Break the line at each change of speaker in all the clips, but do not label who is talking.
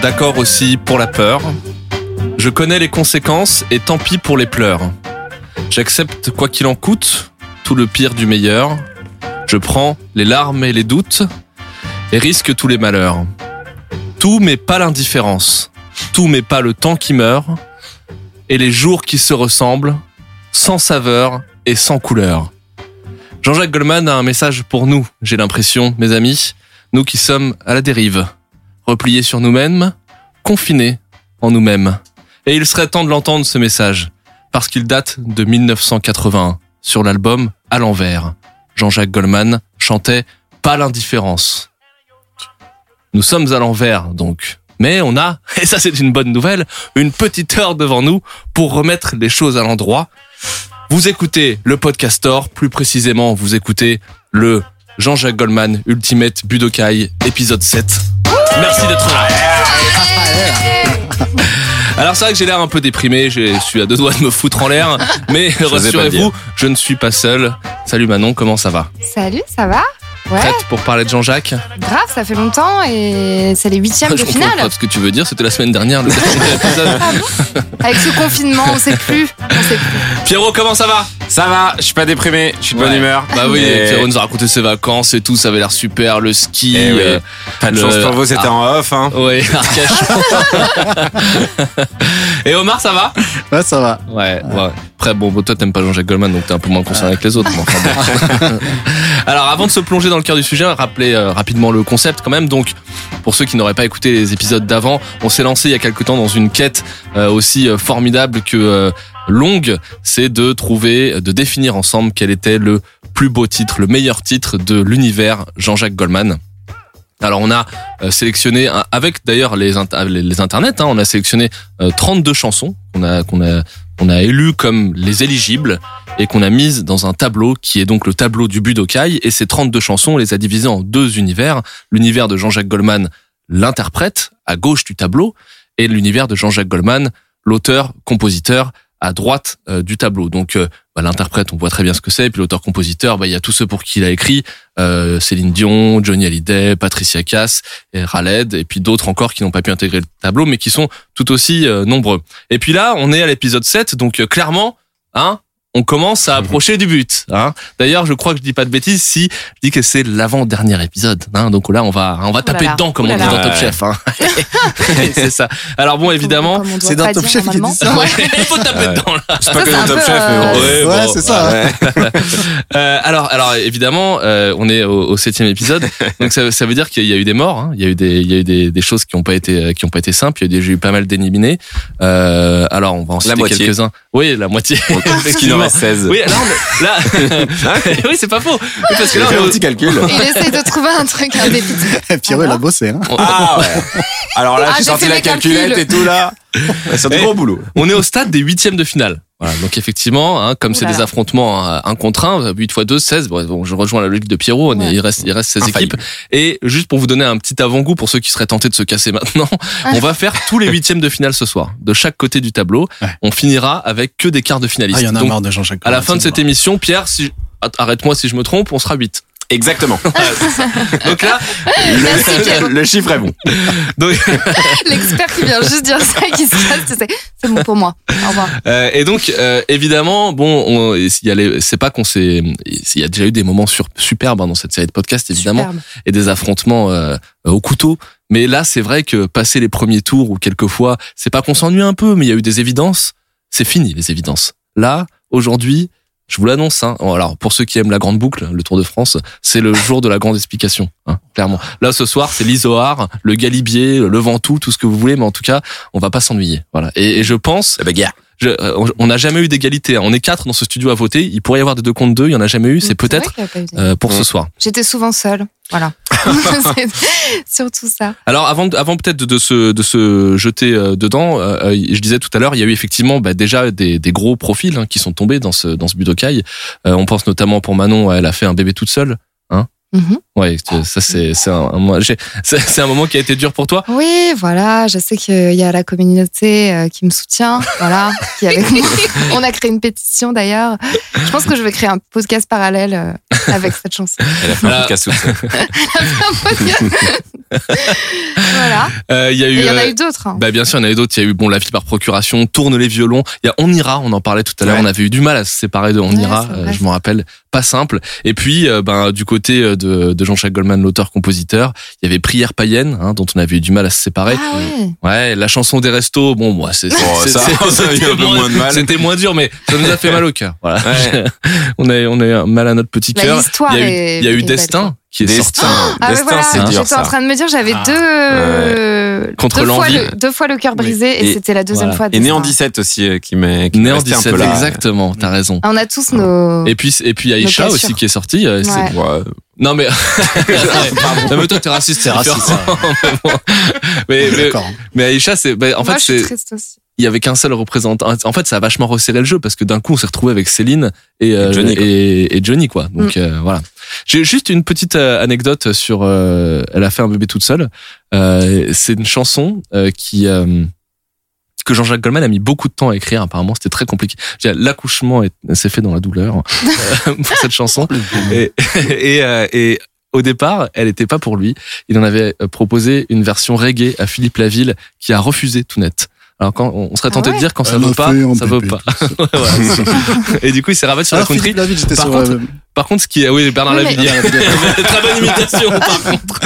d'accord aussi pour la peur. Je connais les conséquences et tant pis pour les pleurs. J'accepte quoi qu'il en coûte, tout le pire du meilleur. Je prends les larmes et les doutes et risque tous les malheurs. Tout mais pas l'indifférence. Tout mais pas le temps qui meurt et les jours qui se ressemblent, sans saveur et sans couleur. Jean-Jacques Goldman a un message pour nous, j'ai l'impression, mes amis, nous qui sommes à la dérive, repliés sur nous-mêmes, confinés en nous-mêmes. Et il serait temps de l'entendre ce message, parce qu'il date de 1981, sur l'album À l'envers. Jean-Jacques Goldman chantait Pas l'indifférence. Nous sommes à l'envers, donc. Mais on a, et ça c'est une bonne nouvelle, une petite heure devant nous pour remettre les choses à l'endroit. Vous écoutez le Podcastor, plus précisément, vous écoutez le Jean-Jacques Goldman Ultimate Budokai épisode 7. Merci d'être là. Alors c'est vrai que j'ai l'air un peu déprimé, je suis à deux doigts de me foutre en l'air, mais rassurez-vous, je ne suis pas seul. Salut Manon, comment ça va?
Salut, ça va? Ouais,
Prête pour parler de Jean-Jacques
grave, ça fait longtemps et c'est les huitièmes de
Je
finale.
pas ce que tu veux dire, c'était la semaine dernière le dernier épisode.
Avec ce confinement, on sait plus. On sait plus.
Pierrot, comment ça va?
Ça va, je suis pas déprimé, je suis de bonne humeur.
Bah oui,
Et-
Pierrot nous a raconté ses vacances et tout, ça avait l'air super, le ski.
Eh oui.
euh,
Pas de
le-
chance pour vous, c'était
Ah.
en off. Hein.
Ouais, Arcachon. Et Omar, ça va?
Ouais, ça va.
Ouais, ouais. Après, bon, toi, t'aimes pas Jean-Jacques Goldman, donc t'es un peu moins concerné avec les autres. mais enfin, bon. Alors, avant de se plonger dans le cœur du sujet, rappeler euh, rapidement le concept quand même. Donc, pour ceux qui n'auraient pas écouté les épisodes d'avant, on s'est lancé il y a quelque temps dans une quête euh, aussi euh, formidable que euh, longue, c'est de trouver, de définir ensemble quel était le plus beau titre, le meilleur titre de l'univers Jean-Jacques Goldman. Alors on a euh, sélectionné avec d'ailleurs les, les internets, hein, on a sélectionné euh, 32 chansons qu'on a qu'on a qu'on a élues comme les éligibles et qu'on a mises dans un tableau qui est donc le tableau du Budokai et ces 32 chansons on les a divisées en deux univers, l'univers de Jean-Jacques Goldman l'interprète à gauche du tableau et l'univers de Jean-Jacques Goldman l'auteur compositeur à droite euh, du tableau. Donc euh, bah, l'interprète, on voit très bien ce que c'est, puis l'auteur-compositeur, bah, il y a tous ceux pour qui il a écrit, euh, Céline Dion, Johnny Hallyday, Patricia Cass, et Khaled, et puis d'autres encore qui n'ont pas pu intégrer le tableau, mais qui sont tout aussi euh, nombreux. Et puis là, on est à l'épisode 7, donc clairement, hein, on commence à approcher du but. Hein. D'ailleurs, je crois que je dis pas de bêtises si je dis que c'est l'avant-dernier épisode. Hein. Donc là, on va, on va
là
taper
là.
dedans, comme
Oh
on dit
là.
dans Top. Chef. Hein. c'est ça. Alors bon, évidemment,
Comme on doit
C'est dans Top Chef qu'il dit ça.
Ouais, il faut taper
Ouais.
dedans là.
C'est pas
Ça,
que dans Top Chef, mais bon.
euh,
Ouais,
bon,
c'est ça.
Ouais.
Euh, alors, alors évidemment, euh, on est au, au septième épisode, donc ça, ça veut dire qu'il y a eu des morts, hein. il y a eu des, il y a eu des, des choses qui n'ont pas été, qui ont pas été simples. Il y a eu, des- j'ai eu pas mal d'éliminés. Euh, alors, on va en citer
moitié.
quelques-uns. Oui, la moitié.
Parce qu'il en
Effectivement.
reste 16.
Oui, alors on- là, oui, c'est pas faux. Oui, parce que là,
fait
on
un petit calcul.
Il essaye de trouver un truc, un pépite.
Pierrot, il a bossé. Hein.
Ah ouais. Alors là,
Ah,
j'ai sorti la calculette
calculs.
et tout là. C'est du
Eh.
gros boulot.
on est au stade des huitièmes de finale. Voilà, donc effectivement, hein, comme c'est des affrontements euh, un contre un, 8 x 2, 16, bon, bon, je rejoins la logique de Pierrot, on est-
Ouais.
il reste, il reste 16
Infaillible.
équipes. Et juste pour vous donner un petit avant-goût pour ceux qui seraient tentés de se casser maintenant, on va faire tous les huitièmes de finale ce soir, de chaque côté du tableau.
Ouais.
On finira avec que des quarts de finalistes.
Ah, il y en a
Donc,
marre de Jean-Jacques.
à la fin de cette émission, Pierre, si, arrête-moi si je me trompe, on sera 8.
Exactement.
Donc là,
Merci Pierrot.
Le chiffre est bon.
donc,
L'expert qui vient juste dire ça, qui se casse, c'est c'est bon pour moi. Au revoir.
Euh, et donc euh, évidemment, bon, on- il y a les- c'est pas qu'on s'est, il y a déjà eu des moments sur, superbes hein, dans cette série de podcasts évidemment,
Superbe.
et des affrontements euh, au couteau. Mais là, c'est vrai que passer les premiers tours ou quelquefois, c'est pas qu'on s'ennuie un peu, mais il y a eu des évidences. C'est fini les évidences. Là, aujourd'hui, je vous l'annonce. Hein, alors pour ceux qui aiment la grande boucle, le Tour de France, c'est le jour de la grande explication. Hein, clairement. Là, ce soir, c'est l'Isoar, le Galibier, le Ventoux, tout ce que vous voulez, mais en tout cas, on va pas s'ennuyer. Voilà. Et, je pense
La bagarre.
Je- euh, on- n'a jamais eu d'égalité. hein. On est quatre dans ce studio à voter. Il pourrait y avoir des deux contre deux. Il y en a jamais eu. C'est peut-être
eu de-
euh, pour
Ouais.
ce soir.
J'étais souvent seule. Voilà. Surtout ça.
Alors avant, de- avant peut-être de, de se de se jeter euh, dedans, euh, euh, je disais tout à l'heure, il y a eu effectivement bah, déjà des, des gros profils hein, qui sont tombés dans ce dans ce Budokai. Euh, on pense notamment pour Manon, elle a fait un bébé toute seule.
Mhm.
Ouais, c'est- ça c'est un, un c'est un moment qui a été dur pour toi?
Oui, voilà, je sais qu'il y a la communauté euh, qui me soutient, voilà, qui est avec moi. On a créé une pétition d'ailleurs. Je pense que je vais créer un podcast parallèle euh, avec cette chanson.
Elle a fait un podcast
Voilà.
Euh, Il y a eu.
y en a
euh,
eu d'autres. hein.
Bah bien sûr, il y en a eu d'autres. Il y a eu bon la vie par procuration, tourne les violons. Il y a On ira, on en parlait tout à l'heure.
Ouais.
On avait eu du mal à se séparer de On
Ouais,
ira. euh, je m'en rappelle, pas simple. Et puis euh, ben du côté euh, de, de Jean-Jacques Goldman, l'auteur-compositeur, il y avait Prière païenne, hein, dont on avait eu du mal à se séparer.
Ah oui.
Ouais, la chanson des restos. Bon, moi, c'est
Bon,
c'est-
ça,
c'était
un peu moins de mal.
C'était moins dur, mais ça nous a fait mal au cœur. Voilà.
Ouais.
on a on a mal à notre petit cœur. Il y a eu,
est-
y a eu Destin. Qui est sorti.
Destin,
Ah ouais,
Destin,
voilà,
c'est dur
j'étais
ça.
en train de me dire, j'avais
Ah.
deux, euh,
Contre
deux, fois
l'envie.
le, deux fois le cœur brisé et,
Et-
c'était la deuxième
voilà.
fois.
Et né en
Destin.
17 aussi, euh, qui m'est qui
Né
m'est
en
resté un
17,
peu là.
exactement. T'as raison.
Ah, On a tous nos.
Et puis et puis il y a Aïcha
Nos
aussi
cassures.
qui est sortie. euh, c'est-
Ouais.
Ouais.
Non mais non mais toi t'es raciste, c'est
raciste,
différent. mais, mais, mais,
D'accord.
mais Aïcha c'est bah, en
Moi,
fait
je suis
c'est
triste aussi.
Il y avait qu'un seul représentant. En fait ça a vachement resserré le jeu parce que d'un coup on s'est retrouvé avec Céline et euh,
Et Johnny, quoi.
et, et Johnny quoi. Donc
Mm.
euh, voilà. J'ai juste une petite euh, anecdote sur euh, elle a fait un bébé toute seule. Euh, c'est une chanson euh, qui euh, que Jean-Jacques Goldman a mis beaucoup de temps à écrire. Apparemment, c'était très compliqué. Je veux dire, L'accouchement est- s'est fait dans la douleur euh, pour cette chanson. Et, et, euh, et au départ, elle n'était pas pour lui. Il en avait proposé une version reggae à Philippe Laville qui a refusé tout net. Alors quand on serait
Ah
tenté de
ouais
dire quand ça
Elle
veut
a
pas, ça veut
bébé
pas. Et du coup, il s'est rabattu sur la
Alors,
country. Par
sur
contre-
euh,
Par contre, ce qui est, oui, Bernard
Oui,
Très bonne imitation, par contre.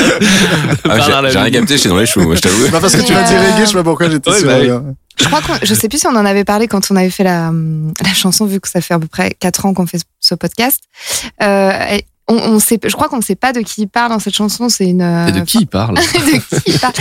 Ah, j'ai- J'ai rien capté, j'étais dans les choux, moi, je t'avoue.
Bah parce que tu m'as dit reggae, je sais pas pourquoi j'étais
Ouais,
sur.
bah
Je crois qu'on, je sais plus si on en avait parlé quand on avait fait la, la chanson, vu que ça fait à peu près 4 ans qu'on fait ce podcast. Euh, on, on sait, je crois qu'on ne sait pas de qui il parle dans cette chanson. C'est une. euh,
Et de qui il parle
de qui il parle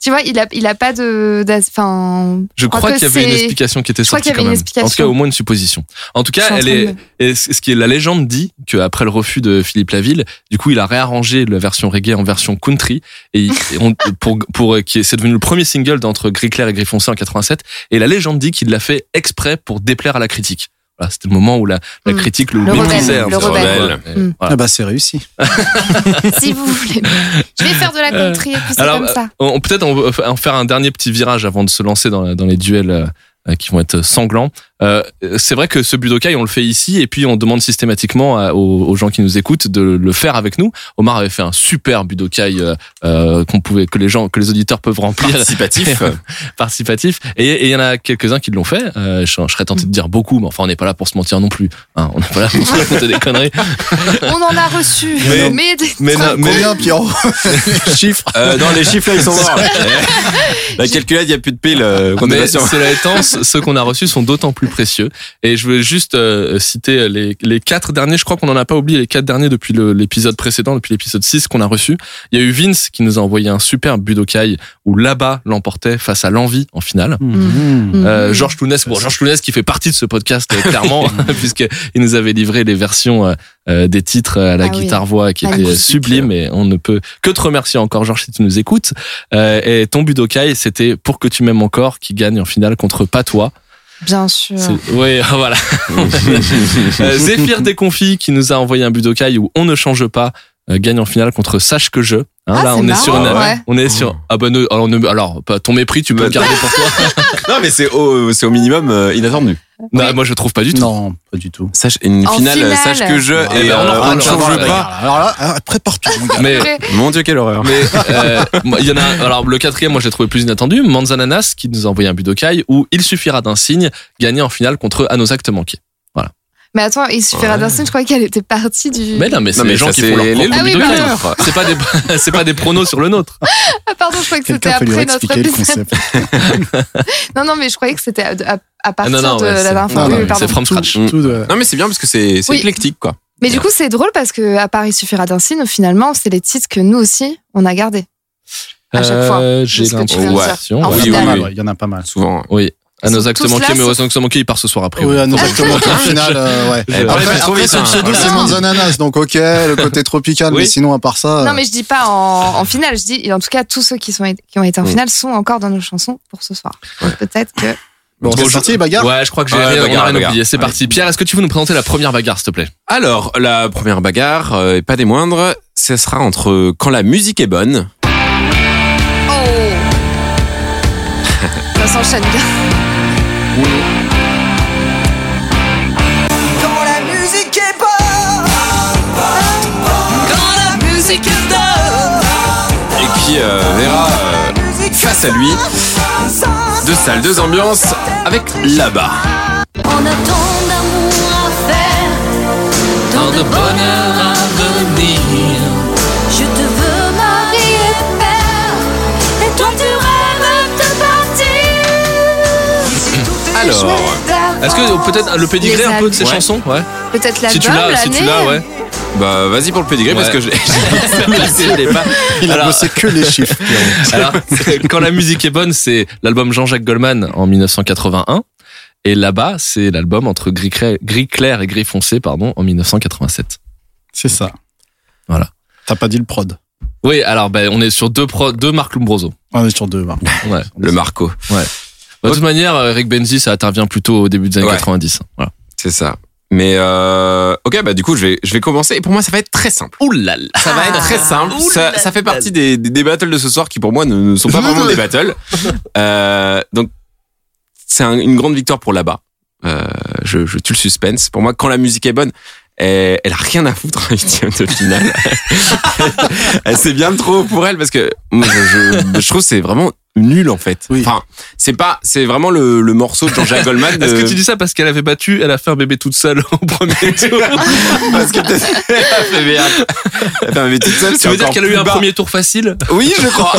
Tu vois, il a, il a pas de. Enfin.
Je crois
que
qu'il y avait une explication qui était
je crois
sortie
qu'il y avait
quand
une
même. En tout cas,
explication.
au moins une supposition. En tout cas, elle est, et ce qui est la légende dit qu'après le refus de Philippe Laville, du coup, il a réarrangé la version reggae en version country et, on, pour pour qui est- c'est devenu le premier single d'entre Gris clair et Gris foncé en 87 et la légende dit qu'il l'a fait exprès pour déplaire à la critique. Voilà, c'était le moment où la, la
Mm.
critique le,
Le
méprisait.
rebelle, le rebelle. Mm.
voilà.
Ah bah c'est réussi.
si vous voulez. Je vais faire de la country et puis c'est
Alors,
comme ça.
On- Peut-être on en faire un dernier petit virage avant de se lancer dans, dans les duels euh, euh, qui vont être sanglants. Euh, c'est vrai que ce Budokai, on le fait ici et puis on demande systématiquement à- aux, aux gens qui nous écoutent de le faire avec nous. Omar avait fait un super Budokai euh, euh, qu'on pouvait, que les gens, que les auditeurs peuvent remplir.
Participatif.
participatif. Et il y en a quelques-uns qui l'ont fait. Euh, je, je serais tenté de dire beaucoup, mais enfin on n'est pas là pour se mentir non plus. Hein, on n'est pas là pour se raconter des conneries.
On en a reçu.
Mais-
Mais, des-
Mais, non, mais
Combien Pierrot Chiffre.
Euh, non, les chiffres là, ils sont morts. La calculette, il n'y a plus de pile. Euh,
Mais
condamnation.
cela étant, ceux qu'on a reçus sont d'autant plus précieux. Et je veux juste euh, citer les, les quatre derniers. Je crois qu'on n'en a pas oublié les quatre derniers depuis l'épisode précédent, depuis l'épisode 6 qu'on a reçu. Il y a eu Vince qui nous a envoyé un super Budokai où là-bas l'emportait face à l'envie en finale.
Mhm.
Euh, Georges Clounès, bon, Georges Clounès qui fait partie de ce podcast euh, clairement, puisqu'il nous avait livré les versions euh, euh, des titres à la
Ah oui.
guitare-voix qui étaient
Magnifique.
sublimes et on ne peut que te remercier encore Georges si tu nous écoutes. Euh, et ton Budokai, c'était Pour que tu m'aimes encore qui gagne en finale contre Patois.
Bien sûr.
Oui, voilà. Euh, Zéphyr Déconfit qui nous a envoyé un Budokai où on ne change pas euh, gagne en finale contre Sache que je. Hein,
Ah,
là, on est sur une,
marrant, ouais.
on est sur ah bah, ne- alors, ne- alors pas- ton mépris tu peux le
Bah,
garder pour toi.
Non, mais c'est au, c'est au minimum euh, inattendu.
Non,
Oui.
moi je trouve pas du tout.
Non, pas du tout.
Sache, une finale,
finale.
sache que je.
Ah,
et
bah,
euh, on ne change pas.
Alors là, ah, prépare-toi.
Mais.
Mon dieu, quelle horreur.
Mais euh, il y en a. Alors le quatrième, moi, je l'ai trouvé plus inattendu. Manzananas qui nous a envoyé un Budokai où il suffira d'un signe gagné en finale contre À nos actes manqués.
Mais attends, il suffira
Ouais.
d'un signe, je croyais qu'elle était partie du.
Mais non, mais c'est
Non, mais
les gens qui
c'est
font leur
les
propre
Ah oui.
C'est pas des c'est pas des pronos sur le nôtre.
Ah, pardon, je croyais que c'était après notre épisode. Non, non, mais je croyais que c'était à, à- à partir
non, non,
de
ouais,
la dernière fois.
non,
Oui,
non,
oui, pardon.
c'est from scratch.
Tout de-
Non, mais c'est bien parce que c'est c'est
Oui.
éclectique, quoi.
Mais du coup, c'est drôle parce que à part il suffira d'un signe, finalement, c'est les titres que nous aussi, on a gardés. À chaque fois.
Euh, J'ai l'impression.
En
ouais.
Il y en a
finale.
pas mal, ouais, il y en a pas mal.
Souvent.
Oui.
Là,
manqués, mais
sauf-
aux actes manqués, il part ce soir après.
Oui, à nos actements en finale, euh, ouais. Après, après
vite,
ce
hein.
pseudo, c'est
Non.
Manzananas, donc ok, le côté tropical,
Oui.
mais sinon, à part ça.
Non, mais je dis pas en, en finale, je dis, en tout cas, tous ceux qui, sont, qui ont été en
Mm.
finale sont encore dans nos chansons pour ce soir. Donc, Peut-être que.
Bon,
Bon,
c'est parti, bagarre
Ouais, je crois que j'ai
Ouais,
rien, oublié. C'est
Ouais.
parti. Pierre, est-ce que tu veux nous présenter la première bagarre, s'il te plaît?
Alors, la première bagarre, euh, et pas des moindres, ce sera entre quand la musique est bonne.
Oh Ça s'enchaîne bien.
À lui deux salles, deux ambiances avec là-bas.
On a tant d'amour à faire, tant de bonheur à venir.
Alors,
Est-ce que peut-être le pédigré un peu de ces chansons Ouais.
Peut-être
Si tu l'as, si tu l'as, ouais.
bah vas-y pour le pédigré parce
Ouais.
que l'ai pas.
Il a
Alors-
bossé que les chiffres.
Alors, quand la musique est bonne, c'est l'album Jean-Jacques Goldman en 1981. Et là-bas, c'est l'album entre gris, clair- gris clair et gris foncé, pardon, en 1987.
C'est ça.
Voilà.
T'as pas dit le prod.
Oui, alors ben, on est sur deux, pro, deux Marc Lombroso.
On est sur deux. hein.
Ouais.
Le Marco,
De toute manière, euh, Eric Benzi, ça intervient plutôt au début des années
Ouais.
90. Voilà.
c'est ça. Mais euh, ok, bah du coup je vais je vais commencer. Et pour moi ça va être très simple.
Ouh là là.
Ça va être très simple. Ça, ça fait partie des, des, des battles de ce soir qui pour moi ne, ne sont pas vraiment des battles. Euh, donc c'est un- une grande victoire pour là-bas. Euh, je, je tue le suspense. Pour moi, quand la musique est bonne, elle, elle a rien à foutre en huitième de finale. elle c'est bien trop pour elle parce que moi, je, je, je trouve que c'est vraiment nul en fait.
Oui.
Enfin, c'est pas, c'est vraiment le, le morceau de Jean-Jacques Goldman. De...
Est-ce que tu dis ça parce qu'elle avait battu, elle a fait un bébé toute seule au premier tour
parce que t'as elle a fait merde. Elle a fait un bébé toute seule.
Tu veux dire qu'elle a eu un
bas.
premier tour facile
Oui, je crois.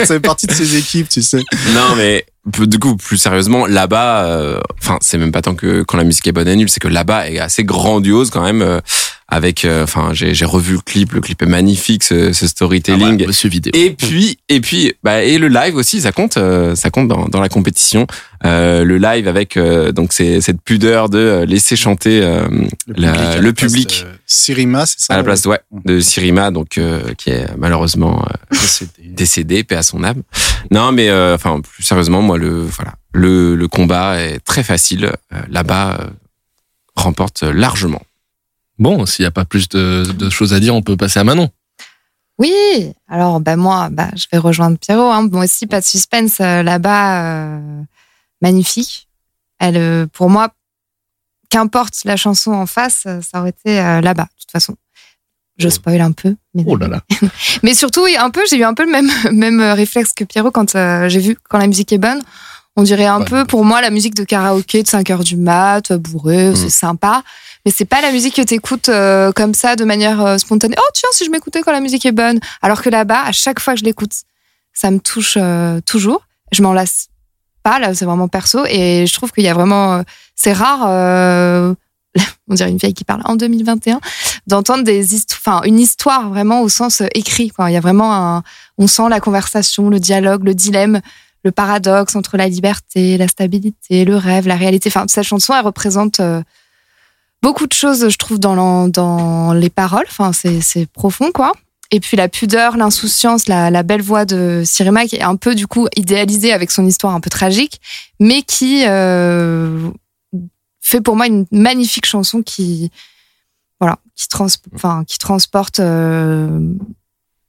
Ça fait partie de ses équipes, tu sais.
Non, mais du coup, plus sérieusement, là-bas, euh, enfin, c'est même pas tant que quand la musique est bonne et nulle, c'est que là-bas est assez grandiose quand même. euh, avec, euh, enfin, j'ai j'ai revu le clip, le clip est magnifique, ce, ce storytelling.
Ah, Monsieur vidéo.
Et puis, et puis, bah, et le live aussi, ça compte, euh, ça compte dans, dans la compétition. Euh, le live avec euh, donc c'est cette pudeur de euh, laisser chanter euh, La-
à la
le public.
Sirima, c'est ça
à la place ouais, de Sirima, donc euh, qui est malheureusement euh,
Décédé.
décédé, paix à son âme. Non, mais euh, enfin plus sérieusement, moi le voilà, le, le combat est très facile. Euh, Là-bas, euh, remporte largement.
Bon, s'il n'y a pas plus de, de choses à dire, on peut passer à Manon.
Oui, alors bah moi, bah, je vais rejoindre Pierrot. Hein. Moi aussi, pas de suspense euh, là-bas, euh, magnifique. Elle, euh, pour moi, qu'importe la chanson en face, ça aurait été là-bas, de toute façon. Je spoil un peu, mais,
Oh là là.
mais surtout, oui, un peu, j'ai eu un peu le même, même réflexe que Pierrot quand euh, j'ai vu quand la musique est bonne. On dirait un
Ouais.
peu, pour moi, la musique de karaoké de 5 heures du mat, bourré,
Mm.
c'est sympa. Mais c'est pas la musique que t'écoutes euh, comme ça, de manière euh, spontanée. Oh tiens, si je m'écoutais quand la musique est bonne. Alors que là-bas, à chaque fois que je l'écoute, ça me touche euh, toujours. Je m'en lasse pas, là, c'est vraiment perso. Et je trouve qu'il y a vraiment... euh, c'est rare, euh, on dirait une vieille qui parle en 2021, d'entendre des histoires, enfin, une histoire vraiment au sens euh, écrit. Quoi. Il y a vraiment un... On sent la conversation, le dialogue, le dilemme, le paradoxe entre la liberté, la stabilité, le rêve, la réalité. Enfin, cette chanson, elle représente... euh, beaucoup de choses, je trouve, dans, les paroles. Enfin, c'est, profond, quoi. Et puis la pudeur, l'insouciance, la, la belle voix de Sirima, qui est un peu, du coup, idéalisée avec son histoire un peu tragique, mais qui euh, fait pour moi une magnifique chanson qui, voilà, qui, trans, enfin, qui transporte euh,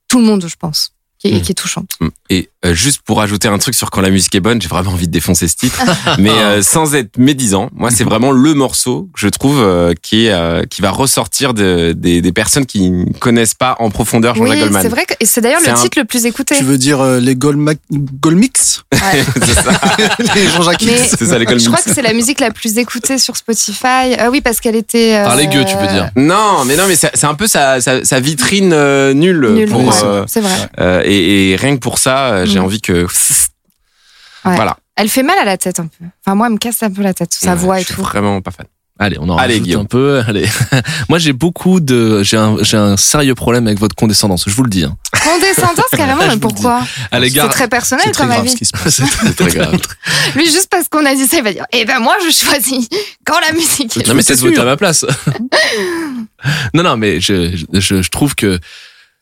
tout le monde, je pense, qui est,
Mm.
qui est touchante.
Et euh, juste pour ajouter un truc sur quand la musique est bonne, j'ai vraiment envie de défoncer ce titre, mais euh, sans être médisant. Moi, c'est vraiment le morceau que je trouve euh, qui est euh, qui va ressortir de- des, des personnes qui ne connaissent pas en profondeur Jean-Jacques
Oui,
Goldman.
c'est vrai que et c'est d'ailleurs le
un-
titre le plus écouté.
Tu veux dire euh, les Goldma- Goldmix
Ouais.
c'est ça,
Les Jean-Jacques
c'est ça l'école
Je crois que c'est la musique la plus écoutée sur Spotify. Euh, oui, parce qu'elle était. euh,
Par les gueux, tu veux dire.
Non, mais non, mais c'est c'est un peu sa, sa, sa vitrine euh, nulle.
Nulle,
pour,
ouais,
euh,
c'est vrai.
euh, et, et rien que pour ça, euh, j'ai
Mm.
envie que.
Ouais.
Voilà.
Elle fait mal à la tête un peu. Enfin, moi, elle me casse un peu la tête, sa
Ouais,
voix et
je suis
tout.
Vraiment pas fan.
Allez, on en
Allez,
rajoute
Guillaume.
un peu. Allez. Moi, j'ai beaucoup de, j'ai un, j'ai un sérieux problème avec votre condescendance. Je vous le dis. hein.
Condescendance, carrément, mais pourquoi
À
C'est très personnel
C'est très
comme
grave ce
avis.
qui se passe.
C'est très grave.
Lui, juste parce qu'on a dit ça, il va dire Eh ben, moi, je choisis quand la musique est.
Non, mais
C'est
voter à ma place. non, non, mais je, je, je trouve que,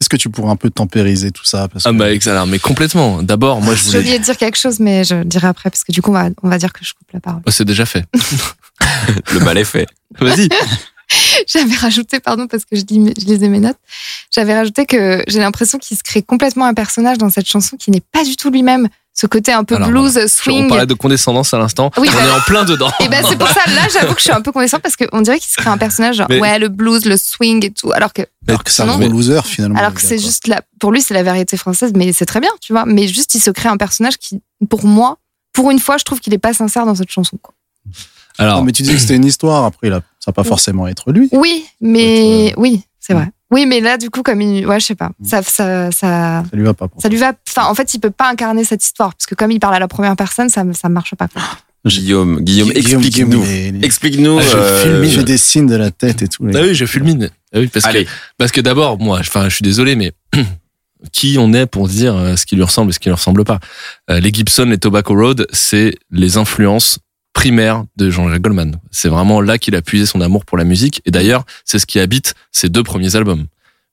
Est-ce que tu pourrais un peu tempériser tout ça parce
ah,
que-
bah, alors, mais complètement. D'abord, moi, je
J'ai
voulais,
oublié de dire quelque chose, mais je le dirai après, parce que du coup, on va, on va dire que je coupe la parole.
Oh, c'est déjà fait.
Le bal est fait.
Vas-y.
J'avais rajouté, pardon, parce que je, lis je lisais mes notes, j'avais rajouté que j'ai l'impression qu'il se crée complètement un personnage dans cette chanson qui n'est pas du tout lui-même. Ce côté un peu
Alors,
blues,
On
swing.
parlait de condescendance à l'instant.
Oui,
on
bah-
est en plein dedans.
Et ben c'est pour ça, là j'avoue que je suis un peu connaissant parce qu'on dirait qu'il se crée un personnage genre
Mais-
ouais le blues, le swing et tout, alors que
Alors que c'est un gros loser finalement.
alors que c'est juste la, pour lui c'est la vérité française, mais c'est très bien, tu vois. Mais juste il se crée un personnage qui, pour moi, pour une fois, je trouve qu'il est pas sincère dans cette chanson. Quoi.
Alors,
Non, mais tu dis que c'était une histoire. Après, là, ça va pas forcément être lui.
Oui, mais
Peut-être,
oui, c'est vrai. Oui, mais là du coup comme il, ouais je sais pas, ça ça ça
Ça lui va pas. pour
ça lui va. Enfin en fait il peut pas incarner cette histoire parce que comme il parle à la première personne, ça ça marche pas. Quoi.
Guillaume, Guillaume, explique-nous. Explique-nous.
Ah, je
euh,
filme,
Il fait des signes de la tête et tout.
ah oui, je fulmine. Ah oui, parce
Allez.
que parce que d'abord, moi, enfin, je suis désolé, mais qui on est pour dire euh, ce qui lui ressemble et ce qui lui ressemble pas? Euh, Les Gibson, les Tobacco Road, c'est les influences primaires de Jean-Jacques Goldman. C'est vraiment là qu'il a puisé son amour pour la musique. Et d'ailleurs, c'est ce qui habite ses deux premiers albums.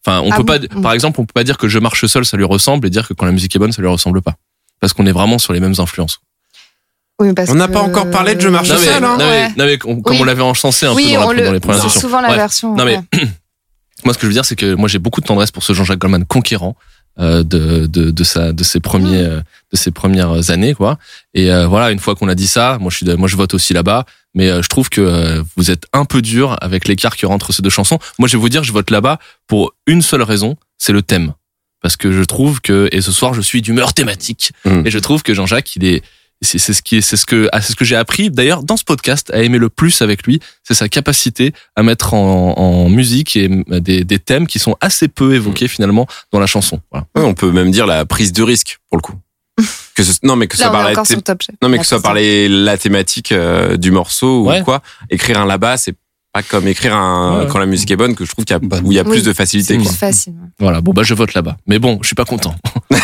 Enfin, on
Ah
peut
bon
pas, par exemple, on peut pas dire que Je marche seul, ça lui ressemble, et dire que quand la musique est bonne, ça lui ressemble pas. Parce qu'on est vraiment sur les mêmes influences.
Oui, parce
On n'a pas encore parlé de Je marche
Non mais,
seul, hein.
non, mais,
Ouais.
non, mais on- comme
Oui.
on l'avait encensé un
Oui,
peu dans, dans les
le
premières
dit
émissions.
souvent la
Bref.
version.
Non mais
ouais.
moi ce que je veux dire c'est que moi j'ai beaucoup de tendresse pour ce Jean-Jacques Goldman conquérant de, de de sa de ses premiers
Mm.
euh, de ses premières années quoi. Et euh, voilà une fois qu'on a dit ça, moi je suis de- moi je vote aussi là-bas, mais euh, je trouve que euh, vous êtes un peu dur avec l'écart qu'il y aura entre ces deux chansons. Moi je vais vous dire je vote là-bas pour une seule raison, c'est le thème. Parce que je trouve que et ce soir je suis d'humeur thématique
Mm.
et je trouve que Jean-Jacques il est c'est c'est ce qui est c'est ce que ah, c'est ce que j'ai appris d'ailleurs dans ce podcast à aimer le plus avec lui c'est sa capacité à mettre en, en musique et des, des thèmes qui sont assez peu évoqués finalement dans la chanson voilà.
Ouais, on peut même dire la prise de risque pour le coup. Que ce, non mais que ce
Là,
soit
on
par
est
la
encore
thé-
sur Top Chef.
non mais
La
que la thématique euh, du morceau
Ouais.
ou quoi. Écrire un là-bas, c'est pas comme écrire un
Ouais, ouais.
quand la musique est bonne que je trouve qu'il y a,
Bonne.
où il y a
Oui.
plus de facilité.
C'est
Quoi.
plus facile.
voilà bon bah je vote là-bas mais bon je suis pas content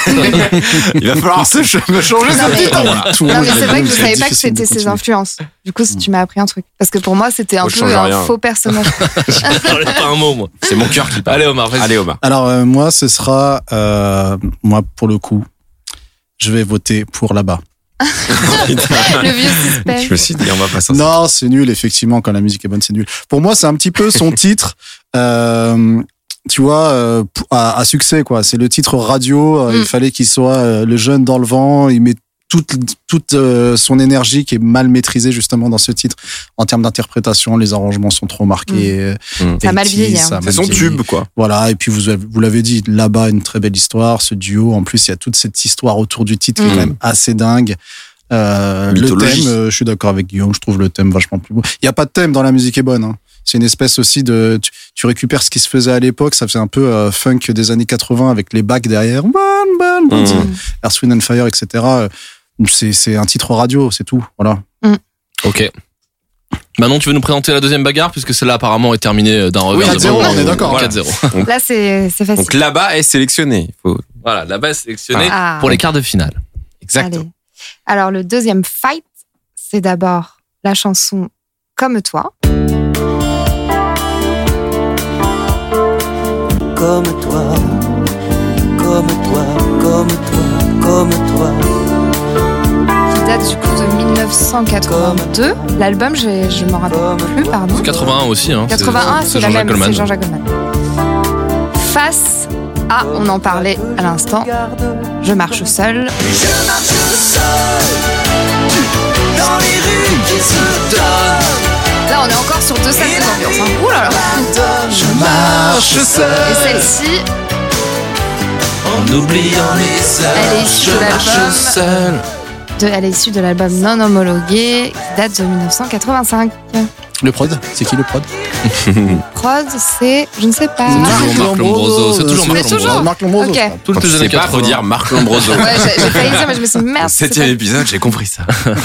Il va falloir se me changer
Non,
ce
mais- Non, mais
est
c'est vrai que je savais pas que
de
c'était ses influences. Du coup, si tu m'as appris un truc. Parce que pour moi, c'était un
Moi,
peu un
rien.
faux personnage.
je pas un mot moi
C'est mon cœur qui parle.
allez Omar vas-y
Allez Omar.
Alors euh, moi, ce sera euh, moi pour le coup, je vais voter pour là-bas.
Le vieux suspense.
Je me suis dit on va pas s'en
Non, c'est nul effectivement quand la musique est bonne, c'est nul. Pour moi, c'est un petit peu son titre. euh, tu vois, euh, à, à succès quoi. C'est le titre radio. euh,
Mm.
Il fallait qu'il soit euh, le jeune dans le vent. Il met toute toute euh, son énergie qui est mal maîtrisée justement dans ce titre en termes d'interprétation. Les arrangements sont trop marqués. euh,
Mm.
Ça a mal
80s,
vieilli, hein.
C'est son tube quoi.
Voilà, et puis vous, avez- vous l'avez dit, là-bas, une très belle histoire, ce duo. En plus, il y a toute cette histoire autour du titre qui est
Mm.
quand même assez dingue. Euh, le thème, euh, je suis d'accord avec Guillaume, je trouve le thème vachement plus beau. Il n'y a pas de thème dans la musique est bonne. hein. C'est une espèce aussi de. Tu, tu récupères ce qui se faisait à l'époque, ça faisait un peu euh, funk des années 80 avec les bacs derrière. Bon,
Mm.
Earth, Wind and Fire, etc. Euh, C'est c'est un titre radio, c'est tout. Voilà.
ok Maintenant, tu veux nous présenter la deuxième bagarre puisque celle-là apparemment est terminée euh, d'un revers. de
4-0,
ballon.
on est d'accord.
Voilà,
Voilà.
4-0.
Là, c'est c'est facile.
Donc là-bas est sélectionné. Faut...
Voilà, la base sélectionnée
Ah.
pour les quarts de finale.
Exactement.
Allez. Alors, le deuxième fight, c'est d'abord la chanson Comme toi.
Comme toi, comme toi, comme toi, comme toi.
Date du coup de 1982. L'album, je m'en rappelle plus, pardon.
81 aussi. Hein,
81, c'est la
Jean-Jacques
même,
Goldman.
c'est Jean-Jacques Goldman. Face à, on en parlait à l'instant, Je marche seul.
Je marche seul dans les rues qui se donnent.
Là, on est encore sur deux scènes d'ambiance. Hein. Ouh là là.
Je marche seul
Et celle-ci,
en oubliant les seuls.
elle est issue de l'album. de- l'album non homologué qui date de 1985.
Le prod, c'est qui le prod?
Prod, c'est, je ne sais pas.
C'est toujours Marc Lombroso. C'est toujours Marc
C'est toujours
Lombroso.
Marc Lombroso.
Tu
les
sais pas, faut
80.
dire Marc Lombroso.
Ouais, j'ai failli dire, mais je me suis dit, merde.
Septième épisode, j'ai compris ça.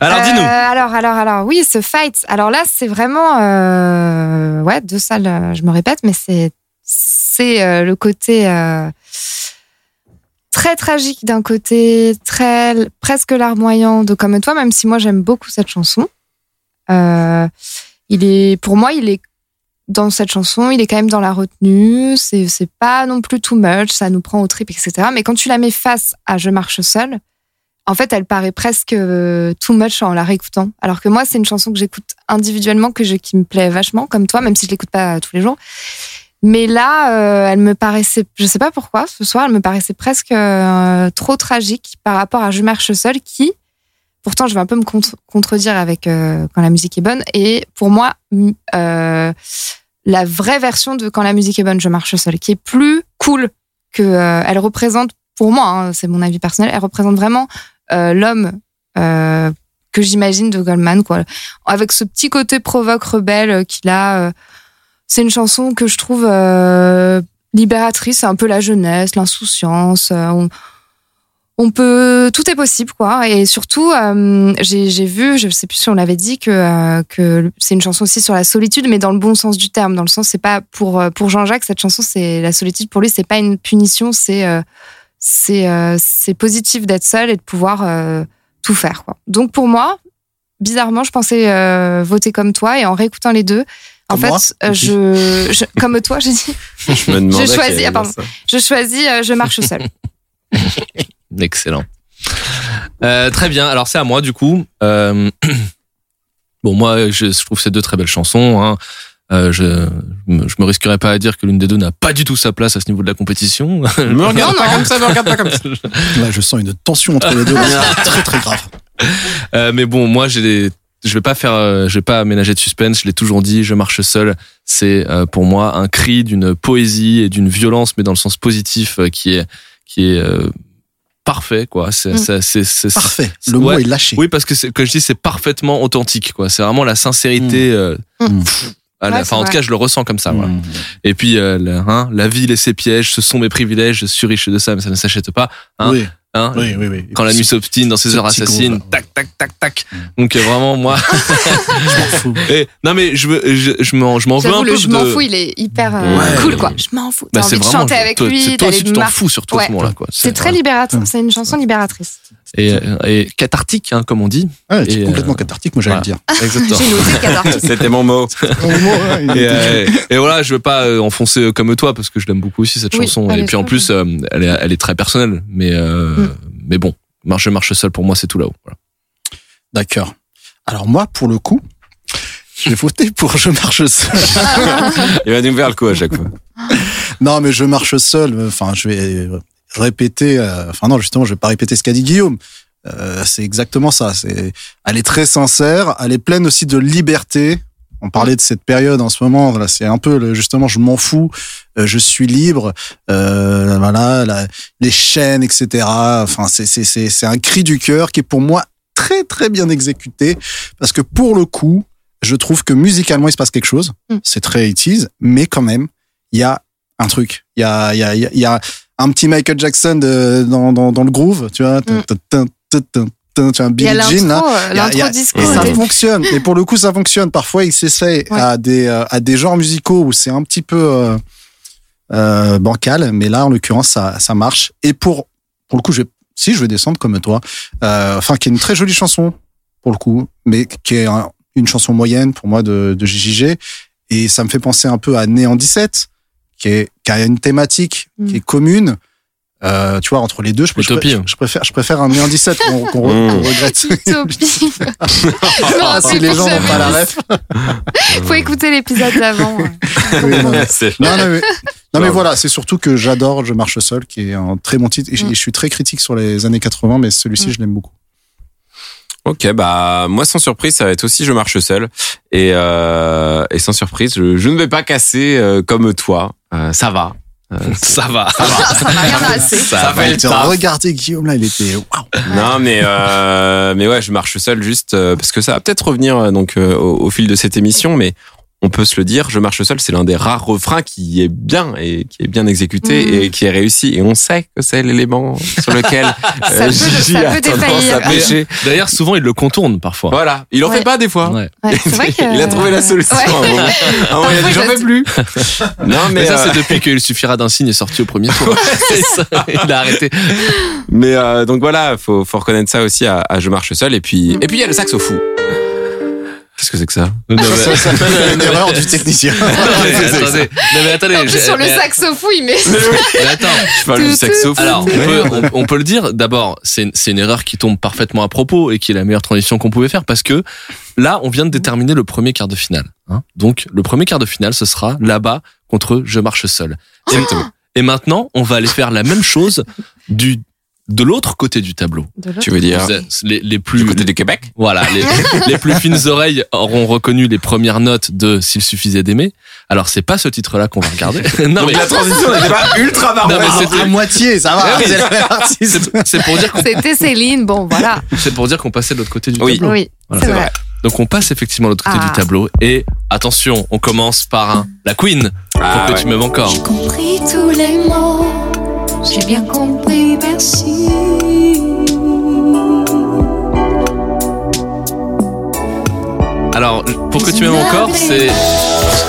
Alors,
Euh,
dis-nous.
alors, alors, alors, oui, ce fight. Alors là, c'est vraiment, euh, ouais, deux salles. euh, Je me répète, mais c'est, c'est euh, le côté euh, très tragique d'un côté, très presque larmoyant de Comme toi. Même si moi j'aime beaucoup cette chanson. Euh, il est, pour moi, il est dans cette chanson, il est quand même dans la retenue. C'est, c'est pas non plus too much. Ça nous prend au trip, etc. Mais quand tu la mets face à Je marche seul. En fait, elle paraît presque euh, too much en la réécoutant. Alors que moi, c'est une chanson que j'écoute individuellement, que je, qui me plaît vachement, comme toi, même si je l'écoute pas tous les jours. Mais là, euh, elle me paraissait, je sais pas pourquoi, ce soir, elle me paraissait presque euh, trop tragique par rapport à Je marche seule, qui, pourtant, je vais un peu me contre- contredire avec euh, Quand la musique est bonne. Et pour moi, la vraie version de Quand la musique est bonne, Je marche seule, qui est plus cool que elle représente, pour moi, hein, c'est mon avis personnel, elle représente vraiment l'homme que j'imagine de Goldman, quoi. Avec ce petit côté provoque rebelle qu'il a. c'est une chanson que je trouve euh, libératrice, un peu la jeunesse, l'insouciance. euh, on, peut, tout est possible, quoi. Et surtout, euh, j'ai vu, je sais plus si on l'avait dit, que, que c'est une chanson aussi sur la solitude, mais dans le bon sens du terme. Dans le sens, c'est pas pour pour Jean-Jacques cette chanson, c'est la solitude pour lui, c'est pas une punition, c'est c'est positif d'être seul et de pouvoir tout faire, quoi. Donc pour moi, bizarrement, je pensais voter comme toi et en réécoutant les deux. En
Comme
fait,
moi
euh, je, je- comme toi, j'ai dit,
Je me demandais.
Je choisis- ah, pardon. je choisis, euh, je marche seul.
Excellent. Euh, très bien. Alors c'est à moi du coup. Euh, bon moi je, je trouve ces deux très belles chansons. Hein. Euh, je je me risquerais pas à dire que l'une des deux n'a pas du tout sa place à ce niveau de la compétition.
Me regarde
Non,
pas
non.
comme ça, me regarde pas comme ça.
Là, je sens une tension entre les deux. très très grave.
Euh, mais bon, moi, j'ai des- je vais pas faire, euh, je vais pas aménager de suspense. Je l'ai toujours dit, je marche seul. C'est euh, pour moi un cri d'une poésie et d'une violence, mais dans le sens positif, euh, qui est qui est euh, parfait, quoi. C'est
Mm.
c'est- c'est- c'est-
Parfait.
c'est-
Le mot
ouais.
est lâché.
Oui, parce que c'est- comme je dis, c'est parfaitement authentique, quoi. C'est vraiment la sincérité. euh,
Mm.
pff, à la-
Ouais,
Enfin,
c'est
en tout cas, je le ressens comme ça. voilà.
Mmh.
Et puis, euh, le- hein, la ville et ses pièges, ce sont mes privilèges. Je suis riche de ça, mais ça ne s'achète pas. Hein,
oui,
hein.
oui, oui, oui.
Quand la nuit s'obstine dans ses heures assassines, tac, tac, tac, tac.
Mm.
Donc euh, vraiment, moi,
je m'en fous.
Et, non mais je veux- je, je m'en je m'en veux un peu
je
de
m'en fous, il est hyper euh,
Ouais.
cool, quoi. Je m'en fous.
Bah,
T'as
c'est
envie de
vraiment
chanter avec
toi,
lui,
toi
d'aller
aussi tu t'en fous surtout à ce
Ouais.
moment-là quoi.
C'est très libérateur. C'est une chanson libératrice.
Et, et cathartique hein, comme on dit.
Ouais, c'est
Et,
complètement
euh,
cathartique, moi j'allais
voilà.
le dire.
Exactement.
J'ai noté cathartique.
C'était mon mot.
Et, euh, et voilà, je veux pas euh, enfoncer comme toi parce que je l'aime beaucoup aussi cette
Oui,
chanson. Et puis en plus, euh, elle est elle est très personnelle, mais euh,
Mm.
mais bon, marche marche seul pour moi c'est tout là-haut. Voilà.
D'accord. Alors moi, pour le coup, je vais voter pour Je marche seul.
Il va nous faire le coup à chaque fois.
non, mais Je marche seul. euh, Enfin, je vais répéter. euh, Enfin non, justement, je vais pas répéter ce qu'a dit Guillaume. Euh, c'est exactement ça. C'est, elle est très sincère. Elle est pleine aussi de liberté. On parlait de cette période en ce moment. Là, c'est un peu le- justement, je m'en fous. euh, je suis libre. Euh, voilà, la- les chaînes, etc. Enfin, c'est c'est c'est c'est un cri du cœur qui est pour moi très très bien exécuté parce que pour le coup, je trouve que musicalement il se passe quelque chose.
Mm.
C'est très 80s, mais quand même, il y a un truc. Il y a il y a il y a- il y a un petit Michael Jackson de, dans, dans dans le groove, tu vois.
Mm.
Tu as un Billie Jean là.
euh,
Il y a- il y a-
l'intro disco.
Et ça fonctionne. Et pour le coup, ça fonctionne. Parfois, il s'essaie
Ouais.
à des euh, à des genres musicaux où c'est un petit peu euh, euh, bancal, mais là, en l'occurrence, ça ça marche. Et pour pour le coup, je vais si je vais descendre comme toi, euh, enfin, qui est une très jolie chanson pour le coup, mais qui est un- une chanson moyenne pour moi de de JJG. Et ça me fait penser un peu à Néant 17, qui est qui a une thématique qui est commune. Euh, tu vois, entre les deux, je, je,
Utopie.
je préfère, je préfère un Néant 17 qu'on qu'on re-
Mm.
qu'on regrette.
Utopie. Me
Ah, si les gens n'ont pas la ref.
Faut écouter l'épisode d'avant.
Oui, non, mais- non, non, non, voilà, c'est surtout que j'adore Je marche seul, qui est un très bon titre. Et je-
Mm.
je suis très critique sur les années 80, mais celui-ci,
Mm.
je l'aime beaucoup.
Ok, bah moi sans surprise, ça va être aussi je marche seul et euh, et sans surprise, je, je ne vais pas casser euh, comme toi. Euh, ça va. Euh,
Ça va.
Ça va rien assez.
Ça va.
le.
Regardez Guillaume, là, il était. Waouh!
Non mais euh, mais ouais, je marche seul juste euh, parce que ça va peut-être revenir euh, donc euh, au, au fil de cette émission, mais on peut se le dire, je marche seul, c'est l'un des rares refrains qui est bien et qui est bien exécuté
Mhm.
et qui est réussi et on sait que c'est l'élément sur lequel
Ça
euh,
peut-
Gigi
ça
a
peut
tendance
défaillir.
D'ailleurs, souvent il le contourne parfois.
Voilà, il en
Ouais.
fait pas des fois.
Ouais.
Ouais, c'est vrai que-
Il a trouvé la solution. Moment, il a dit, j'en
je-
fais plus. Non, mais,
Mais ça,
euh,
c'est depuis qu'il suffira d'un signe est sorti au premier tour. C'est ça, il a arrêté.
mais euh, donc voilà, faut, faut reconnaître ça aussi à, à Je marche seul. Et puis, et puis il y a le saxo fou. Qu'est-ce que c'est que ça
Non, mais-
Ça s'appelle une erreur du technicien.
Non, mais attendez, non, mais attendez.
En plus, sur le
mais-
saxophone, il met.
mais attends.
Je parle du
Tout,
saxo
tout,
fou.
Alors, on peut, on, on peut le dire. D'abord, c'est c'est une erreur qui tombe parfaitement à propos et qui est la meilleure transition qu'on pouvait faire parce que là, on vient de déterminer le premier quart de finale. hein. Donc, le premier quart de finale, ce sera là-bas contre Je marche seul. Et,
Exactement.
et maintenant, on va aller faire la même chose du de l'autre côté du tableau.
De l'autre.
Tu veux dire
Les, les plus
du côté du Québec?
Voilà, les, les plus fines oreilles auront reconnu les premières notes de S'il suffisait d'aimer. Alors c'est pas ce titre-là qu'on va regarder. non
Donc
mais
la transition n'était pas ultra
Non, mais
marrante.
c'était-
à moitié, ça va.
Ah oui.
c'est
pour dire qu'on
C'était Céline, bon voilà.
c'est pour dire qu'on passait de l'autre côté du
Oui.
tableau.
Oui,
Voilà.
c'est vrai.
vrai.
Donc on passe effectivement de l'autre côté
Ah.
du tableau et attention, on commence par un la Queen pour
Ah,
que
ouais.
tu m'aimes encore.
J'ai compris tous les mots, j'ai bien compris, merci.
Alors pour que tu m'aimes encore, c'est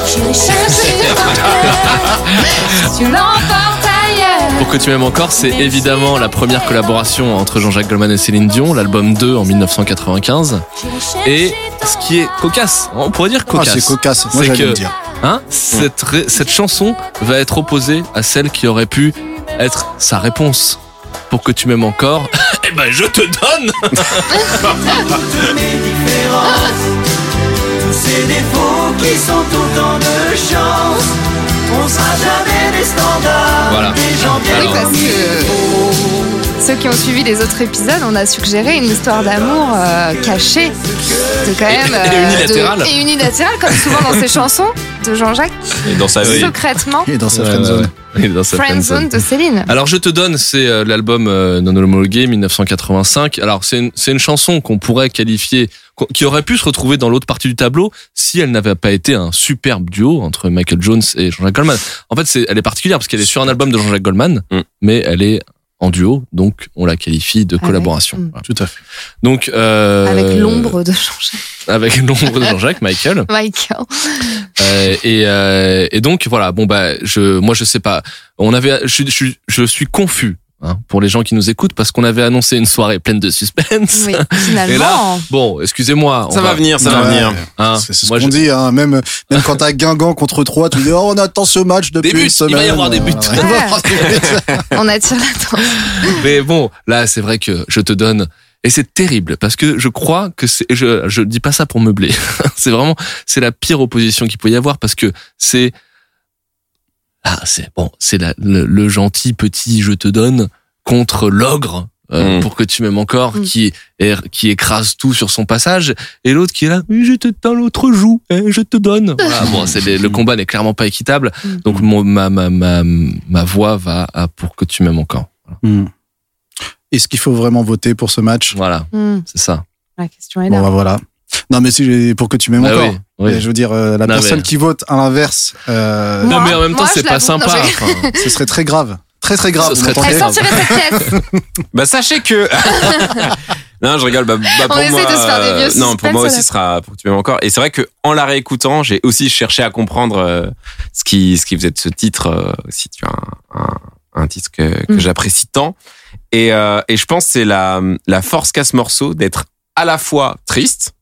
J'irai chercher tu l'emportes ailleurs.
pour que tu m'aimes encore, c'est évidemment la première collaboration entre Jean-Jacques Goldman et Céline Dion, l'album 2 en 1995. Et ce qui est cocasse, on pourrait dire
Ah,
cocasse.
c'est cocasse. Moi,
C'est
j'allais
que-
le dire.
Hein cette, cette chanson va être opposée à celle qui aurait pu être sa réponse. Pour que tu m'aimes encore, eh ben je te donne
toutes mes différences, tous ces défauts qui sont autant de chance. On sera jamais des standards,
Voilà.
des gens bien
Alors-
Oui, parce
comme il
que
faut.
ceux qui ont suivi les autres épisodes, on a suggéré une histoire d'amour euh, cachée. De quand même.
Et- et
euh,
unilatérale.
de- et unilatérale, comme souvent dans ses chansons de Jean-Jacques,
Et dans sa vie.
secrètement.
Et dans sa friendzone.
est dans sa
Friendzone de Céline.
Alors je te donne, c'est euh, l'album euh, Non Homologué 1985. Alors c'est une, c'est une chanson qu'on pourrait qualifier, qui aurait pu se retrouver dans l'autre partie du tableau si elle n'avait pas été un superbe duo entre Michael Jones et Jean-Jacques Goldman. En fait, c'est, elle est particulière parce qu'elle est sur un album de Jean-Jacques Goldman,
Mm.
mais elle est en duo, donc on la qualifie de
Avec-
collaboration.
Mm.
Voilà.
Tout à fait.
Donc euh,
Avec l'ombre de Jean-Jacques.
avec l'ombre de Jean-Jacques, Michael.
Michael.
Euh, et, euh, et donc voilà, bon bah je, moi je sais pas. On avait, je, suis- je, suis- je suis confus hein, pour les gens qui nous écoutent parce qu'on avait annoncé une soirée pleine de suspense.
Oui, finalement.
Et là, Bon, excusez-moi.
Ça va venir, ça va
Ouais.
venir.
hein.
C'est c'est ce
Moi,
qu'on
je-
dit, hein. même, même quand t'as Guingamp contre 3, tu dis, oh, on attend ce match depuis
buts,
une semaine.
il va y avoir des buts.
Buts.
On attire l'attention.
Mais bon, là c'est vrai que je te donne. Et c'est terrible parce que je crois que c'est, je, je dis pas ça pour meubler. c'est vraiment, c'est la pire opposition qu'il peut y avoir parce que c'est, c'est bon, c'est le, le gentil petit je te donne contre l'ogre. euh,
Mm.
pour que tu m'aimes encore,
Mm.
qui er- qui écrase tout sur son passage, et l'autre qui est là, oui, je te donne l'autre joue, et je te donne. Voilà, bon, c'est le combat n'est clairement pas équitable,
Mm.
donc mon- ma ma ma ma voix va à pour que tu m'aimes encore.
Est-ce qu'il faut vraiment voter pour ce match?
Voilà, c'est ça.
la question est
Bon,
là.
bah voilà. Non, mais si, pour que tu m'aimes
Ah
encore.
oui, oui.
Mais Je veux dire, euh, la
Non,
personne
mais-
qui vote à l'inverse, euh,
Non, mais en même temps,
moi,
c'est pas.
Non,
sympa. enfin.
ce serait très grave. Très, très grave.
Ce serait très grave.
cette.
Bah sachez que non, je rigole. Bah, bah, pour
On
moi,
de se faire des vieux
euh, non, pour moi aussi, ce sera pour que tu m'aimes encore. Et c'est vrai que en la réécoutant, j'ai aussi cherché à comprendre euh, ce qui ce qui faisait de ce titre. euh, si tu as un, un, un titre que, que
Mm.
j'apprécie tant. Et euh, et je pense que c'est la la force qu'a ce morceau d'être à la fois triste,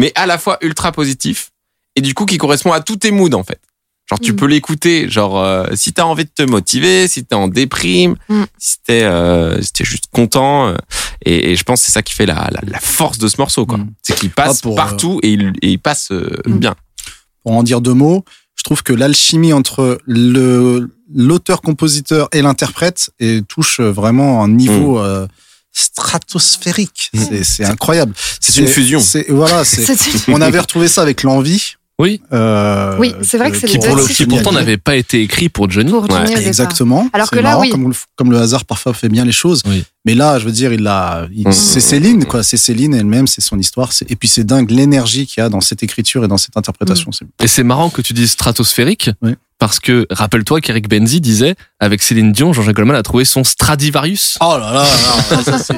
mais à la fois ultra positif. Et du coup, qui correspond à tous tes moods en fait. Genre, tu
Mm.
peux l'écouter, genre, euh, si t'as envie de te motiver, si t'es en déprime,
Mm.
si t'es, euh, si t'es juste content. euh, et, et je pense que c'est ça qui fait la, la, la force de ce morceau, quoi.
Mm.
C'est qu'il passe
Ah, pour,
partout et, il, et il passe euh, bien.
Pour en dire deux mots, je trouve que l'alchimie entre le l'auteur-compositeur et l'interprète et touche vraiment un niveau euh, stratosphérique.
Mm.
C'est- C'est incroyable.
C'est une fusion.
c'est- Voilà, On avait retrouvé ça avec l'envie.
Oui.
Euh,
Oui, c'est vrai que c'est
qui
pour le, qui pourtant n'avait pas été écrit pour Johnny.
Pour Johnny.
Exactement.
Alors que là,
marrant
oui.
Comme, le- comme le hasard parfois fait bien les choses.
Oui.
Mais là, je veux dire, il a,
Mm.
c'est Céline, quoi. C'est Céline elle-même, c'est son histoire. Et puis c'est dingue l'énergie qu'il y a dans cette écriture et dans cette interprétation. C'est-
Et c'est marrant que tu dises stratosphérique.
Oui.
Parce que, rappelle-toi qu'Eric Benzi disait, avec Céline Dion, Jean-Jacques Goldman a trouvé son Stradivarius.
Oh là là, là, ça, c'est-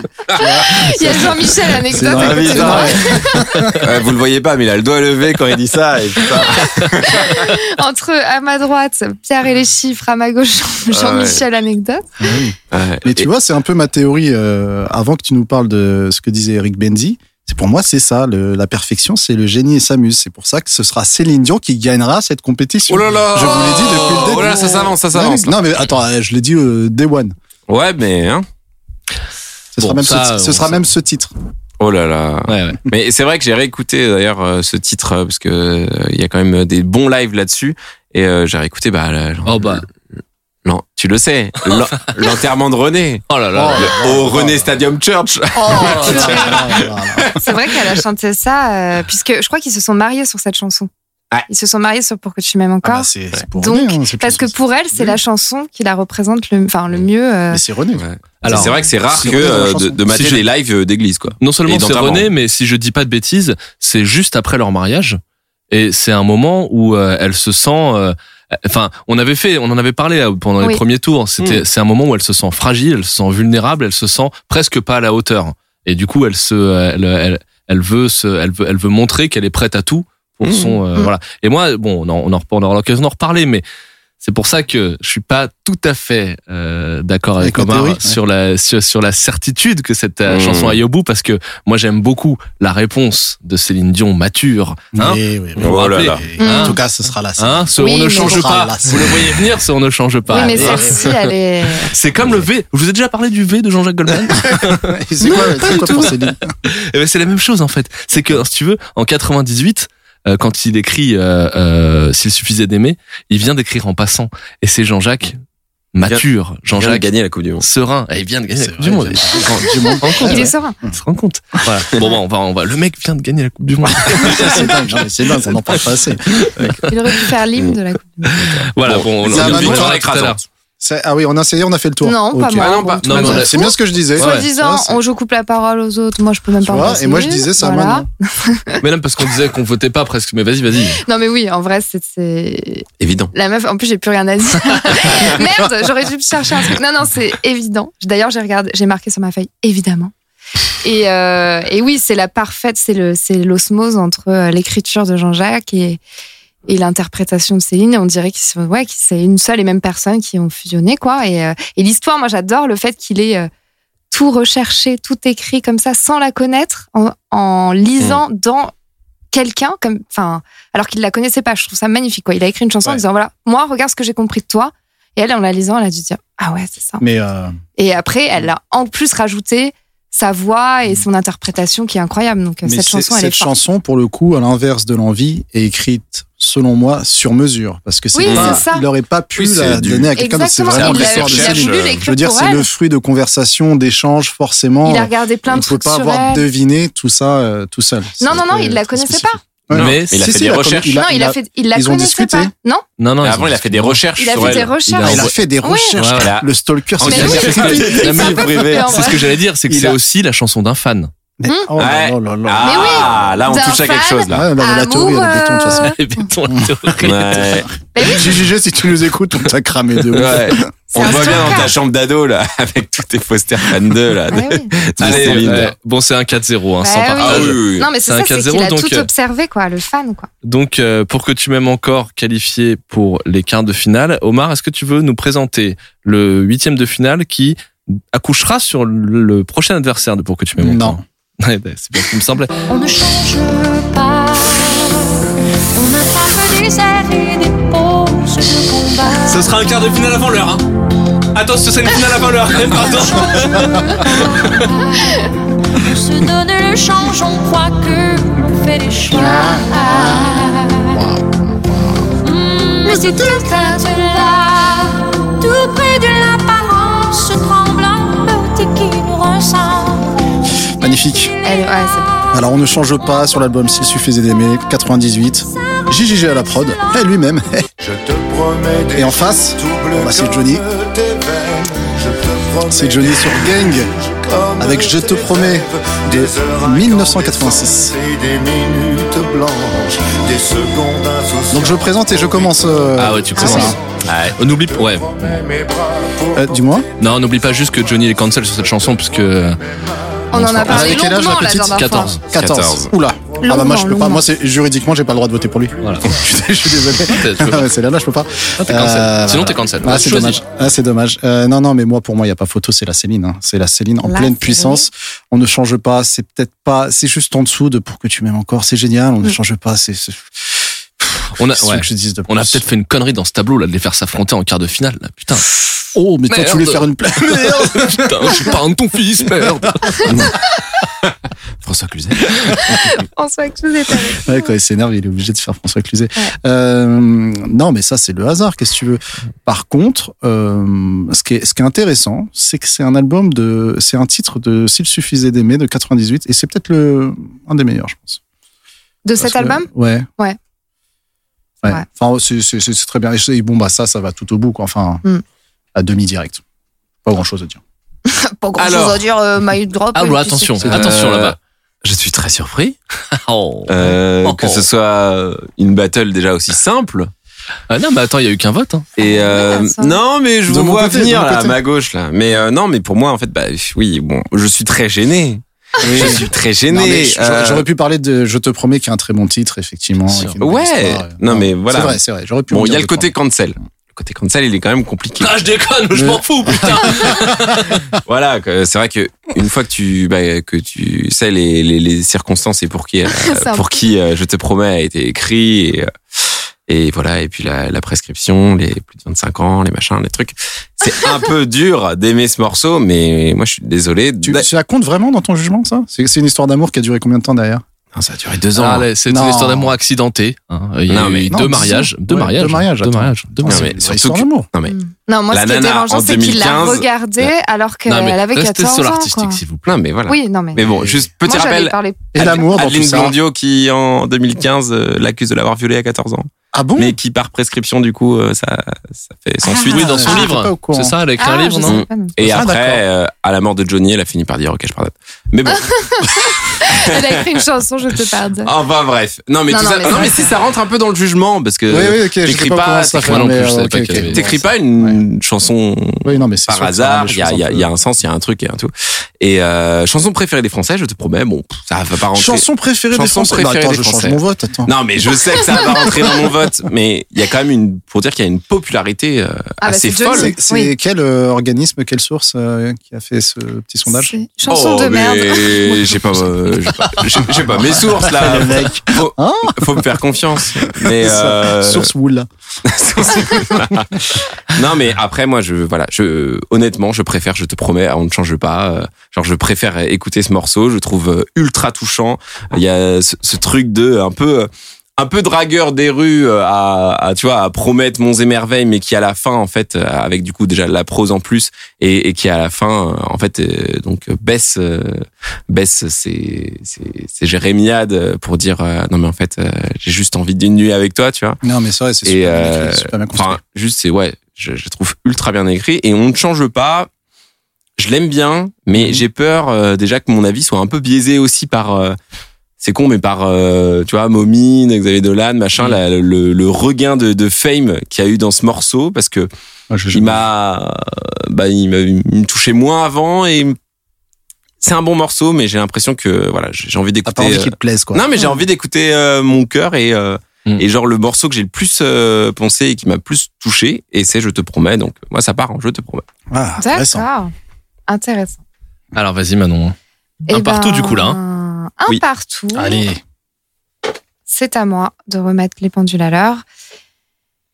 Il y a Jean-Michel, anecdote. À
la
côté de moi.
vous le voyez pas, mais il a le doigt levé quand il dit ça. Et.
Entre à ma droite, Pierre et les chiffres, à ma gauche, Jean-Michel, anecdote.
Ouais.
Mais tu
Et-
vois, c'est un peu ma théorie. euh, avant que tu nous parles de ce que disait Eric Benzi, c'est pour moi, c'est ça. le- la perfection, c'est le génie et s'amuse. C'est pour ça que ce sera Céline Dion qui gagnera cette compétition.
Oh là là
Je vous l'ai dit depuis le début.
Oh là là, ça s'avance, ça s'avance.
Non, mais attends, euh, je l'ai dit euh, Day One.
Ouais, mais hein.
Ce
Bon,
sera, même,
ça,
ce, sera même ce titre.
Oh là là.
Ouais, ouais.
Mais c'est vrai que j'ai réécouté d'ailleurs euh, ce titre euh, parce que euh, il y a quand même des bons lives là-dessus Et euh, j'ai réécouté, bah, la-
Oh bah.
Non, tu le sais, l'en- l'enterrement de René.
Oh là là.
Le- au René Stadium Church.
C'est vrai qu'elle a chanté ça, euh, puisque je crois qu'ils se sont mariés sur cette chanson.
Ouais.
Ils se sont mariés sur Pour que tu m'aimes
Ah
encore.
bah, c'est c'est pour
Donc,
René, hein,
parce que pour elle, c'est la chanson qui la représente le, enfin, le mieux. euh,
Mais c'est René.
Alors,
c'est vrai que c'est rare que euh, de, mater
Si je-
des lives d'église, quoi.
non seulement c'est. René, mais si je dis pas de bêtises, c'est juste après leur mariage. Et c'est un moment où euh, elle se sent. Enfin, on avait fait, on en avait parlé euh, pendant les
Oui.
premiers tours. C'était,
Mm.
c'est un moment où elle se sent fragile, elle se sent vulnérable, elle se sent presque pas à la hauteur. Et du coup, elle se, elle, elle, elle veut se, elle veut, elle veut montrer qu'elle est prête à tout pour
Mm.
son, euh,
Mm.
voilà. Et moi, bon, on, en, on, en, on aura l'occasion d'en reparler, mais c'est pour ça que je suis pas tout à fait euh, d'accord avec,
Avec la
Omar
théorie, ouais.
sur la sur, sur la certitude que cette euh,
Mm.
chanson aille au bout parce que moi j'aime beaucoup la réponse de Céline Dion mature. Hein
Oui, oui, oui.
Vous vous
Oh là là.
En tout cas, ce sera là.
Hein, ce
Oui,
on ne change pas. Vous le voyez venir, ce on ne change pas.
Oui, mais celle-ci, elle est.
C'est comme le V. Je vous ai déjà parlé du V de Jean-Jacques Goldman?
C'est quoi, c'est quoi pour Céline?
Eh ben, c'est la même chose en fait. C'est que si tu veux, en 98, euh, quand il écrit euh, euh, S'il suffisait d'aimer, il vient d'écrire en passant. Et c'est Jean-Jacques mature,
Il vient de
Jean-Jacques
gagner la Coupe du Monde.
serein. Et il vient de gagner la Coupe du Monde.
il
est serein.
Tu te rends compte Voilà. Bon, bah, on va, on va. Le mec vient de gagner la Coupe du Monde.
C'est dingue, c'est dingue, on n'en parle pas assez.
Il aurait pu faire l'hymne de la Coupe du Monde.
Voilà.
Bon,
Bon, on,
c'est
on
un
en
victoire
écrasante.
Ah oui, on a essayé, on a fait le tour.
Non, pas moi.
Ah non, pas-
tout
non,
C'est bien ce que je disais. Ouais, c'est-
on- je coupe la parole aux autres. Moi, je peux même
Tu
pas
vois, et moi je disais ça,
Voilà.
moi non.
Mais même parce qu'on disait qu'on votait pas presque. Mais vas-y, vas-y.
Non, mais oui, en vrai, c'est-.
Évident.
La meuf, en plus, j'ai plus rien à dire. Merde, j'aurais dû chercher un truc. Non, non, c'est évident. D'ailleurs, j'ai regardé, j'ai marqué sur ma feuille, évidemment. Et, euh, et oui, c'est la parfaite, c'est le, c'est l'osmose entre euh, l'écriture de Jean-Jacques et, et l'interprétation de Céline. On dirait que c'est ouais, que c'est une seule et même personne qui ont fusionné, quoi. Et, euh, et l'histoire, moi, j'adore le fait qu'il ait euh, tout recherché, tout écrit comme ça, sans la connaître, en, en lisant dans quelqu'un, comme, enfin, alors qu'il la connaissait pas. Je trouve ça magnifique, quoi. Il a écrit une chanson en disant, voilà, moi, regarde ce que j'ai compris de toi. Et elle, en la lisant, elle a dû dire, ah ouais, c'est ça.
Mais euh,
Et après, elle a en plus rajouté sa voix et son interprétation qui est incroyable. Donc,
mais
cette chanson, elle est
cette
forte.
chanson, pour le coup, à l'inverse de l'envie, est écrite, selon moi, sur mesure. Parce que c'est
Oui,
pas- il n'aurait pas pu
Oui,
la
du-
donner à quelqu'un d'autre. C'est
Exactement.
vraiment
Il
l'histoire de
il
Céline.
euh,
Je veux dire, c'est le fruit de conversations, d'échanges, forcément.
Il a regardé plein
on
de
ne peut
trucs
pas avoir
elle.
deviné tout ça euh, tout seul.
Non, non, non, il la
très
connaissait
spécifique.
pas.
Non.
Mais
Mais il a
Si,
fait
si,
des
il
recherches.
il a-
non, il
il
a, fait, il la
ils ont
connaissait
discuté.
pas. Non,
Non, non.
Mais avant, il a fait des recherches
il a fait des recherches.
Il a
Il fait des recherches. Le stalker, c'est
Mais oui. C'est un peu
privé.
flippant,
C'est ce que j'allais dire, c'est que
Il
c'est
a-
aussi la chanson d'un fan.
Mais- Oh là
Ouais.
là là là.
Ah, là, on touche à quelque chose, là.
Ouais, bah, la théorie, elle est béton, de toute façon.
Ouais.
Oui,
JJG, si tu nous écoutes, on t'a cramé de ouf.
On voit bien dans ta chambre d'ado, là, avec tous tes posters fan 2, là. de-
Ouais, oui.
de
Allez, euh, bon, c'est un 4-0, hein, sans
Bah oui.
partage.
Ah oui, oui, oui.
Non, mais c'est ça, c'est
4-0,
qu'il a
donc,
tout
euh,
observé, quoi, le fan, quoi.
Donc, euh, pour que tu m'aimes encore qualifié pour les quarts de finale, Omar, est-ce que tu veux nous présenter le huitième de finale qui accouchera sur le le prochain adversaire de Pour que tu m'aimes encore?
Non.
Ouais, bah, c'est bien ce qui me semblait.
On ne change pas. On n'a pas que des airs et des poses de combat.
Ce sera un quart de finale avant l'heure. Hein. Attends, ce sera une finale avant l'heure. Pardon.
On se donne le change, on croit que l'on fait des choix. Hmm, Mais c'est toute crainte-là, tout près de l'apparence tremblante qui nous ressemble.
Magnifique.
Elle, ouais, c'est
Alors on ne change pas sur l'album S'il suffisait d'aimer, 98. JJG à la prod, et lui-même.
Je te promets
Et en face, bah, c'est Johnny. C'est Johnny sur Gang, avec Je te promets de 1986.
des minutes blanches, des secondes insouciantes.
Donc je présente et je commence. euh,
Ah ouais, tu commences. On pas. Ouais.
Mes bras pour
Euh, Dis-moi.
Non, n'oublie pas juste que Johnny est cancel sur cette chanson puisque euh,
On en a parlé
quel âge, la
longuement la
petite
dernière
14.
14.
14.
Oula. Ah bah moi je peux pas.
longuement.
Moi c'est juridiquement j'ai pas le droit de voter pour lui.
voilà.
je suis- je suis désolé.
Tu peux pas.
C'est là là je peux pas.
Ah, t'es cancel.
Euh,
Sinon t'es cancel.
Ah, c'est
Choisis.
dommage. Ah, c'est dommage. Euh, non, non, mais moi, pour moi, il n'y a pas photo, c'est la Céline. hein. C'est la Céline en
La
pleine
Céline.
puissance. On ne change pas. C'est peut-être pas. C'est juste en dessous de pour que tu m'aimes encore. C'est génial. On ne
Mm.
change pas. C'est. c'est-
On a,
qu'est-ce que
ouais.
je te dise de
On a peut-être fait une connerie dans ce tableau là de les faire s'affronter en quart de finale. Là. Putain.
Oh, mais toi, tu voulais faire une plaie. Merde.
Putain, je suis pas un de ton fils, merde.
François Cluzet.
François Cluzet.
Ouais, quand il s'énerve, il est obligé de faire François Cluzet.
Ouais.
Euh, non, mais ça, c'est le hasard, qu'est-ce que tu veux. Par contre, euh, ce, qui est, ce qui est intéressant, c'est que c'est un album de. C'est un titre de S'il suffisait d'aimer de 98, et c'est peut-être le un des meilleurs, je pense.
De
Parce
cet
que-
album?
Ouais.
Ouais.
Ouais.
Ouais.
Enfin, c'est- très bien. Et bon, bah, ça, ça va tout au bout, quoi. Enfin,
Mm.
à demi-direct. Pas grand chose à dire.
Pas grand
Alors.
chose à dire, euh, My Drop.
Ah
puis
attention, attention
Euh,
là-bas.
Je suis très surpris
Oh.
euh,
Oh.
que ce soit une battle déjà aussi simple.
Ah non, mais attends, il y a eu qu'un vote. Hein.
Et euh,
Ouais, ça.
non, mais je
De
vous vois
côté,
venir là, à ma gauche là. Mais euh, non, mais pour moi en fait, bah oui, bon, je suis très gêné. Je suis très gêné.
Non, mais j-
Euh,
J'aurais pu parler de Je te promets qui est un très bon titre, effectivement.
Ouais. Non, mais voilà.
C'est vrai, c'est vrai. J'aurais pu.
Bon, il y a le côté cancel. Le côté cancel, il est quand même compliqué.
Ah, je déconne, je m'en fous, putain.
voilà, c'est vrai que une fois que tu bah, que tu sais les, les, les circonstances et pour qui euh, pour qui euh, je te promets a été écrit et euh, et voilà et puis la, la prescription, les plus de 25 ans, les machins, les trucs. C'est un peu dur d'aimer ce morceau, mais moi je suis désolé.
Tu, ça compte vraiment dans ton jugement, ça? C'est c'est une histoire d'amour qui a duré combien de temps derrière?
Non, ça a duré deux ans.
Ah, allez, c'est
Non.
une histoire d'amour accidentée. hein. Il y a
Non, mais-
eu
non,
deux mariages. Deux
Ouais,
mariages.
deux mariages,
Deux mariages. Deux
Non,
mariages.
mais
C'est une
surtout
histoire
que-
d'amour.
non mais
Mm. Non, moi,
La
ce qui est
nana,
dérangeant,
en
c'est qu'il l'a
2015,
regardé alors qu'elle
Non, mais
avait
restez
14
sur
ans.
l'artistique,
quoi.
s'il vous plaît.
non mais voilà.
Oui, non, mais.
Mais bon, juste petit
moi,
rappel.
parlé.
Et l'amour dans tout
Adeline
ça.
Blondio qui en 2015 euh, l'accuse de l'avoir violée à 14 ans,
Ah bon
mais qui par prescription du coup euh, ça ça fait sans
Ah.
suite.
Oui, dans son
Ah,
livre. C'est ça, elle a écrit un
Ah,
livre, non.
Et
Ah,
après, euh, à la mort de Johnny, elle a fini par dire ok, je pardonne. Mais bon,
Elle a écrit une chanson, je te pardonne.
enfin bref. Non mais
Non,
tout
non,
ça,
mais
non mais si ça rentre un peu dans le jugement parce que
Oui, oui, ok. Je
t'écris
pas
t'écris
pas
une chanson
Oui, non, mais c'est
par hasard. Il y a, il y, a,
un
il y a
peu-
un sens, il y a un truc et un tout. Et euh, chanson préférée des Français, je te promets, bon, ça va pas rentrer.
Chanson préférée des
Chanson
Français. Bah,
préférée
attends,
des
je change
Français.
mon vote. Attends.
Non, mais je sais que ça va pas rentrer dans mon vote, mais il y a quand même une, pour dire qu'il y a une popularité euh,
Ah, bah,
assez folle.
C'est
Oui.
quel euh, organisme, quelle source euh, qui a fait ce petit sondage
C'est- Chanson
Oh,
de
mais
merde.
J'ai pas, euh, j'ai pas, mes sources là. Faut,
Hein
faut me faire confiance. Mais euh,
Source Wool.
non, mais après moi, je voilà, je honnêtement, je préfère, je te promets, on ne change pas. euh, genre, je préfère écouter ce morceau. Je trouve ultra touchant. Il y a ce, ce truc de un peu. Un peu dragueur des rues euh, à, à tu vois à promettre monts et merveilles mais qui à la fin en fait euh, avec du coup déjà la prose en plus et, et qui à la fin euh, en fait donc baisse baisse ses, ses, ses jérémiades pour dire non mais en fait j'ai juste envie d'une nuit avec toi tu vois
Non, mais c'est vrai, c'est super, bien
euh,
écrit, super bien construit.
juste c'est ouais je, je trouve ultra bien écrit et on ne change pas je l'aime bien mais
Mhm.
j'ai peur euh, déjà que mon avis soit un peu biaisé aussi par euh, c'est con mais par euh, tu vois Momine Xavier Dolan machin la- le, le regain de, de fame qu'il y a eu dans ce morceau parce que
Moi, je-
il m'a bah il m'a il me touchait moins avant et c'est un bon morceau mais j'ai l'impression que voilà j'ai envie d'écouter
envie
euh,
qu'il te plaise, quoi.
non, mais j'ai envie d'écouter euh, mon cœur et euh,
Mm.
et genre le morceau que j'ai le plus euh, pensé et qui m'a plus touché et c'est Je te promets. Donc moi ça part en Je te promets.
Ah, intéressant.
D'accord. Intéressant.
Alors, vas-y, Manon.
Eh
Un partout,
ben,
du coup, là, hein.
Un
Oui.
partout.
Allez.
C'est à moi de remettre les pendules à l'heure.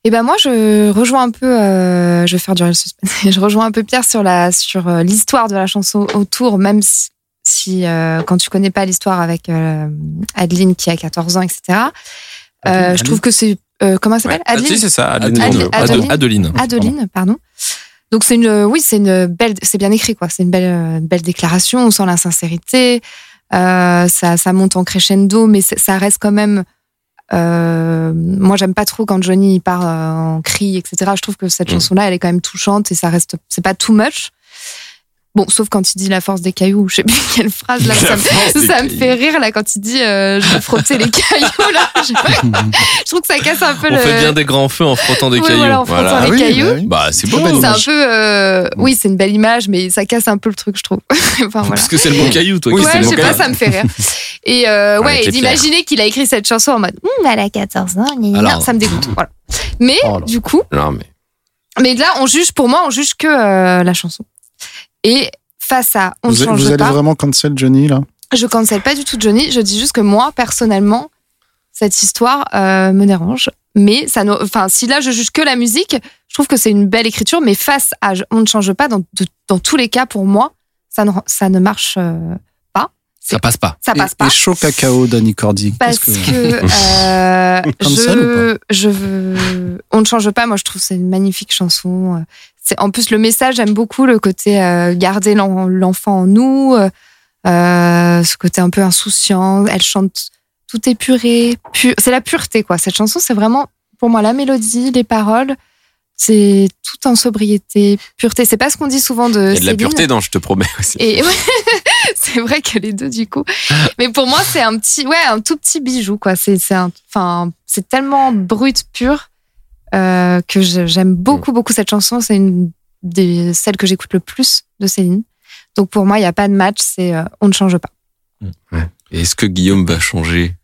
Et ben moi, je rejoins un peu, euh, je vais faire durer le suspense. je rejoins un peu Pierre sur la sur euh, l'histoire de la chanson autour, même si, si, euh, quand tu connais pas l'histoire avec euh, Adeline qui a 14 ans, etc. Euh,
Adeline,
je trouve que c'est euh, comment elle s'appelle?
Ah,
Adeline?
si, c'est ça. Adeline
Adeline-. Adeline.
Adeline.
Adeline, pardon. Donc c'est une, oui, c'est une belle, c'est bien écrit quoi. C'est une belle, belle déclaration. On sent la sincérité. Euh, ça, ça monte en crescendo, mais ça reste quand même. Euh, moi, j'aime pas trop quand Johnny part euh, en cri, etc. Je trouve que cette
Mm.
chanson-là, elle est quand même touchante et ça reste, c'est pas too much. Bon, sauf quand il dit la force des cailloux, je sais plus quelle phrase là,
La
ça, me- ça fait rire là quand il dit euh, je vais frotter les cailloux là. Je, je trouve que ça casse un peu
On
le.
fait bien des grands feux en frottant des
Oui,
cailloux.
voilà, en frottant
Voilà.
les
Ah oui,
cailloux.
bah oui.
Bah c'est beau.
Belle
C'est un
image.
peu, euh, oui, c'est une belle image, mais ça casse un peu le truc, je trouve. enfin voilà.
Parce que c'est le bon caillou, toi.
Oui,
ouais,
c'est
je sais pas,
caillou.
ça me fait rire. Et euh, ouais, d'imaginer qu'il a écrit cette chanson en mode, Hum, elle a 14 ans, gna, gna,
Alors.
ça me dégoûte. Voilà. Mais
Oh
du coup,
Non mais
mais là, on juge, pour moi, on juge que euh, la chanson. Et face à, on ne
Vous,
change
vous allez
pas.
vraiment cancel Johnny, là
Je cancelle pas du tout Johnny. Je dis juste que moi, personnellement, cette histoire euh, me dérange. Mais ça, enfin, si là je juge que la musique, je trouve que c'est une belle écriture. Mais face à, on ne change pas dans, de- dans tous les cas pour moi, ça ne, ça ne marche euh, pas.
Ça passe pas.
Ça passe
Et-
pas.
Et chaud cacao d'Annie Cordy.
Parce
qu'est-ce
que, euh, je, je veux, on ne change pas. Moi, je trouve que c'est une magnifique chanson. C'est en plus le message. J'aime beaucoup le côté euh, garder l'en- l'enfant en nous, euh, euh, ce côté un peu insouciant. Elle chante tout épuré, pu- c'est la pureté quoi. Cette chanson, c'est vraiment pour moi la mélodie, les paroles. C'est tout en sobriété, pureté. C'est pas ce qu'on dit souvent de.
Il y a de la pureté dans Je te promets aussi.
Et ouais, c'est vrai qu'elle est deux du coup. Mais pour moi, c'est un petit, ouais, un tout petit bijou quoi. C'est, enfin, c'est tellement brut, pur euh, que j'aime beaucoup, beaucoup cette chanson. C'est une des celles que j'écoute le plus de Céline. Donc pour moi, il n'y a pas de match. C'est euh, on ne change pas.
Et Est-ce que Guillaume va changer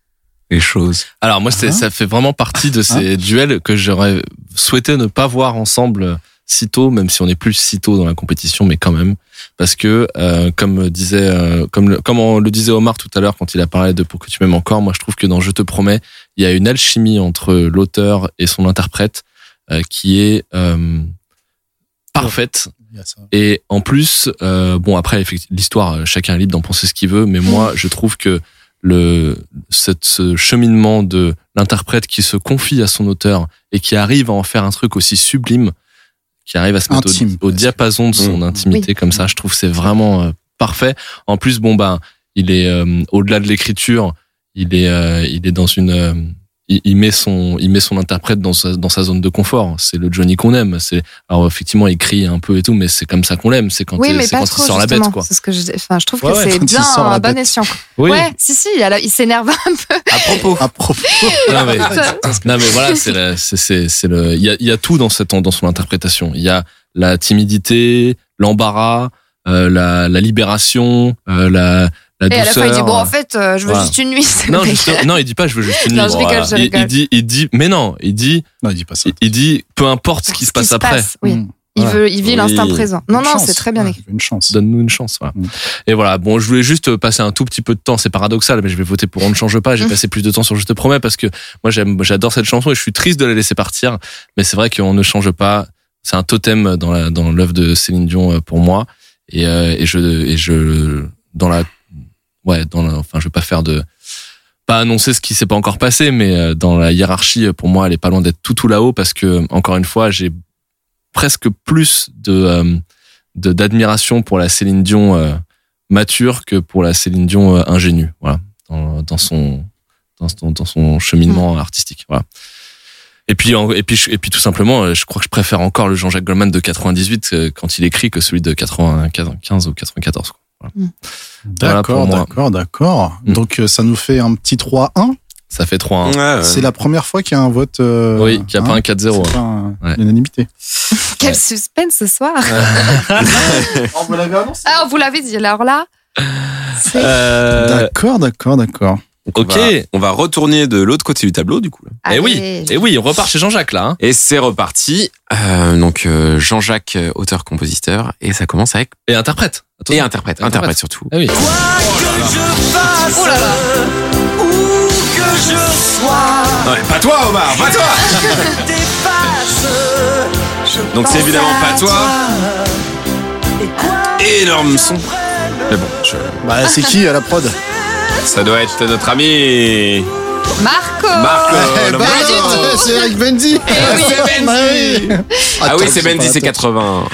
les choses?
Alors moi,
Ah.
ça fait vraiment partie de ces duels que j'aurais souhaité ne pas voir ensemble si tôt, même si on n'est plus si tôt dans la compétition, mais quand même, parce que euh, comme disait, euh, comme le, comme on le disait Omar tout à l'heure quand il a parlé de Pour que tu m'aimes encore, moi je trouve que dans Je te promets, il y a une alchimie entre l'auteur et son interprète euh, qui est euh, parfaite. Et en plus, euh, bon après l'histoire, euh, chacun est libre d'en penser ce qu'il veut, mais moi je trouve que le cette, ce cheminement de l'interprète qui se confie à son auteur et qui arrive à en faire un truc aussi sublime, qui arrive à se mettre
Intime,
au, diapason de son
Mmh.
intimité comme ça, je trouve que c'est vraiment euh, parfait. En plus, bon ben, il est euh, au-delà de l'écriture, il est euh, il est dans une euh, il, il met son il met son interprète dans sa, dans sa zone de confort. C'est le Johnny qu'on aime. C'est alors effectivement il crie un peu et tout, mais c'est comme ça qu'on l'aime. C'est quand,
oui,
il-
mais
c'est
pas
quand
trop
il sort la bête quoi.
C'est ce que je, enfin, je trouve
Ouais,
que
ouais,
c'est bien un bon escient. quoi.
Oui.
Ouais, si, si. Alors, il s'énerve un peu.
À propos.
À propos.
Non mais, non mais voilà, c'est c'est c'est le il y a il y a tout dans cette dans son interprétation. Il y a la timidité, l'embarras, euh, la la libération, euh, la la
Et à la
douceur.
fin, il dit bon, en fait, euh, je veux
Voilà.
juste une nuit.
non, juste- non, il dit pas je veux juste une
Non,
nuit.
je rigole, je
Il-. Il, dit il dit mais non, il dit
Non, il dit pas ça.
il, dit peu importe ce qui se passe après,
oui.
Mm.
Il
Voilà.
veut, il vit
Oui.
l'instant présent. Non,
Une
non, c'est très bien
Ouais,
écrit.
Une chance.
donne-nous une chance. Voilà.
Mm.
Et voilà, bon, je voulais juste passer un tout petit peu de temps, c'est paradoxal, mais je vais voter pour On ne change pas. J'ai
Mm.
passé plus de temps sur Je te promets parce que moi j'aime, j'adore cette chanson et je suis triste de la laisser partir. Mais c'est vrai qu'on ne change pas. C'est un totem dans la dans l'œuvre de Céline Dion euh, pour moi. Et, euh, et je et je dans la ouais dans la, enfin je vais pas faire de pas annoncer ce qui s'est pas encore passé, mais euh, dans la hiérarchie, pour moi, elle est pas loin d'être tout tout là-haut parce que encore une fois, j'ai presque plus de euh, d'admiration pour la Céline Dion euh, mature que pour la Céline Dion euh, ingénue. Voilà, dans, dans son dans, son- dans son cheminement artistique. Voilà. Et puis et puis et puis tout simplement, euh, je crois que je préfère encore le Jean-Jacques Goldman de 98 euh, quand il écrit que celui de 95 ou 94. quoi. Voilà pour
D'accord,
moi.
d'accord, d'accord.
Mm.
Donc euh, ça nous fait un petit 3-1.
Ça fait 3
Ouais, ouais.
C'est la première fois qu'il y a un vote. euh,
Oui, qu'il n'y a
hein,
pas un 4-0.
c'est pas un-
Ouais.
l'unanimité.
Quel suspense ce soir.
On vous l'avait annoncé.
Ah, vous l'avez dit. Alors là,
Euh,
D'accord, d'accord, d'accord.
Donc, on
ok.
va- On va retourner de l'autre côté du tableau, du coup. là.
Et oui,
Allez.
et oui, on repart chez Jean-Jacques là. hein.
Et c'est reparti. Euh, donc euh, Jean-Jacques, euh, auteur-compositeur, et ça commence avec
Et interprète.
et interprète,
Interprète.
interprète surtout.
Ah oui.
Quoi que je fasse,
Oh là là.
où que je sois,
Ouais, pas toi, Omar, pas toi.
je
Donc c'est évidemment pas toi.
Et quoi
Énorme son. Mais bon, je-
Bah, c'est qui à la prod?
Ça doit être notre ami
Marco.
Marco.
Eh ben, C'est Eric Bendy.
Ah, c'est Bendy.
Ah
Ah
Attends,
oui, c'est Bendy, c'est
la tête.
80.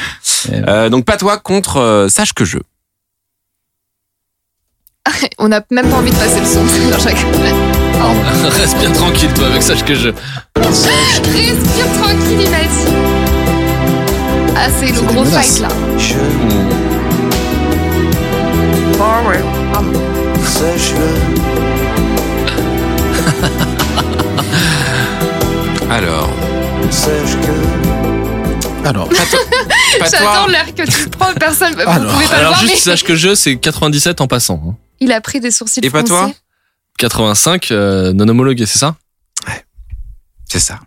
Eh ben.
Euh, donc pas toi contre euh, Sache que je.
On n'a même pas envie de passer le son. Jean-Jacques.
Reste bien tranquille toi avec ça que je.
Respire tranquille, il m'a dit. Ah, c'est le gros fight là.
Je
Alors,
Sèche que.
Alors,
pas
J'adore
toi.
l'air que tu prends, personne. Vous
Alors.
pouvez pas le
Alors
voir,
juste
mais
sache que je c'est 97 en passant. hein.
il a pris des sourcils
Et pas toi
froncés.
85 euh, non homologué, c'est ça?
C'est ça.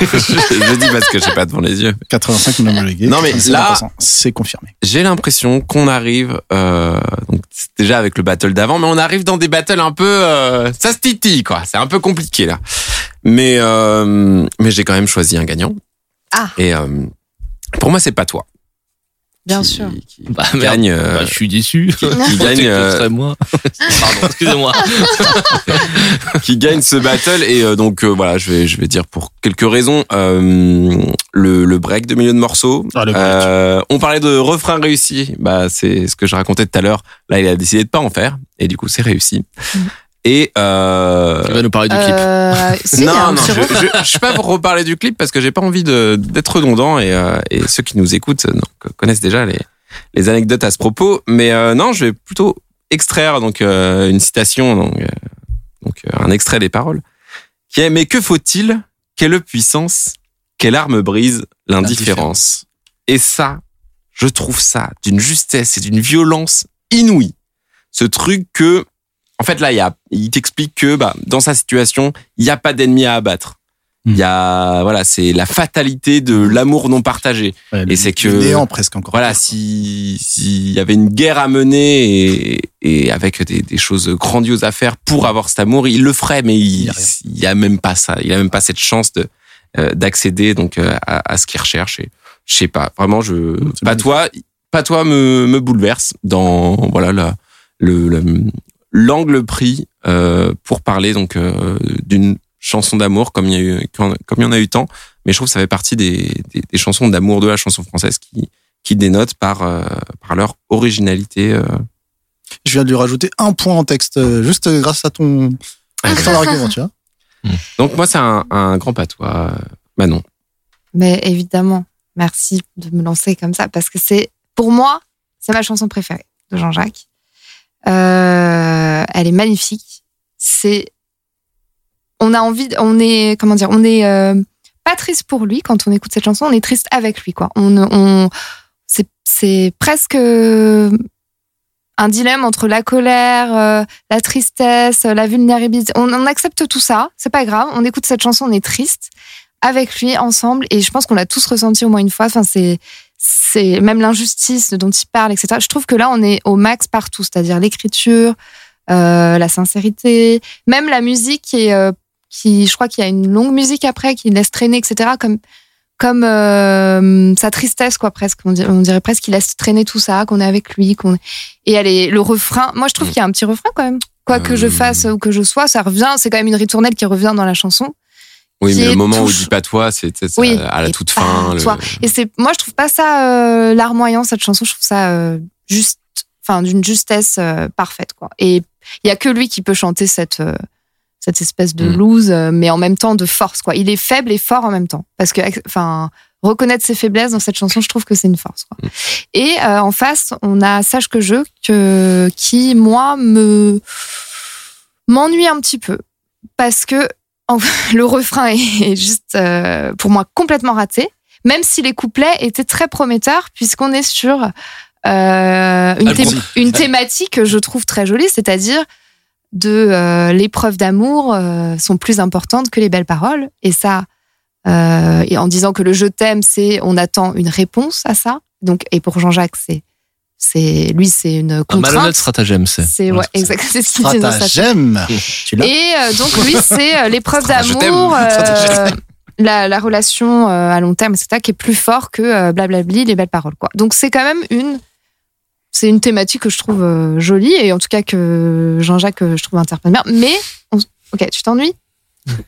Je, je dis parce que j'ai pas devant les yeux.
85 non homologués.
Non, mais
87
là-
c'est confirmé.
J'ai l'impression qu'on arrive, euh, donc déjà avec le battle d'avant, mais on arrive dans des battles un peu, euh, ça se titille quoi. C'est un peu compliqué là. Mais euh, mais j'ai quand même choisi un gagnant.
Ah.
Et euh, pour moi c'est pas toi.
Bien
qui,
sûr.
qui
Bah,
gagne, euh,
Bah, je suis déçu.
qui, qui gagne, euh,
moi. Pardon, excusez-moi.
qui gagne ce battle et euh, donc euh, voilà, je vais je vais dire pour quelques raisons euh, le, le break de milieu de morceaux.
Ah, le break.
Euh, on parlait de refrain réussi, bah c'est ce que je racontais tout à l'heure. Là, il a décidé de pas en faire et du coup c'est réussi. Et euh,
Tu vas nous parler du clip.
Euh, si,
non, non, je, je, je suis pas pour reparler du clip parce que j'ai pas envie de d'être redondant et, euh, et ceux qui nous écoutent euh, donc, connaissent déjà les les anecdotes à ce propos. Mais euh, non, je vais plutôt extraire donc euh, une citation donc euh, donc euh, un extrait des paroles qui est mais que faut-il quelle puissance quelle arme brise l'indifférence? Et ça je trouve ça d'une justesse et d'une violence inouïe ce truc que en fait là il y a il t'explique que bah dans sa situation il n'y a pas d'ennemi à abattre. Il y a voilà c'est la fatalité de l'amour non partagé.
Ouais,
Et c'est que-
néant presque encore.
voilà, si s'il y avait une guerre à mener et, et avec des, des choses grandioses à faire pour avoir cet amour, il le ferait, mais il, il y a même pas ça, il a même pas cette chance de euh, d'accéder donc euh, à, à ce qu'il recherche. Et je sais pas, vraiment, je pas toi, pas toi me, me bouleverse dans voilà la, le le- l'angle pris euh, pour parler donc euh, d'une chanson d'amour comme il y a eu comme il y en a eu tant mais je trouve que ça fait partie des, des, des chansons d'amour de la chanson française qui qui dénotent par euh, par leur originalité euh.
Je viens de lui rajouter un point en texte, euh, juste grâce à ton, à ton argument, tu vois.
donc moi c'est un, un grand patois euh, Manon
Mais évidemment, merci de me lancer comme ça parce que c'est, pour moi, c'est ma chanson préférée de Jean-Jacques. Euh, elle est magnifique. C'est, on a envie, on est, comment dire, on est euh, pas triste pour lui quand on écoute cette chanson, on est triste avec lui, quoi. On, on, c'est, presque un dilemme entre la colère, euh, la tristesse, la vulnérabilité. On, on accepte tout ça, c'est pas grave. On écoute cette chanson, on est triste avec lui ensemble et je pense qu'on l'a tous ressenti au moins une fois. Enfin, c'est c'est même l'injustice dont il parle, etc. Je trouve que là, on est au max partout, c'est-à-dire l'écriture, euh, la sincérité, même la musique qui est, euh, qui, je crois qu'il y a une longue musique après qui laisse traîner, etc. Comme comme euh, sa tristesse, quoi, presque. On dirait, on dirait presque qu'il laisse traîner tout ça, qu'on est avec lui, qu'on et elle est le refrain. Moi, je trouve qu'il y a un petit refrain quand même. Quoi que je
Euh.
fasse ou que je sois, ça revient. C'est quand même une ritournelle qui revient dans la chanson.
Oui mais le moment où il dit pas toi c'est
Oui,
à la
et
toute fin le-
toi. Et c'est, moi, je trouve pas ça euh, larmoyant cette chanson. Je trouve ça euh, juste, enfin, d'une justesse euh, parfaite, quoi. Et il y a que lui qui peut chanter cette euh, cette espèce de
Mm.
loose, euh, mais en même temps de force, quoi. Il est faible et fort en même temps, parce que, enfin, reconnaître ses faiblesses dans cette chanson, je trouve que c'est une force. Quoi. Et euh, en face, on a Sache que je, que qui moi me m'ennuie un petit peu, parce que le refrain est, juste euh, pour moi complètement raté même si les couplets étaient très prometteurs, puisqu'on est sur euh, une, thématique que je trouve très jolie, c'est-à-dire de euh, l'épreuve d'amour euh, sont plus importantes que les belles paroles. Et ça, et en disant que le je t'aime, c'est on attend une réponse à ça. Donc, et pour Jean-Jacques, c'est c'est lui, c'est une
Un
contrainte.
malhonnête stratagème, c'est.
C'est ouais, exact, c'est ce qu'il dit dans sa
Stratagème.
Et euh, donc lui, c'est euh, l'épreuve d'amour, euh, la, la relation euh, à long terme, etc., qui est plus fort que euh, blablabli, les belles paroles. Quoi. Donc c'est quand même une, c'est une thématique que je trouve euh, jolie et en tout cas que Jean-Jacques, euh, je trouve interprète bien. Mais on- ok, tu t'ennuies?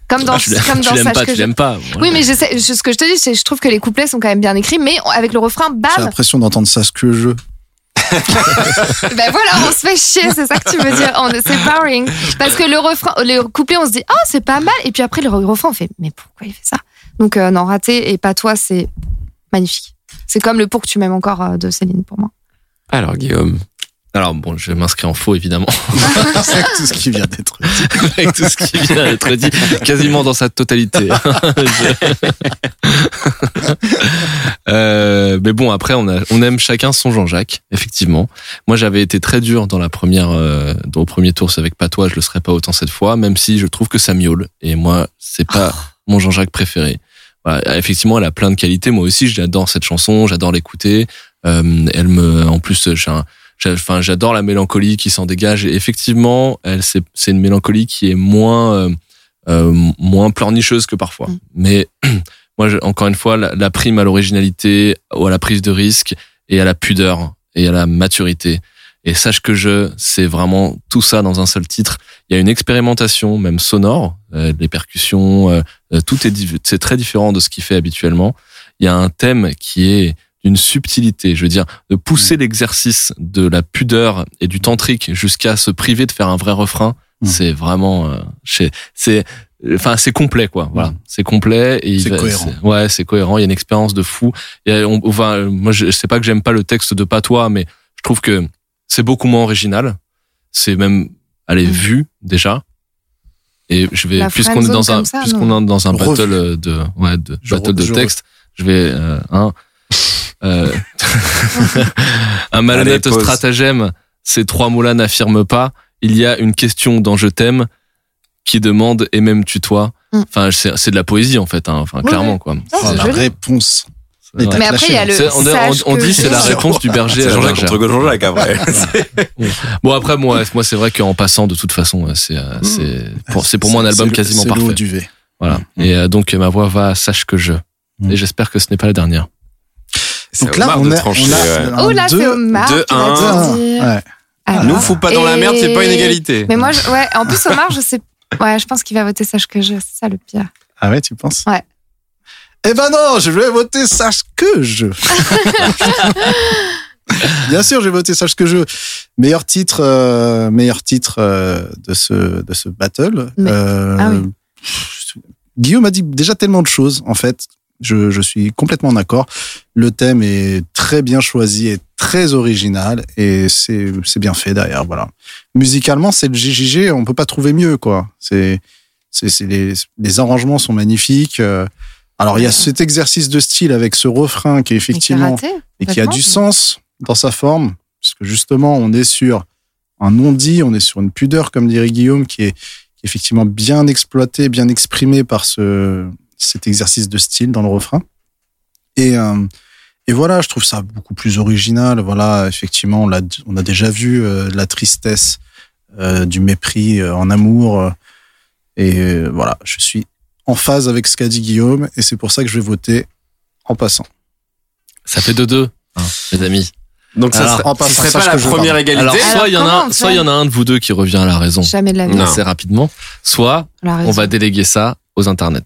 Comme dans,
Ah, tu l'aimes-
comme
tu
dans
l'aimes
Sache
pas,
que
tu
je-
l'aimes pas.
Oui, mais je sais, je- ce que je te dis, c'est que je trouve que les couplets sont quand même bien écrits, mais avec le refrain,
J'ai
bam,
l'impression d'entendre ça ce que je.
ben voilà, on se fait chier, c'est ça que tu veux dire. C'est boring. Parce que le refrain, le couplet, on se dit, ah, c'est pas mal. Et puis après, le refrain, on fait, mais pourquoi il fait ça? Donc, euh, non, raté et pas toi, c'est magnifique. C'est comme le pour que tu m'aimes encore euh, de Céline pour moi.
alors Guillaume
Alors bon, je m'inscris en faux évidemment
C'est tout ce qui vient d'être dit.
avec tout ce qui vient d'être dit, quasiment dans sa totalité. Je- Euh, mais bon, après, on, a, on aime chacun son Jean-Jacques, effectivement. Moi, j'avais été très dur dans la première, euh, dans le premier tour, c'est avec Patois, je le serai pas autant cette fois, même si je trouve que ça miaule. Et moi, c'est pas mon Jean-Jacques préféré. Voilà, effectivement, elle a plein de qualités. Moi aussi, j'adore cette chanson, j'adore l'écouter. Euh, elle me, en plus, j'ai un- j'ai- enfin, j'adore la mélancolie qui s'en dégage. Et effectivement, elle, c'est, c'est une mélancolie qui est moins, euh, euh, moins pleurnicheuse que parfois.
Mm.
Mais moi, je- encore une fois, la, la prime à l'originalité ou à la prise de risque et à la pudeur et à la maturité. Et sache que je, c'est vraiment tout ça dans un seul titre. Il y a une expérimentation, même sonore, euh, les percussions, euh, euh, tout est, c'est très différent de ce qu'il fait habituellement. Il y a un thème qui est d'une subtilité, je veux dire, de pousser l'exercice de la pudeur et du tantrique jusqu'à se priver de faire un vrai refrain.
Mm.
C'est vraiment, euh, c'est, c'est, enfin, c'est complet, quoi. Voilà,
Mm.
c'est complet et il
C'est cohérent.
Ouais, c'est cohérent. Il y a une expérience de fou. Et on, enfin, moi, je, je sais pas que j'aime pas le texte de Patois, mais je trouve que c'est beaucoup moins original. C'est même, allez,
Mm.
vu déjà. Et je vais, puisqu'on est dans un, puisqu'on est dans un battle de, ouais, de battle de texte, je vais, euh, hein, euh, un malhonnête
Allez,
stratagème, ces trois mots-là n'affirment pas. Il y a une question dans Je t'aime qui demande et même tutoie.
Mm.
Enfin, c'est de la poésie en fait, hein. enfin
Oui,
clairement quoi.
Oh,
c'est
la
joli.
réponse. Et
Mais après, il y a le.
C'est- on,
sache
on- on
que
dit c'est la réponse du berger à
Jean-Jacques contre Jean-Jacques après.
Bon après moi, moi c'est vrai qu'en passant de toute façon, euh, c'est euh, pour, c'est pour moi un album quasiment
c'est l'eau
parfait.
du V.
Voilà. Et euh, donc ma voix va sache que je.
Mm.
Et j'espère que ce n'est pas la dernière.
C'est
Donc là,
Omar
on
de
a,
trancher,
on a
ouais.
Oh là,
deux-
c'est Omar
deux,
qui va
un.
te
deux,
dire.
un. Ouais.
Alors,
Nous, faut pas dans la merde, c'est pas une égalité.
Mais moi, je- ouais, en plus, Omar, je sais. Ouais, je pense qu'il va voter Sache que je. C'est ça le pire.
Ah ouais, tu penses?
Ouais.
Eh ben non, je vais voter Sache que je. Bien sûr, j'ai voté Sache que je. Meilleur titre, euh, meilleur titre euh, de ce de ce battle.
Mais-
Euh,
ah oui.
Guillaume a dit déjà tellement de choses. En fait, je, je suis complètement d'accord. Le thème est très bien choisi et très original et c'est bien fait derrière. Voilà. Musicalement, c'est le JJG. On peut pas trouver mieux, quoi. C'est les les arrangements sont magnifiques. euh, alors il y a cet exercice de style avec ce refrain qui est effectivement
raté,
et qui a du sens dans sa forme, puisque justement, on est sur un non-dit, on est sur une pudeur, comme dirait Guillaume, qui est, qui est effectivement bien exploité, bien exprimé par ce, cet exercice de style dans le refrain. Et, euh, et voilà, je trouve ça beaucoup plus original. Voilà, effectivement, on, l'a- on a déjà vu euh, la tristesse, euh, du mépris en amour. et voilà, je suis en phase avec ce qu'a dit Guillaume, et c'est pour ça que je vais voter en passant.
Ça fait 2-2, hein, les amis.
Donc ça
Alors,
serait, ce serait pas la
je
première
parle.
égalité.
Alors,
Alors,
soit il y en a, soit il y en a un de vous deux qui revient à la raison
Jamais de la vie.
Assez rapidement, soit
On
va déléguer ça aux internets.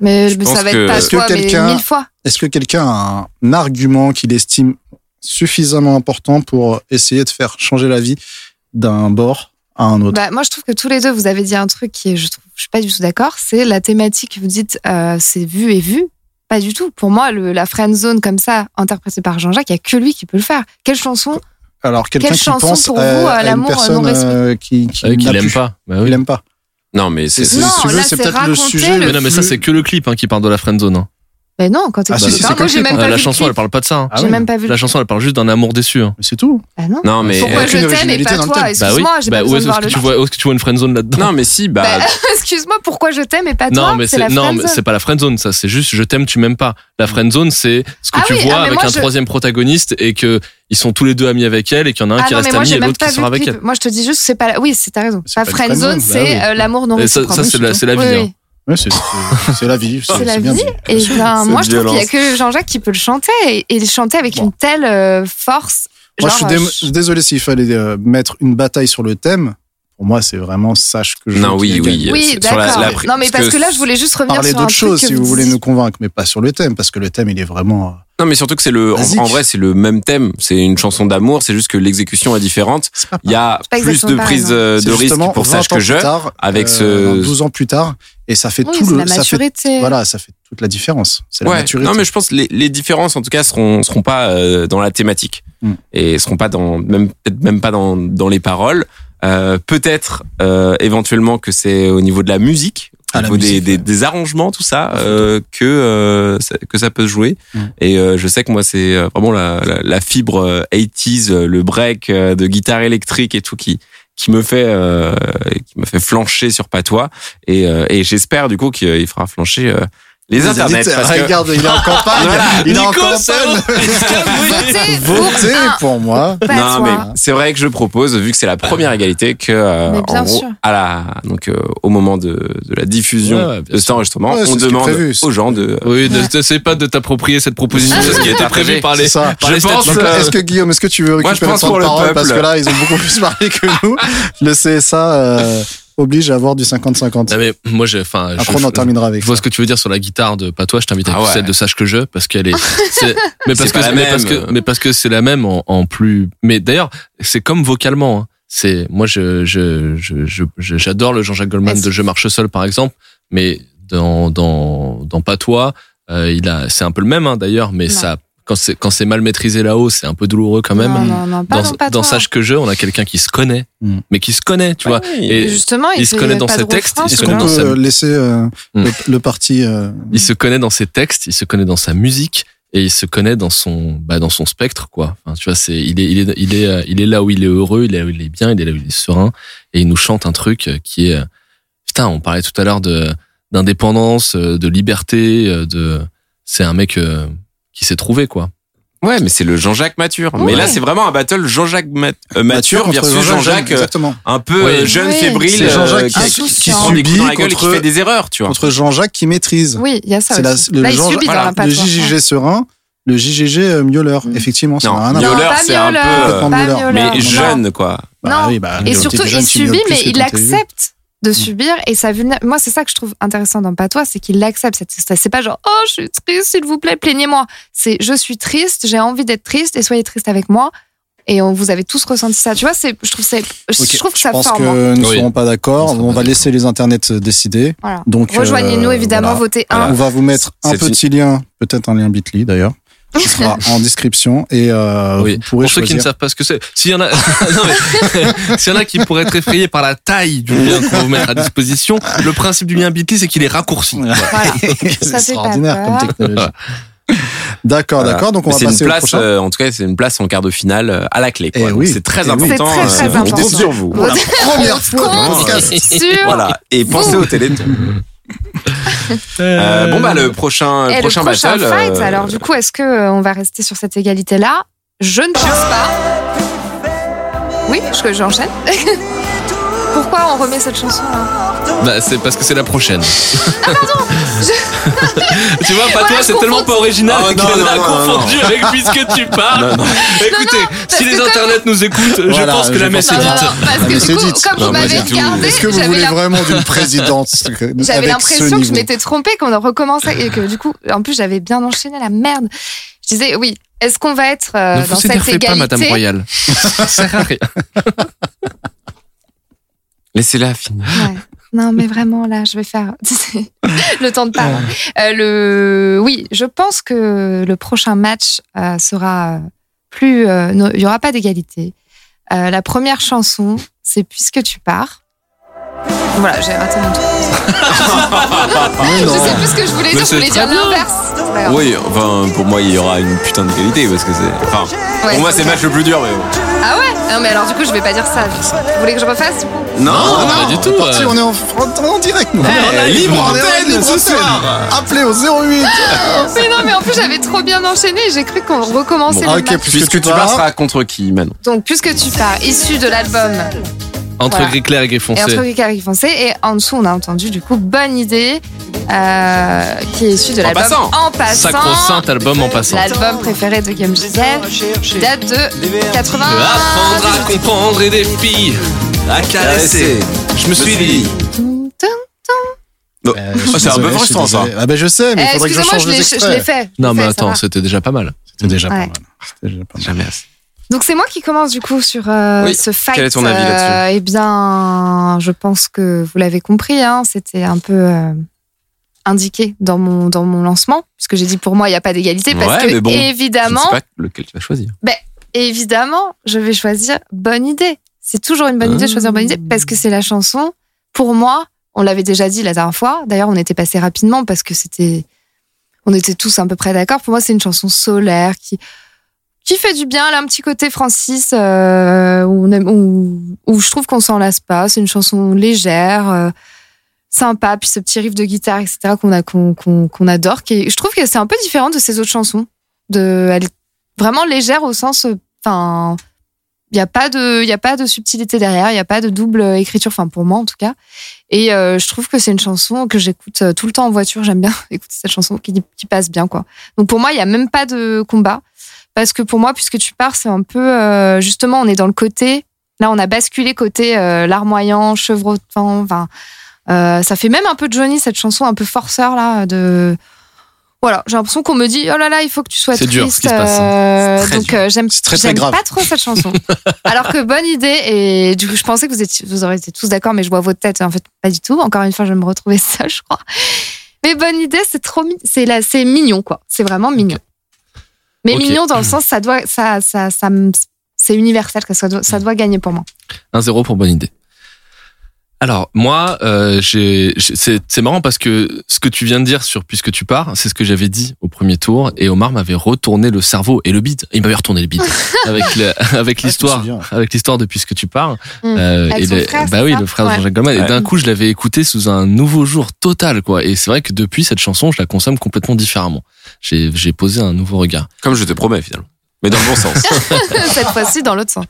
Mais
Je
mais
pense
ça va
que-
être pas
Est-ce que
toi, mais
quelqu'un-
mille fois.
Est-ce que quelqu'un a un argument qu'il estime suffisamment important pour essayer de faire changer la vie d'un bord à un autre?
Bah, moi, je trouve que tous les deux, vous avez dit un truc qui est, je trouve, je suis pas du tout d'accord. C'est la thématique. Vous dites, euh, c'est vu et vu. Pas du tout. Pour moi, le, la friend zone comme ça, interprétée par Jean-Jacques, il y a que lui qui peut le faire. Quelle chanson
Alors, quelqu'un
Quelle
qui
chanson
pense
pour
à,
vous, à l'amour
personne
non respect
euh, qui, qui, plus.
pas. Bah
Il
oui.
aime pas.
Non, mais c'est
si peut-être le sujet.
le
Mais non, mais ça c'est que le clip hein, qui parle de la friendzone. Hein.
Mais non, quand
Ah, si, si,
pas,
c'est
moi, j'ai même
clip.
pas vu
la chanson elle parle pas de ça. hein.
Ah
J'ai
oui.
même pas vu.
La chanson elle parle juste d'un amour déçu. hein.
Mais c'est tout.
Bah non.
non, mais
Pourquoi
euh,
je t'aime et pas toi.
Bah.
Excuse-moi, j'ai
Bah
pas
où
besoin
est-ce
de voir
que
le
tu vois où est-ce que tu vois une friendzone là-dedans?
Non, mais si, bah,
Bah, excuse-moi, pourquoi je t'aime et pas toi?
Non mais c'est
la
non mais c'est pas la friendzone ça c'est juste je t'aime tu m'aimes pas. La friendzone c'est ce que
Ah
tu
oui,
vois
ah, mais
avec un troisième protagoniste et que ils sont tous les deux amis avec elle et qu'il y en a un
Ah
qui
non,
reste ami et l'autre qui sort avec elle.
Moi je te dis juste c'est pas la- oui c'est t'as raison.
C'est une
friendzone, c'est
bah oui.
euh, l'amour non
Et ça-
réciproque.
ça, c'est la- c'est la vie,
Oui,
hein.
Ouais, c'est c'est- c'est la vie.
C'est la
bien
vie.
dit.
Et ben,
C'est
moi, je trouve qu'il y a que Jean-Jacques qui peut le chanter et, et le chanter avec
Bon.
une telle euh, force.
Moi, je suis dé-
euh,
désolé s'il fallait euh, mettre une bataille sur le thème. Pour moi, c'est vraiment sache que je.
Non, oui,
gagne.
oui.
Oui,
sur la-
d'accord.
la-
non, mais parce que là, je voulais juste revenir
Parler
sur
d'autres choses si vous voulez nous convaincre, mais pas sur le thème, parce que le thème, il est vraiment.
Non, mais surtout que c'est le, en, vrai, c'est le même thème. C'est une chanson d'amour. C'est juste que l'exécution est différente. Il y a plus de prise de risque pour
20
Sache que je.
tard,
avec
euh,
ce-
12 ans plus tard, et ça fait
Oui,
tout le.
la
ça fait- voilà, ça fait toute la différence. C'est la
Ouais.
maturité.
Non, mais je pense que les, les différences, en tout cas, seront seront pas euh, dans la thématique
Mm.
et seront pas dans même peut-être même pas dans dans les paroles. Euh, peut-être euh, éventuellement que c'est au niveau de la musique, au
Ah, la
niveau des,
musique,
des,
ouais.
des arrangements, tout ça, euh, que euh, ça- que ça peut se jouer.
Mm.
Et euh, je sais que moi, c'est euh, vraiment la, la, la fibre euh, 80s, euh, le break de guitare électrique et tout qui qui me fait euh, qui me fait flancher sur patois. Et, euh, et j'espère du coup qu'il il fera flancher euh, Les internets, parce que-
Regarde, il est en campagne.
Voilà.
Il est en
Nico, c'est
campagne.
Votez pour
Votez pour moi.
Pas
non, mais c'est vrai que je propose, vu que c'est la première égalité, que euh, en gros,
sûr.
à la, donc euh, au moment de, de la diffusion
Ouais, ouais,
de cet enregistrement,
Ouais,
on demande
prévu,
aux gens de.
Oui, ne t'essaie pas de t'approprier cette proposition, c'est ce qui était prévu par les,
C'est ça.
par les
Je pense,
statuts.
Donc,
euh,
est-ce que Guillaume, est-ce que tu veux
Moi, je
récupérer
pense
le temps de parole
peuple.
parce que là, ils ont beaucoup plus parlé que nous. Le CSA euh, oblige à avoir du 50-50.
Non, mais moi, j'ai, enfin, je-
Après, on en
je-
terminera avec
Je vois
ça.
ce que tu veux dire sur la guitare de Patois. Je t'invite à
Ah ouais.
celle de Sache que je, parce qu'elle est, c'est- mais parce
C'est
que,
pas la
mais
même.
parce que, mais parce que c'est la même en, en plus. Mais d'ailleurs, c'est comme vocalement. hein. C'est, moi, je, je, je, je- je- j'adore le Jean-Jacques Goldman
Est-ce-
de Je marche seul, par exemple. Mais dans, dans, dans Patois, euh, il a, c'est un peu le même, hein, d'ailleurs, mais ça, quand c'est, quand c'est mal maîtrisé là-haut, c'est un peu douloureux quand même.
Non, non, non, pas
dans,
pas
dans. Sache que je, on a quelqu'un qui se connaît,
Mm.
mais qui se connaît, tu vois. Et
Justement, il,
il se connaît dans ses textes, il se connaît
qu'on
dans
peut
sa-
laisser euh,
Hmm.
le, le parti euh,
il se connaît dans ses textes, il se connaît dans sa musique et il se connaît dans son bah dans son spectre quoi. Enfin, tu vois, c'est il est il est il est euh, il est là où il est heureux, il est là où il est bien, il est là où il est serein et il nous chante un truc qui est putain, on parlait tout à l'heure de d'indépendance, de liberté, de c'est un mec euh, qui s'est trouvé quoi.
Ouais, mais c'est le Jean-Jacques mature.
Ouais.
Mais là, c'est vraiment un battle Jean-Jacques ma- euh, mature
contre
versus Jean-Jacques euh, un peu euh, jeune,
Oui.
fébrile,
Jean-Jacques
euh,
qui- subit
la gueule et qui
contre-
fait des erreurs, tu vois.
Contre Jean-Jacques qui maîtrise.
Oui, il y a ça
C'est le Jean-
voilà,
Le
patois.
JJG serein, le JGG euh.
Mm.
Effectivement, ça
Non,
n'a rien à
miauler,
voir.
pas
c'est un peu,
euh, mais
jeune, quoi.
Bah
Non.
oui, bah,
Et surtout, il subit, mais il accepte de subir et ça vulné- moi c'est ça que je trouve intéressant dans Patois c'est qu'il l'accepte cette tristesse c'est pas genre oh je suis triste s'il vous plaît plaignez-moi c'est je suis triste j'ai envie d'être triste et soyez triste avec moi et on, vous avez tous ressenti ça tu vois c'est je trouve c'est
Ok,
je trouve que
je
ça
pense
forme
que
hein.
nous ne
Oui.
serons pas d'accord. On,
pas
va laisser les internets décider.
voilà
Donc,
rejoignez-nous
euh,
évidemment
voilà.
votez
Voilà.
un
On va vous mettre un petit lien, peut-être un lien Bitly d'ailleurs, qui sera en description et euh,
Oui.
vous pourrez
Pour ceux qui ne savent pas ce que c'est, s'il y en a, non, mais, s'il y en a qui pourraient être effrayés par la taille du lien qu'on va vous mettre à disposition, le principe du lien Bitly, c'est qu'il est raccourci.
voilà
C'est extraordinaire comme technologie. D'accord,
Voilà.
d'accord. Donc on
Mais
va
c'est une
passer au
place,
prochain.
euh, en tout cas, c'est une place en quart de finale euh, à la clé. quoi.
Eh oui.
C'est très
Eh oui.
important.
C'est très, très
euh, on compte sur vous.
Pour la première fois
sur
Voilà. Et pensez au téléthon. Euh, bon bah le prochain,
Et
prochain,
le prochain
battle.
fight,
euh,
alors du coup, est-ce que euh, on va rester sur cette égalité-là? Je ne pense pas. Oui, je- j'enchaîne. Pourquoi on remet cette chanson là
Bah, c'est parce que c'est la prochaine. tu vois, pas toi, c'est tellement pas original
Oh, non,
a
non,
confondu avec puisque tu parles.
Non, non.
Écoutez, si les internets nous écoutent, je pense que
je
la messe est dite.
parce
Ah,
que du coup, comme vous m'avez regardé,
Est-ce que vous voulez vraiment d'une présidente
J'avais l'impression que je m'étais trompée, qu'on recommençait et que du coup, en plus, j'avais bien enchaîné la merde. Je disais, oui, est-ce qu'on va être euh, dans cette
énervez pas, Madame
égalité
Royale. Ça sert à rien.
Laissez-la finir.
Ouais. Non, mais vraiment, là, je vais faire le temps de parler. Euh, le... Oui, je pense que le prochain match euh, sera plus. euh, non, il n'y aura pas d'égalité. La première chanson, c'est Puisque tu pars. Voilà, j'ai raté mon truc. Je sais plus ce que je voulais dire, je voulais dire l'inverse.
Oui, enfin pour moi il y aura une putain d'égalité parce que c'est. Enfin,
Ouais,
pour moi c'est le match le plus dur, mais. bon.
Ah ouais? Non, mais alors du coup, je vais pas dire ça. Vous voulez que je refasse
Non,
Non, pas du tout.
Parti,
euh.
on est en, en- en direct. nous.
Eh,
On est
libre antenne
libre
ce soir.
Appelez au 08.
Mais non, mais en plus, j'avais trop bien enchaîné et j'ai cru qu'on recommençait
Ah,
le
ok,
match.
puisque,
Puisque
tu
tu
pars.
passeras contre qui, Manon?
Donc, Puisque tu pars, issu de l'album
Entre
Voilà.
gris clair et gris
et
foncé.
entre Ricard foncé et en dessous on a entendu du coup bonne idée euh, qui est issu de
En
l'album
passant.
en passant
Sacro-saint album en passant.
l'album préféré de Gisèle qui date de 80
Apprendre à comprendre et des filles à caresser. Je me suis dit.
Euh,
Oh, c'est un peu frustrant, ça.
Ah ben je sais, mais il
Eh,
faudrait que je change
je
les
l'ai je
extraits.
l'ai fait
Non, mais attends, c'était déjà pas mal.
C'était déjà
Ouais.
mal. C'était déjà pas mal.
Jamais assez.
Donc c'est moi qui commence du coup sur euh,
Oui.
ce fight
Quel est ton avis là-dessus
Euh, eh bien je pense que vous l'avez compris hein, c'était un peu euh, indiqué dans mon dans mon lancement puisque j'ai dit pour moi il n'y a pas d'égalité parce
Ouais,
que
bon, Je ne
évidemment
sais pas lequel tu vas choisir.
évidemment, je vais choisir Bonne idée. C'est toujours une bonne idée de choisir Bonne idée parce que c'est la chanson. Pour moi, on l'avait déjà dit la dernière fois. D'ailleurs, on était passé rapidement parce que c'était, on était tous à peu près d'accord. Pour moi, c'est une chanson solaire qui qui fait du bien. A un petit côté Francis euh, où, je trouve qu'on s'en lasse pas. C'est une chanson légère. euh, sympa, puis ce petit riff de guitare, etc. qu'on a qu'on qu'on adore. Qui je trouve que c'est un peu différent de ses autres chansons. De, elle est vraiment légère au sens, enfin, il y a pas de, il a pas de subtilité derrière, il y a pas de double écriture, enfin pour moi en tout cas. Et euh, je trouve que c'est une chanson que j'écoute tout le temps en voiture. J'aime bien écouter cette chanson qui, passe bien quoi. Donc pour moi, il y a même pas de combat parce que pour moi, puisque tu pars, c'est un peu euh, justement, on est dans le côté. Là, on a basculé côté euh, larmoyant, chevrotant. Enfin, euh, ça fait même un peu Johnny cette chanson, un peu forceur là de. Voilà, j'ai l'impression qu'on me dit oh là là, il faut que tu sois
C'est
triste.
dur, ce qui se passe, hein.
euh,
C'est
donc euh, j'aime
C'est
pas trop cette chanson. Alors que bonne idée et du coup je pensais que vous étiez vous auriez été tous d'accord, mais je vois votre tête en fait pas du tout. Encore une fois, je vais me retrouver seule, je crois. Mais bonne idée, c'est trop c'est là, c'est mignon quoi. C'est vraiment mignon. Mais mignon dans le sens ça doit ça ça c'est universel que ça doit, ça doit gagner pour moi.
1-0 pour bonne idée. Alors moi, euh, c'est, c'est marrant parce que ce que tu viens de dire sur puisque tu pars, c'est ce que j'avais dit au premier tour et Omar m'avait retourné le cerveau et le beat. Il m'avait retourné le beat avec avec l'histoire, avec l'histoire de puisque tu pars.
Mm.
Euh,
Avec
et
son
le-
frère,
bah oui,
ça
le frère de
Ouais.
Jean-Jacques Goldman.
Ouais.
Et d'un coup, je l'avais écouté sous un nouveau jour total, quoi. Et c'est vrai que depuis cette chanson, je la consomme complètement différemment. J'ai, j'ai posé un nouveau regard.
Comme je te promets finalement. Mais dans le bon sens.
Cette fois-ci dans l'autre sens.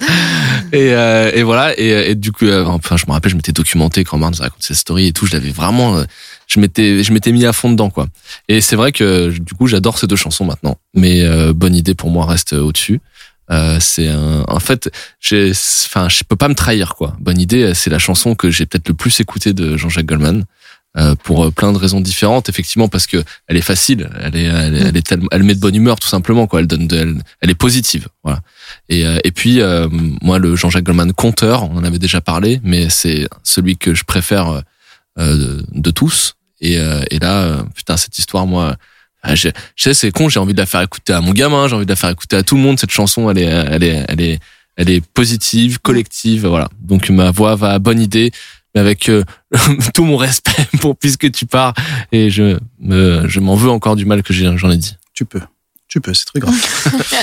Et, euh, et voilà. Et, et du coup, euh, enfin, je me rappelle, je m'étais documenté quand Marne raconte cette story et tout. Je l'avais vraiment, euh, je m'étais, je m'étais mis à fond dedans, quoi. Et c'est vrai que du coup, j'adore ces deux chansons maintenant. Mais euh, bonne idée pour moi reste euh, au-dessus. Euh, c'est un, en fait, j'ai, enfin, je peux pas me trahir, quoi. Bonne idée, euh, c'est la chanson que j'ai peut-être le plus écoutée de Jean-Jacques Goldman. Euh, pour euh, plein de raisons différentes, effectivement, parce que elle est facile, elle est, elle, est- elle est tellement, elle met de bonne humeur, tout simplement, quoi. Elle donne, de, elle, elle est positive, voilà. Et, euh, et puis, euh, moi, le Jean-Jacques Goldman conteur, on en avait déjà parlé, mais c'est celui que je préfère euh, de, de tous. Et, euh, et là, putain, cette histoire, moi, je, je sais, c'est con, j'ai envie de la faire écouter à mon gamin, j'ai envie de la faire écouter à tout le monde. Cette chanson, elle est, elle est, elle est, elle est positive, collective, voilà. Donc ma voix va à bonne idée, avec euh, tout mon respect pour puisque tu pars. Et je me, je m'en veux encore du mal que j'en ai dit.
Tu peux. Tu peux, c'est très grave.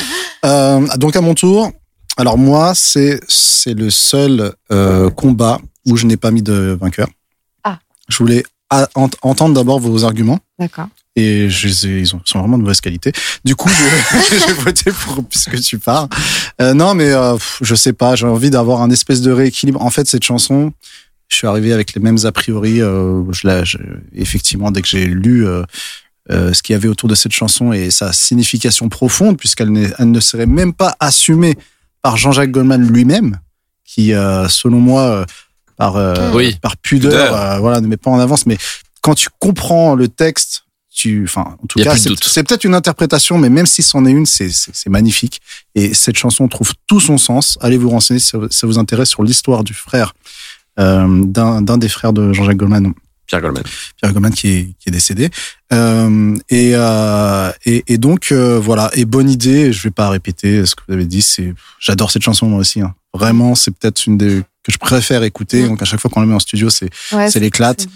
Euh, donc à mon tour, alors moi, c'est c'est le seul euh, combat où je n'ai pas mis de vainqueur.
Ah.
Je voulais a- ent- entendre d'abord vos arguments
D'accord.
et je les ai- ils ont- sont vraiment de mauvaise qualité. Du coup, j'ai voté pour puisque tu pars. Euh, non, mais euh, je sais pas. J'ai envie d'avoir un espèce de rééquilibre. En fait, cette chanson, je suis arrivé avec les mêmes a priori. Euh, je je- effectivement, dès que j'ai lu euh, euh, ce qu'il y avait autour de cette chanson et sa signification profonde, puisqu'elle ne serait même pas assumée par Jean-Jacques Goldman lui-même, qui, selon moi, par,
Oui.
par pudeur, voilà, ne met pas en avance. Mais quand tu comprends le texte, tu, enfin, en tout cas, c'est peut-être une interprétation, mais même si c'en est une, c'est- magnifique. Et cette chanson trouve tout son sens. Allez vous renseigner si ça, vous- intéresse sur l'histoire du frère d'un d'un des frères de Jean-Jacques Goldman,
Pierre Goldman.
Pierre Goldman qui est, qui est décédé. Euh, et, euh, et, et donc euh, voilà, et bonne idée. Je vais pas répéter ce que vous avez dit. C'est, j'adore cette chanson moi aussi. hein. Vraiment, c'est peut-être une des que je préfère écouter. Donc à chaque fois qu'on la met en studio, c'est
Ouais,
c'est l'éclate.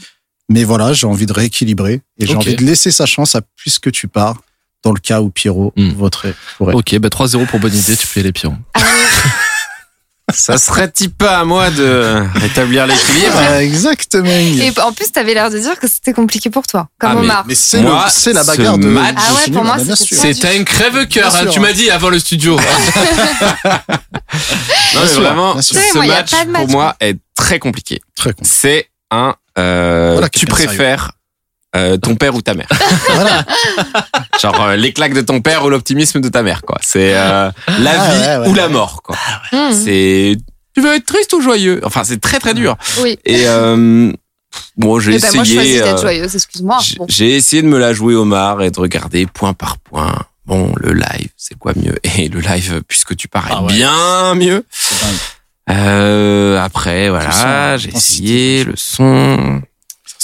Mais voilà, j'ai envie de rééquilibrer et j'ai envie de laisser sa chance à puisque tu pars. Dans le cas où Pierrot
Mm.
voterait pour elle.
Ok, bah 3-0 pour bonne idée, tu peux y aller, Piron.
Ça serait-il pas à moi de rétablir l'équilibre
Ah, exactement.
Et en plus, t'avais l'air de dire que c'était compliqué pour toi, comme
Ah, mais-
Omar.
Mais c'est
Moi,
le- c'est la
ce
bagarre de.
match-
Ah ouais, pour moi,
bien
c'était
sûr.
pas
C'était un crève-cœur, hein, tu m'as dit avant le studio.
Non, mais
sûr,
vraiment, ce
moi,
match,
match,
pour moi, est très compliqué.
Très con.
C'est un. euh,
Voilà,
tu préfères euh, ton père ou ta mère
Voilà.
Genre euh, les claques de ton père ou l'optimisme de ta mère, quoi. C'est euh, la
Ah,
vie
ouais, ouais,
ou
ouais.
la mort, quoi.
Mmh.
C'est. Tu veux être triste ou joyeux? Enfin, c'est très très dur.
Oui.
Et euh, bon, j'ai
Eh ben, moi, je
essayé.
d'être
euh,
joyeuse, excuse-moi.
J'ai-
Bon.
J'ai essayé de me la jouer au mar et de regarder point par point. Bon, le live, c'est quoi mieux? Et le live, puisque tu parais
Ah ouais.
bien mieux. Euh, après, voilà, j'ai essayé le son,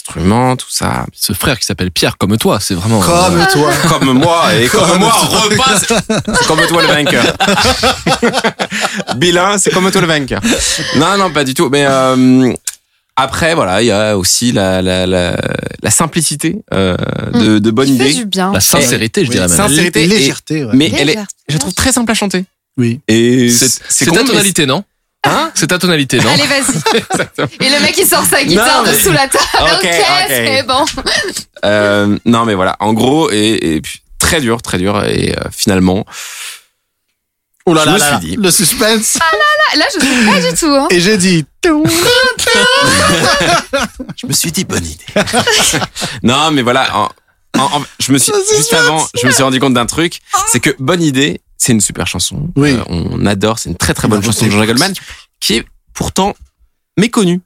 instruments, tout ça.
Ce frère qui s'appelle Pierre, comme toi, c'est vraiment.
Comme toi.
Comme moi, et comme,
Comme
moi,
toi.
repasse. C'est comme toi le vainqueur. Bilan, c'est comme toi le vainqueur. Non, non, pas du tout. Mais euh, après, voilà, il y a aussi la, la, la, la simplicité euh, de, de bonne idée.
du bien.
La sincérité, je
Oui,
dirais même.
sincérité et-
Légèreté, ouais.
Mais elle est, je la trouve très simple à chanter.
Oui.
Et
C'est ta tonalité, non? Hein C'est ta tonalité, non
Allez, vas-y. Et le mec, il sort sa guitare
Non,
de sous la table.
Ok,
ok,
ok.
c'est bon.
Euh, non, mais voilà. En gros, et, et puis, très dur, très dur. Et euh, finalement,
Oh là
Je
là
me
là,
suis dit.
le suspense.
Là, là, je sais pas du tout. Hein.
Et j'ai dit.
je me suis dit bonne idée. non, mais voilà. en- en- en- je me suis juste avant, je me suis rendu compte d'un truc, c'est que bonne idée, c'est une super chanson.
Oui.
Euh, on adore, c'est une très très bonne chanson de Jean Goldman, qui est pourtant méconnue.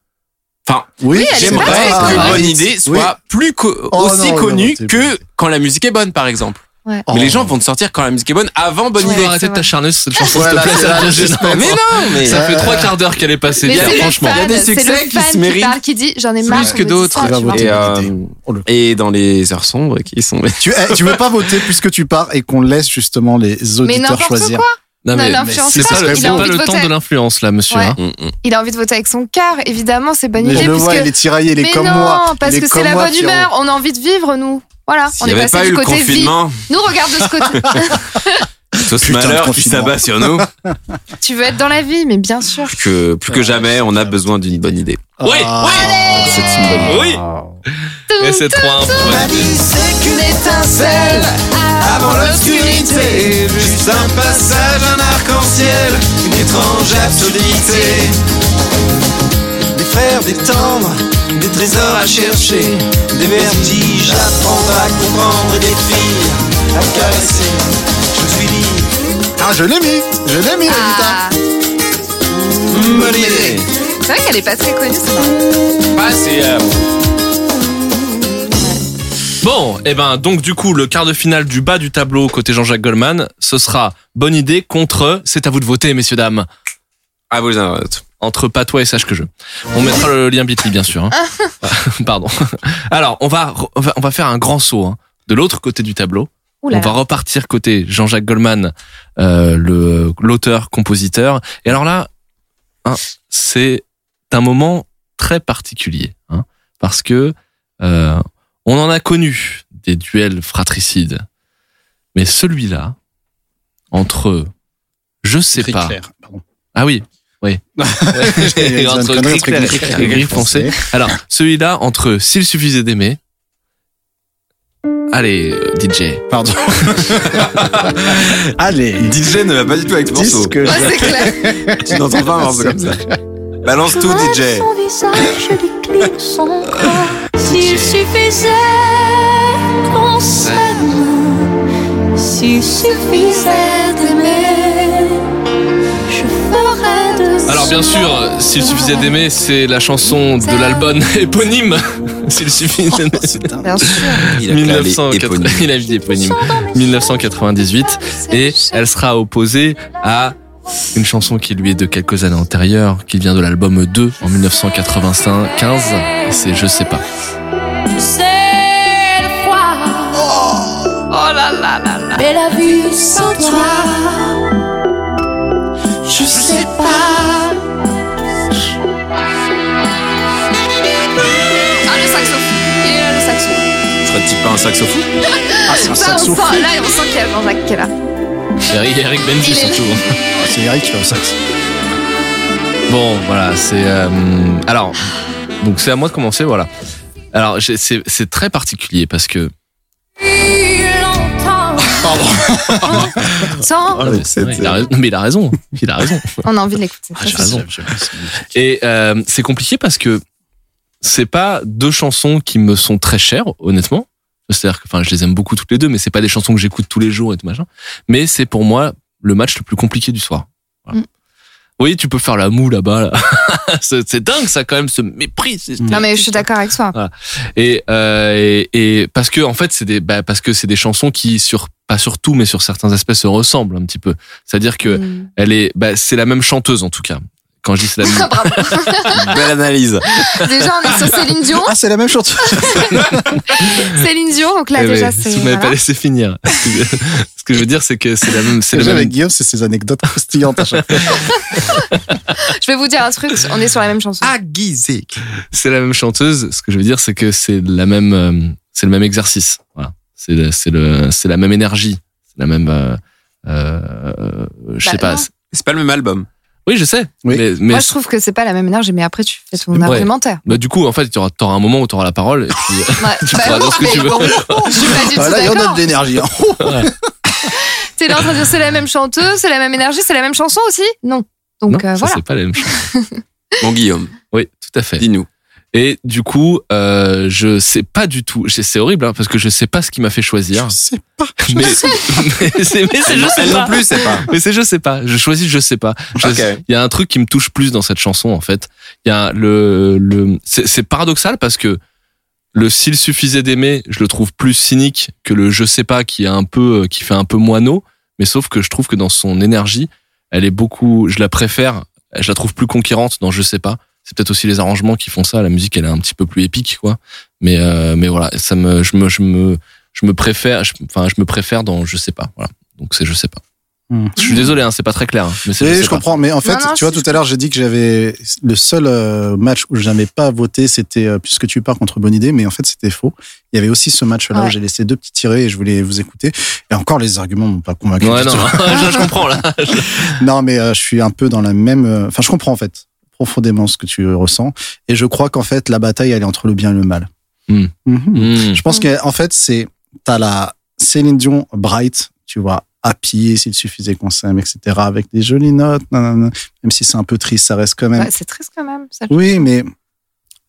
Enfin,
Oui,
j'aimerais
pas très
que
connue.
bonne idée soit plus co-
Oh
aussi
non,
connue
non,
que
bon.
quand la musique est bonne, par exemple.
Ouais.
Mais les gens vont te sortir quand la musique est bonne avant bonne
Ouais,
idée.
c'est
de t'acharner sur cette chanson, s'il te plaît,
c'est
ça devient.
Mais non, mais
Ça fait trois quarts d'heure qu'elle est passée.
Mais
Bien, franchement.
Il y a des succès qui se méritent.
qui dit j'en ai marre.
que
me dise
d'autres.
Et, euh.
Oh,
et dans les heures sombres qui sont
Tu, eh, tu veux pas voter puisque tu pars et qu'on laisse justement les auditeurs choisir.
Non,
Non,
mais c'est
pas,
le,
il a
c'est pas
envie
le
de
temps
voter.
de l'influence, là, monsieur.
Ouais.
hein.
Mm, mm.
Il a envie de voter avec son cœur. Évidemment, c'est bonne
Mais
idée.
je le vois, il est tiraillé, il est
mais
comme
non,
moi.
parce que c'est la bonne humeur. On a envie de vivre, nous. Voilà, on
S'il
est
n'y avait
passé
pas eu
du
le
côté vie.
confinement,
Nous, regarde de ce côté.
tout ce malheur qui s'abat sur nous,
tu veux être dans la vie, mais bien sûr.
plus que, plus que jamais, on a besoin d'une bonne idée.
Oui,
Ah.
C'est une bonne idée.
Oui. Et c'est trop un
Ma vie c'est qu'une étincelle avant l'obscurité Juste un passage, un arc-en-ciel, une étrange absurdité Des frères, des tendres, des trésors à chercher Des vertiges à prendre, à comprendre et des filles à caresser Je suis libre,
Ah, je l'ai mis, je l'ai mis, la
Ah,
guitare.
bonne idée
c'est vrai qu'elle est pas très connue, c'est marrant.
Ah, c'est, euh,
Bon, et ben donc du coup le quart de finale du bas du tableau côté Jean-Jacques Goldman, ce sera bonne idée contre c'est à vous de voter messieurs dames
ah, vous les.
Entre patois et sache que je. On mettra le lien Bitly bien sûr. hein. Pardon. Alors on va on va on va faire un grand saut hein, de l'autre côté du tableau.
Ouh là
On va repartir côté Jean-Jacques Goldman, euh, le l'auteur compositeur. Et alors là, hein, c'est un moment très particulier hein, parce que euh, on en a connu des duels fratricides, mais celui-là entre je sais pas. Ah oui, oui. Entre gris clair
gris clair
et gris foncé. Alors celui-là entre s'il suffisait d'aimer. Allez, euh, DJ.
Pardon. Allez,
DJ ne va pas du tout avec ce morceau.
ce que
Ouais,
je-
c'est clair.
Tu n'entends pas un morceau comme ça. Balance tout, DJ.
Son visage décline son corps. S'il suffisait qu'on s'aime, s'il suffisait d'aimer,
Alors bien sûr, s'il suffisait d'aimer, c'est la chanson de l'album éponyme. s'il suffisait d'aimer.
Bien sûr.
Il a clavé
1980
éponyme.
il a dit éponyme. 1998 et elle sera opposée à une chanson qui lui est de quelques années antérieures, qui vient de l'album 2 en 1995, 15, et c'est Je sais pas.
Le froid,
Oh là là là là.
mais la vie sans toi, Pas
un saxophone
Ah, c'est un
Ça, on
saxophone.
sent, là, on sent qu'il y a Jean-Jacques qui est là.
Eric, Eric Benji surtout.
C'est Eric qui fait au sax.
Bon, voilà, c'est euh, alors donc c'est à moi de commencer, voilà. Alors j'ai- c'est c'est très particulier parce que.
Sans,
Non, mais c'est il a raison. Non, mais il a raison, il a raison.
on a envie de l'écouter.
Ah, j'ai raison. Et euh, c'est compliqué parce que c'est pas deux chansons qui me sont très chères, honnêtement. C'est-à-dire que, enfin, je les aime beaucoup toutes les deux, mais c'est pas des chansons que j'écoute tous les jours et tout machin. Mais c'est pour moi le match le plus compliqué du soir. Voilà.
Mm.
Oui, tu peux faire la moue là-bas. Là. c'est dingue, ça quand même, ce mépris.
Non, mais je suis d'accord avec toi.
Et, euh, et, et parce que en fait, c'est des, bah, parce que c'est des chansons qui sur pas sur tout, mais sur certains aspects se ressemblent un petit peu. C'est-à-dire que
Mm.
elle est, bah, c'est la même chanteuse en tout cas. Quand je dis c'est.
Belle analyse.
Déjà, on est sur Céline Dion.
Ah, c'est la même chanteuse.
Céline Dion, donc là,
Eh
déjà, c'est.
si vous m'avez
voilà.
pas laissé finir. Ce que je- veux dire, c'est que c'est la même, c'est la même,
avec Guillaume, c'est ses anecdotes croustillantes à chaque fois.
Je vais vous dire un truc, on est sur la même chanson.
Aguisé.
c'est la même chanteuse. Ce que je veux dire, c'est que c'est la même, euh, c'est le même exercice. Voilà. C'est, le- c'est le, c'est la même énergie. C'est la même, euh, euh, je
Bah,
sais pas. C'est
pas le même album.
Oui, je sais.
Oui.
Mais, mais
Moi, je trouve que c'est pas la même énergie, mais après, tu fais ton
Ouais.
argumentaire.
bah, du coup, en fait, tu auras, auras un moment où tu auras la parole. Et puis,
Ouais.
Tu
Bah
pourras
non,
dire ce que
mais
tu veux.
bon, je suis pas du tout
là, il y en a de l'énergie. hein.
T'es là en train de dire c'est la même chanteuse, c'est la même énergie, c'est la même chanson aussi? Non. Donc
non,
euh,
ça,
voilà.
c'est pas la même chose.
Bon, Guillaume,
Oui, tout à fait.
dis-nous.
Et du coup, euh, je sais pas du tout. je- C'est horrible hein, parce que je sais pas ce qui m'a fait choisir.
Je sais pas.
Mais, mais c'est mais c'est je sais pas.
non plus, c'est pas.
Mais c'est je sais pas. Je choisis je sais pas. Je-. Il y a un truc qui me touche plus dans cette chanson en fait. Il y a le le c'est c'est paradoxal parce que le s'il suffisait d'aimer, je le trouve plus cynique que le je sais pas qui est un peu qui fait un peu moineau, mais sauf que je trouve que dans son énergie, elle est beaucoup je la préfère, je la trouve plus conquérante dans je sais pas. C'est peut-être aussi les arrangements qui font ça, la musique elle est un petit peu plus épique quoi. Mais euh, mais voilà, ça me je me je me je me préfère je- enfin je me préfère dans je sais pas, voilà. Donc c'est je sais pas.
Hmm.
Je suis désolé, hein, c'est pas très clair. hein, mais
Oui, je comprends. Mais en fait,
Non, non,
tu vois, tout à l'heure, j'ai dit que j'avais le seul euh, match où je n'avais pas voté, c'était euh, puisque tu pars contre Bonne Idée, mais en fait, c'était faux. Il y avait aussi ce match-là où j'ai laissé deux petits tirés et je voulais vous écouter. Et encore, les arguments m'ont pas convaincu.
Ouais, non, je, je comprends là.
Non, mais euh, je suis un peu dans la même. Enfin, je comprends en fait profondément ce que tu ressens, et je crois qu'en fait, la bataille, elle est entre le bien et le mal.
Hmm.
Mhm.
Hmm.
Je pense qu'en fait, c'est t'as la Céline Dion Bright, tu vois, Happy, s'il suffisait qu'on s'aime, etc., avec des jolies notes, nanana. même si c'est un peu triste, ça reste quand même.
Ouais, c'est triste quand même. ça.
Oui, mais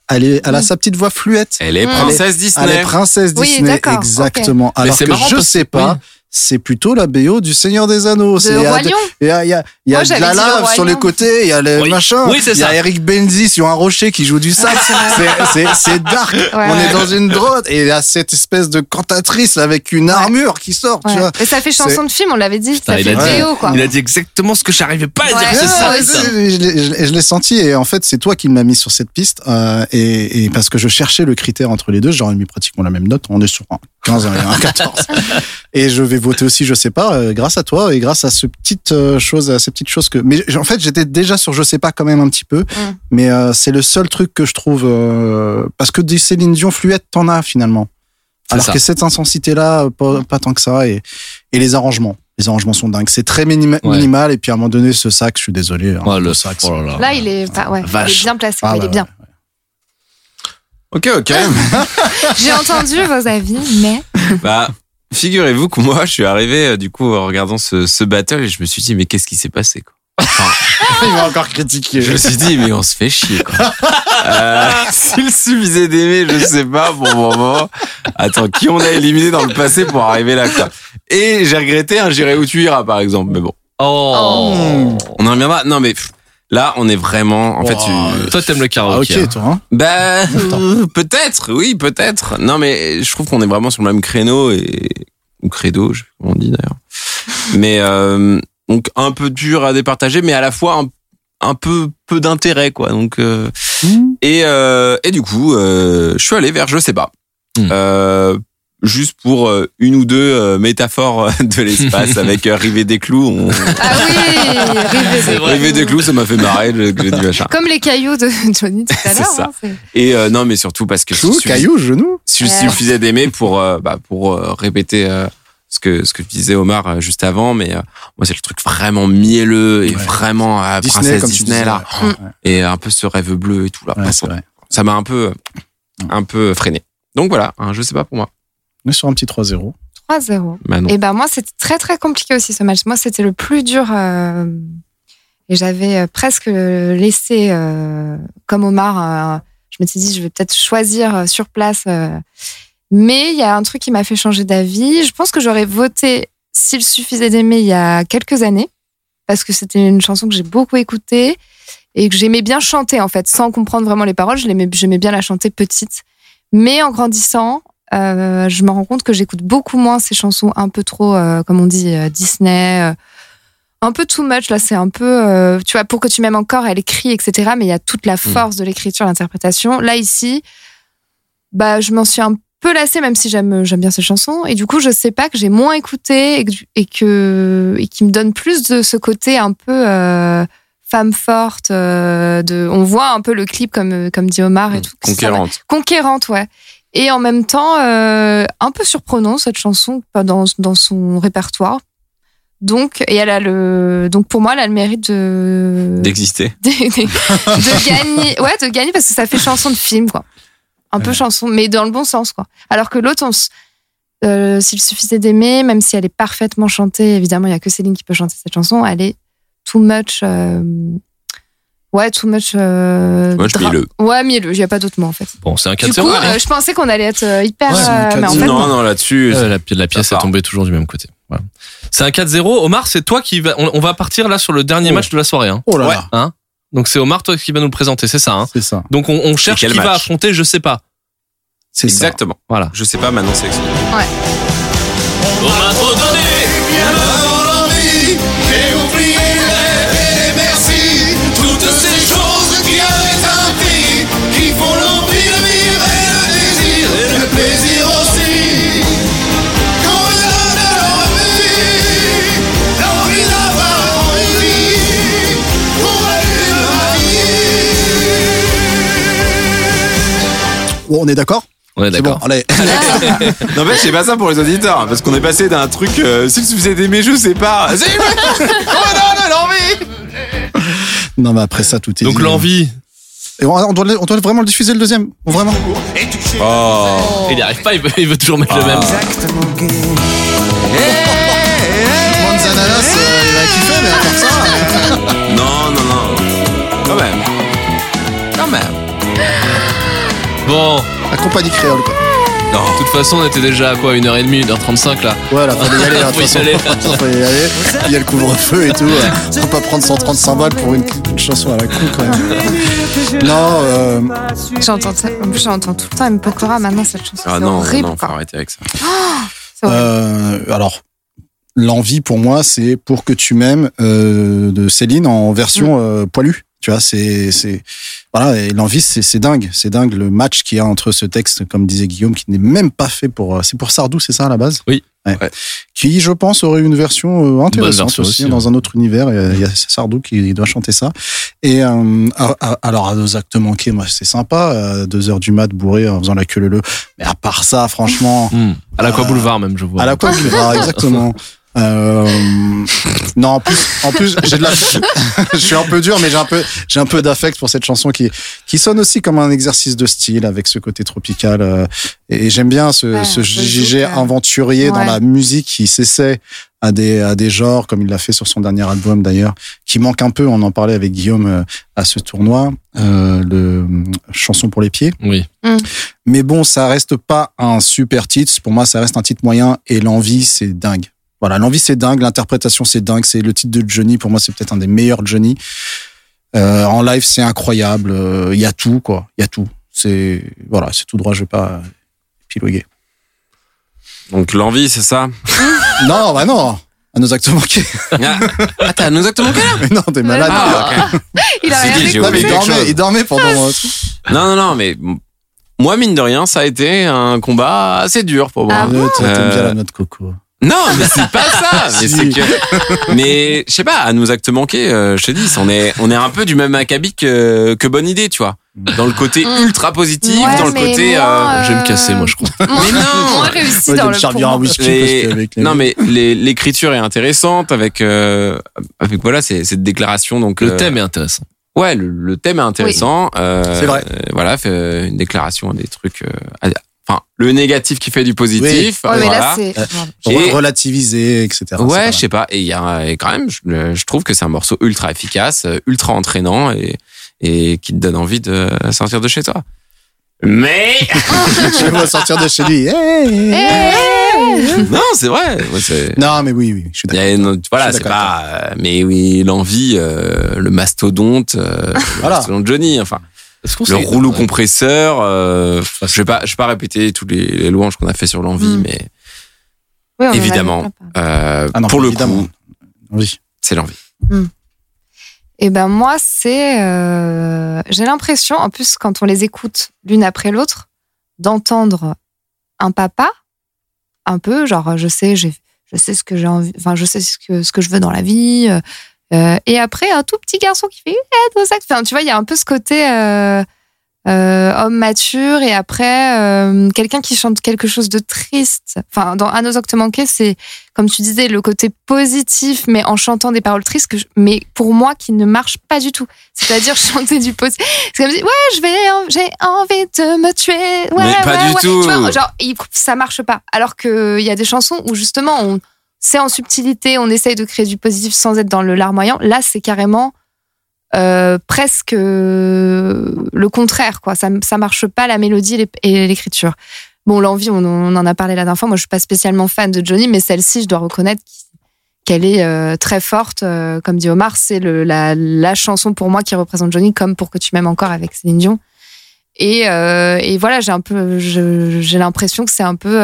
elle, est, elle a
Mm.
sa petite voix fluette.
Elle est princesse
Elle
Disney.
est princesse Disney, exactement. Alors que
marrant
je sais pas,
oui.
C'est plutôt la BO du Seigneur des Anneaux.
De
C'est- il y a
Roi
de-
Lion.
Il y a, il y a, y a
Moi,
de la
le
lave sur les côtés, il y a le
Oui.
machin.
Oui, c'est
il y a. Eric Benzi sur un rocher qui joue du sax. C'est- c'est c'est dark. On
ouais.
est dans une droite et il y a cette espèce de cantatrice avec une armure qui sort. Tu vois.
Et ça fait chanson de film, on l'avait dit.
Putain,
ça
il
fait
a dit-
vidéo, quoi.
Il a dit exactement ce que j'arrivais pas à dire.
Ouais.
C'est ça.
Ouais,
ça.
c'est- je l'ai- senti et en fait c'est toi qui me l'as mis sur cette piste euh, et, et parce que je cherchais le critère entre les deux, j'aurais mis pratiquement la même note. On est sur un 15 et un 14 et je vais voter aussi, je sais pas, euh, grâce à toi et grâce à ce petite euh, chose, à ces petites choses que. Mais en fait j'étais déjà sur je sais pas quand même un petit peu, mais euh, c'est le seul truc que je trouve euh, parce que des Céline Dion fluette t'en as finalement. Alors
ça.
que cette intensité-là, pas, pas tant que ça, et, et les arrangements. Les arrangements sont dingues. C'est très minima-
Ouais.
minimal, et puis à un moment donné, ce sax, je suis désolé. hein,
Ouais, le
sax.
Oh là là.
Là, il est, pas- ouais, il est
Vache.
bien placé.
Ah,
il est bien.
Ok, ok.
J'ai entendu vos avis, mais
bah, figurez-vous que moi, je suis arrivé, euh, du coup, en regardant ce, ce battle et je me suis dit, mais qu'est-ce qui s'est passé, quoi?
il va encore critiquer.
Je me suis dit, mais on se fait chier, quoi. Euh, S'il suffisait d'aimer, je sais pas, pour le moment. Attends, qui on a éliminé dans le passé pour arriver là, quoi? Et j'ai regretté un J'irai où tu iras, par exemple. Mais bon,
Oh.
on en reviendra. Non, mais pff, là, on est vraiment, en fait, tu-
Toi, t'aimes le
Ah,
karaoké.
ok,
hein.
toi. Hein
Bah, euh, peut-être, oui, peut-être. Non, mais je trouve qu'on est vraiment sur le même créneau et ou credo, je sais pas comment on dit d'ailleurs. Mais euh, donc un peu dur à départager, mais à la fois un, un peu peu d'intérêt, quoi. Donc euh, et euh, et du coup, euh, je suis allé vers je sais pas.
Hmm.
Juste pour euh, une ou deux euh, métaphores euh, de l'espace avec euh, rivet des clous. On...
ah oui, rivet
C'est
des-
vrai.
Rivet des clous, ça m'a fait marrer. le- dit machin.
Comme les cailloux de Johnny tout à
C'est
l'heure.
ça.
hein, c'est-
Et euh, non, mais surtout parce que
Chou,
je suis-
caillou, genou.
si
Ouais.
il suffisait d'aimer pour euh, bah, pour euh, répéter euh, ce que ce que disait Omar juste avant mais euh, moi c'est le truc vraiment mielleux et
Ouais.
vraiment à
Disney,
princesse
comme
Disney
disais.
là
ouais.
et un peu ce rêve bleu et tout là
Ouais, c'est
ça m'a un peu un peu freiné donc voilà hein, je sais pas pour moi
On est sur un petit 3-0.
3-0.
Manon.
Et ben moi, c'était très très compliqué aussi ce match. Moi, c'était le plus dur. euh, et j'avais euh, presque laissé, euh, comme Omar, euh, je m'étais dit, je vais peut-être choisir euh, sur place. euh. mais il y a un truc qui m'a fait changer d'avis. Je pense que j'aurais voté s'il suffisait d'aimer il y a quelques années, parce que c'était une chanson que j'ai beaucoup écoutée et que j'aimais bien chanter en fait, sans comprendre vraiment les paroles. Je l'aimais- J'aimais bien la chanter petite. Mais en grandissant, euh, je me rends compte que j'écoute beaucoup moins ces chansons un peu trop, euh, comme on dit, euh, Disney. un peu too much, là, c'est un peu, tu vois, pour que tu m'aimes encore, elle écrit, etc. Mais il y a toute la force de l'écriture, l'interprétation. Là, ici, bah, je m'en suis un peu lassée, même si j'aime, j'aime bien ces chansons. Et du coup, je sais pas que j'ai moins écouté et que, et que, et qui me donne plus de ce côté un peu, femme forte, de, on voit un peu le clip comme, comme dit Omar et tout. ça m'a-
conquérante
conquérante, ouais. Et en même temps, euh, un peu surprenant cette chanson dans, dans son répertoire. Donc, et elle a le, donc pour moi, elle a le mérite de,
D'exister.
de, de gagner, ouais, de gagner parce que ça fait chanson de film, quoi. Un peu chanson, mais dans le bon sens, quoi. Alors que l'autre, on s- euh, s'il suffisait d'aimer, même si elle est parfaitement chantée, évidemment, il y a que Céline qui peut chanter cette chanson, elle est too much, euh, ouais, too much, euh,
le.
Ouais, mielleux, il n'y a pas d'autre mot, en fait.
Bon, c'est un
Du
4-0.
coup, euh, je pensais qu'on allait être euh, hyper,
Ouais,
euh, mais en
4-0.
fait,
non,
non.
là-dessus.
Euh, la, la pièce
Ça
est tombée toujours du même côté. Voilà. C'est un 4-0. Omar, c'est toi qui va. On, on va partir là sur le dernier
Oh.
match de la soirée. Hein.
Oh là
Ouais.
là,
Donc c'est Omar toi qui va nous le présenter, c'est ça. Hein.
c'est ça.
Donc on, on cherche qui va affronter, je sais pas.
C'est ça.
Exactement.
Voilà.
Je sais pas, maintenant c'est
On m'a trop donné.
Avant l'envie, j'ai oublié
Bon, on est d'accord
Ouais,
C'est bon,
d'accord.
allez.
Non, mais c'est pas ça pour les auditeurs, parce qu'on est passé d'un truc. Euh, si vous êtes aimé, je sais pas. C'est-
Non, mais après ça, tout est
Donc l'envie,
Et on, on doit, on doit vraiment le diffuser le deuxième. Vraiment
Oh.
il n'y arrive pas, il veut, il veut toujours mettre le même.
Manzananas, euh, il va kiffer, mais à part ça.
Non, non, non. Quand même. Quand même.
Bon,
La compagnie créole, quoi.
Non.
de toute façon, on était déjà à quoi 1h30, 1h35 là.
Ouais, là, fallait y aller, là,
Faut y aller.
Fallait y aller. Il y a le couvre-feu et tout. On va pas prendre 135 balles pour une, une chanson à la con, quand même. Non, euh,
J'entends ça. En plus, j'entends tout le temps M. Pokora maintenant cette chanson.
Ah non,
horrible,
non, faut arrêter avec ça.
Euh, alors, l'envie pour moi, c'est pour que tu m'aimes euh, de Céline en version euh, poilue. Tu vois, c'est, c'est, voilà, et l'envie, c'est, c'est dingue. C'est dingue le match qu'il y a entre ce texte, comme disait Guillaume, qui n'est même pas fait pour, euh, c'est pour Sardou, c'est ça à la base?
Oui.
Ouais.
Ouais.
Qui, je pense, aurait une version euh, intéressante
version
aussi,
aussi,
dans un autre univers. Il y a Sardou qui doit chanter ça. Et euh, alors, à nos actes manqués, moi, c'est sympa. deux heures du mat, bourré, en faisant la queue leu Mais à part ça, franchement,
Hmm. À l'Aqua Boulevard même, je vois.
à la quoi exactement. Euh, non, en plus, en plus, j'ai de la, je suis un peu dur, mais j'ai un peu, j'ai un peu d'affect pour cette chanson qui, qui sonne aussi comme un exercice de style avec ce côté tropical. euh, et j'aime bien ce,
Ouais,
ce
euh.
aventurier dans la musique qui s'essaie à des, à des genres, comme il l'a fait sur son dernier album d'ailleurs, qui manque un peu, on en parlait avec Guillaume euh, à ce tournoi, euh, le euh, chanson pour les pieds.
Oui.
Mais bon, ça reste pas un super titre. Pour moi, ça reste un titre moyen et l'envie, c'est dingue. Voilà, l'envie, c'est dingue. L'interprétation, c'est dingue. C'est le titre de Johnny. Pour moi, c'est peut-être un des meilleurs Johnny. Euh, en live, c'est incroyable. Euh, Il y a tout, quoi. Il y a tout. C'est, voilà, c'est tout droit. Je vais pas épiloguer.
Donc l'envie, c'est ça?
Non, bah non. À nos actes manqués.
Ah, ah, t'as nous exactement quel
Mais non, t'es malade.
Ah.
Il a rien
dit,
Non, mais il dormait, il dormait pendant. euh,
Non, non, non, mais moi, mine de rien, ça a été un combat assez dur pour moi.
Ah bon
T'aimes bien
Euh,
la note coco.
Non, mais c'est pas ça. mais c'est que, mais je sais pas, à nos actes manqués, euh, je te dis, on est, on est un peu du même acabit que, que bonne idée, tu vois. Dans le côté
Mm.
ultra positif,
Ouais,
dans le côté.
moi,
euh,
Je vais me casser, moi, je crois.
Mais non.
Moins réussi
Ouais,
dans le
whisky
les-
parce les-
Non, mais l'écriture est intéressante avec, euh, avec voilà, c'est cette déclaration. Donc
Le
euh,
thème est intéressant.
Ouais, le, le thème est intéressant. euh,
C'est vrai.
euh, voilà, fait une déclaration, des trucs. euh, Enfin, le négatif qui fait du positif.
Ouais, mais
voilà.
là, c'est.
Pour
Et-
relativiser, etc.
Ouais, je sais pas. Et il y a et quand même, je, je trouve que c'est un morceau ultra efficace, euh, ultra entraînant et, et qui te donne envie de sortir de chez toi. Mais
Je vais sortir de chez lui. Hey
Eh
non, c'est vrai. Ouais, c'est-
Non, mais oui, oui, je suis
il y
d'accord.
a une- voilà, c'est pas. euh, Mais oui, l'envie, euh, le mastodonte, euh, le mastodonte Johnny. Enfin, le rouleau compresseur. euh, je vais pas, je vais pas répéter tous les, les louanges qu'on a fait sur l'envie,
Mm.
mais
Oui,
évidemment, euh,
Ah non,
pour le
évidemment.
coup,
Oui.
c'est l'envie.
Eh ben moi, c'est, euh, j'ai l'impression, en plus quand on les écoute l'une après l'autre, d'entendre un papa, un peu, genre je sais, j'ai, je sais ce que j'ai envie, enfin je sais ce que ce que je veux dans la vie, euh, et après un tout petit garçon qui fait eh, actes. Enfin, tu vois, il y a un peu ce côté, euh, euh, homme mature et après quelqu'un qui chante quelque chose de triste. Enfin, dans À nos manqués, c'est comme tu disais le côté positif, mais en chantant des paroles tristes, que je- mais pour moi qui ne marche pas du tout. C'est-à-dire chanter du positif. C'est comme si ouais, je vais, j'ai envie de me tuer. Ouais,
Mais pas
ouais,
du
ouais.
tout.
Tu vois, genre ça marche pas. Alors que il y a des chansons où justement on c'est en subtilité, on essaye de créer du positif sans être dans le larmoyant. Là, c'est carrément euh, presque euh, le contraire, quoi. Ça, ça marche pas la mélodie et l'écriture. Bon, l'envie, on, on en a parlé la dernière fois. Moi, je suis pas spécialement fan de Johnny, mais celle-ci, je dois reconnaître qu'elle est euh, très forte. comme dit Omar, c'est la, chanson pour moi qui représente Johnny, comme pour que tu m'aimes encore avec Céline Dion. Et, et voilà, j'ai un peu, j'ai l'impression que c'est un peu,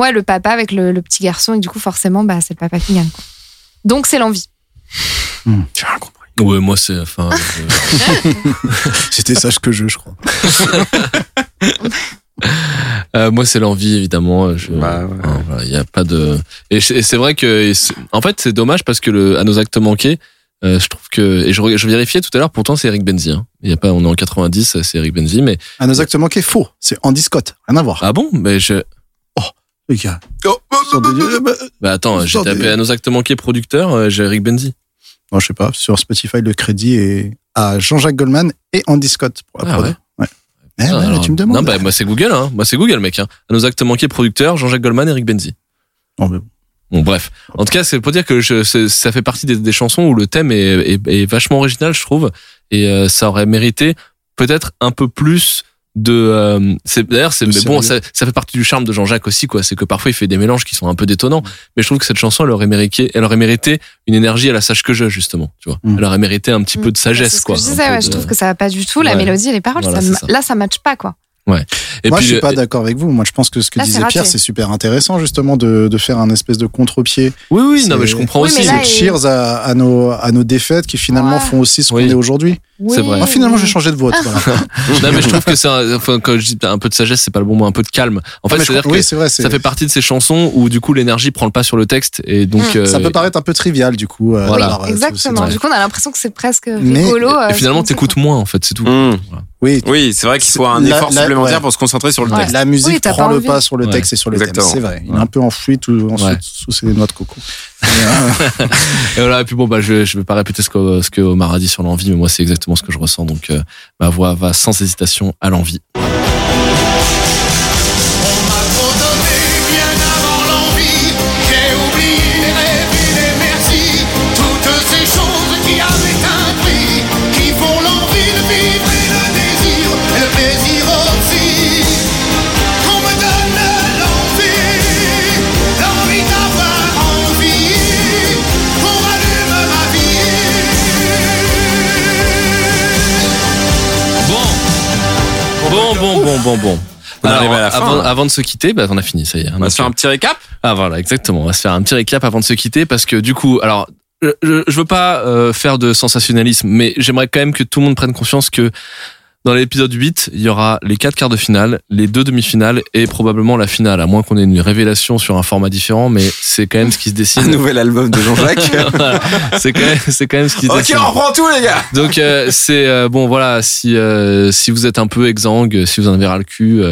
ouais, le papa avec le, le petit garçon, et du coup, forcément, bah, c'est le papa qui gagne. quoi. Donc, c'est l'envie.
J'ai rien compris.
Ouais, moi c'est. Enfin, euh,
C'était sage que je, je crois.
euh, moi c'est l'envie évidemment. Je,
Bah, ouais.
hein, voilà, il y a pas de. Et c'est vrai que, en fait, c'est dommage parce que le, à nos actes manqués, euh, je trouve que et je, je vérifiais tout à l'heure. Pourtant, c'est Eric Benzi. Hein. Il y a pas, on est en 90, c'est Eric Benzi, mais
À nos actes manqués, faux. C'est Andy Scott. Rien à voir.
ah bon? Mais je.
Les gars.
Oh,
Sur des- bah,
Bah attends, j'ai
Sur des-
tapé à nos actes manqués producteur, euh, j'ai Eric Benzi.
Non, je sais pas. Sur Spotify, le crédit est à Jean-Jacques Goldman et Andy Scott pour la
Ah
prod.
ouais
Ouais. Eh
Ah,
ouais,
alors-
tu me demandes.
Non, bah moi c'est Google. Hein. Moi c'est Google, mec. Hein. À nos actes manqués producteur, Jean-Jacques Goldman, Eric Benzi.
Non, mais bon.
Bon, bref. En tout cas, c'est pour dire que je, ça fait partie des, des chansons où le thème est, est, est vachement original, je trouve, et euh, ça aurait mérité peut-être un peu plus de. euh, c'est d'ailleurs, c'est mais bon, ça, ça fait partie du charme de Jean-Jacques aussi, quoi. C'est que parfois il fait des mélanges qui sont un peu détonnants, mais je trouve que cette chanson, elle aurait mérité, elle aurait mérité une énergie à la sage que je, justement. Tu vois,
Mm.
elle aurait mérité un petit peu de
C'est
sagesse,
ce que
quoi.
je
un
disais, ouais,
de-
je trouve que ça va pas du tout. La
Ouais.
mélodie et les paroles,
Voilà,
ça
ça.
là, ça matche pas, quoi.
Et
Moi,
puis,
je suis pas
euh,
d'accord avec vous. Moi, je pense que ce que
Là,
disait Pierre, c'est super intéressant, justement, de, de faire un espèce de contre-pied.
oui, oui, non, mais je comprends
Oui,
aussi.
C'est cheers à, à nos, à nos défaites qui finalement
Ouais.
font aussi ce qu'on
Oui.
est aujourd'hui.
C'est vrai.
Moi, finalement, je vais changer de vote. Voilà.
non, mais je trouve que c'est, un- enfin, quand je dis un peu de sagesse, c'est pas le bon mot, un peu de calme. En fait,
Ah, mais je
c'est-à-dire que
oui, c'est vrai. c'est-
ça fait partie de ces chansons où du coup l'énergie prend le pas sur le texte et donc
Mm.
euh,
Ça peut paraître un peu trivial, du coup. euh,
Voilà.
Exactement.
c'est-
Du coup, on a l'impression que c'est presque
Mais-
rigolo.
et
euh,
finalement
qu'on dit,
t'écoutes moins en fait c'est tout
Mmh.
Oui,
Oui, c'est vrai qu'il faut un
La-
effort
la-
supplémentaire
ouais.
pour se concentrer sur le
Ouais.
texte.
la musique
Oui,
prend le pas sur le
Ouais.
texte et sur le
Exactement.
thème. C'est vrai. Il est un peu enfoui tout, sous ses noix de coco.
Et voilà et puis bon bah je je vais pas répéter ce que ce que Omar a dit sur l'envie mais moi c'est exactement ce que je ressens. Donc euh, ma voix va sans hésitation à l'envie bon bon bon bon bon
On arrive à la fin,
avant,
hein.
avant de se quitter bah on a fini ça y est
On va
Donc,
se faire un petit récap.
Ah voilà, exactement. On va se faire un petit récap avant de se quitter parce que du coup, alors je, je, je veux pas euh, faire de sensationnalisme, mais j'aimerais quand même que tout le monde prenne conscience que dans l'épisode 8, il y aura les quatre quarts de finale, les deux demi-finales et probablement la finale, à moins qu'on ait une révélation sur un format différent, mais c'est quand même ce qui se
Un
dessine.
nouvel album de Jean-Jacques.
Voilà. c'est quand quand même ce qui se
ok,
dessine.
on reprend tout les gars.
Donc euh, c'est euh, bon voilà si euh, si vous êtes un peu exsangue, si vous en avez ras le cul,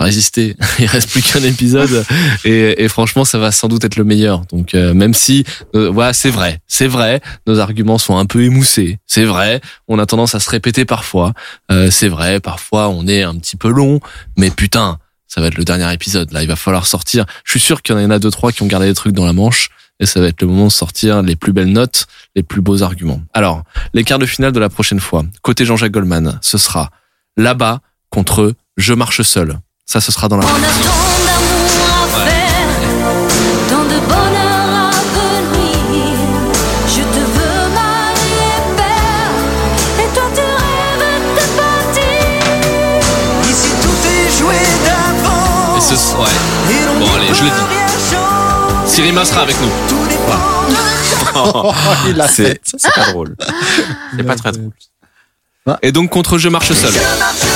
euh, résistez. Il reste plus qu'un épisode et, franchement ça va sans doute être le meilleur. Donc euh, même si euh, voilà c'est vrai, c'est vrai, nos arguments sont un peu émoussés, c'est vrai, on a tendance à se répéter parfois, Euh, c'est vrai, parfois on est un petit peu long, mais putain ça va être le dernier épisode là, il va falloir sortir. Je suis sûr qu'il y en a deux trois qui ont gardé des trucs dans la manche. Et ça va être le moment de sortir les plus belles notes, les plus beaux arguments. Alors, les quarts de finale de la prochaine fois. Côté Jean-Jacques Goldman, ce sera là-bas contre Je marche seul. Ça, ce sera dans la.
On a tant d'amour à faire, tant de bonheur à venir. Je te veux marier père, et toi tu rêves de partir.
Ici tout est joué d'avance.
Et ce ouais. Bon, allez, je le dis. Sirima sera avec nous.
Tout dépend de
il l'a
C'est
fait.
c'est pas drôle. C'est pas très drôle.
Et donc contre Je marche seul.
Je marche seul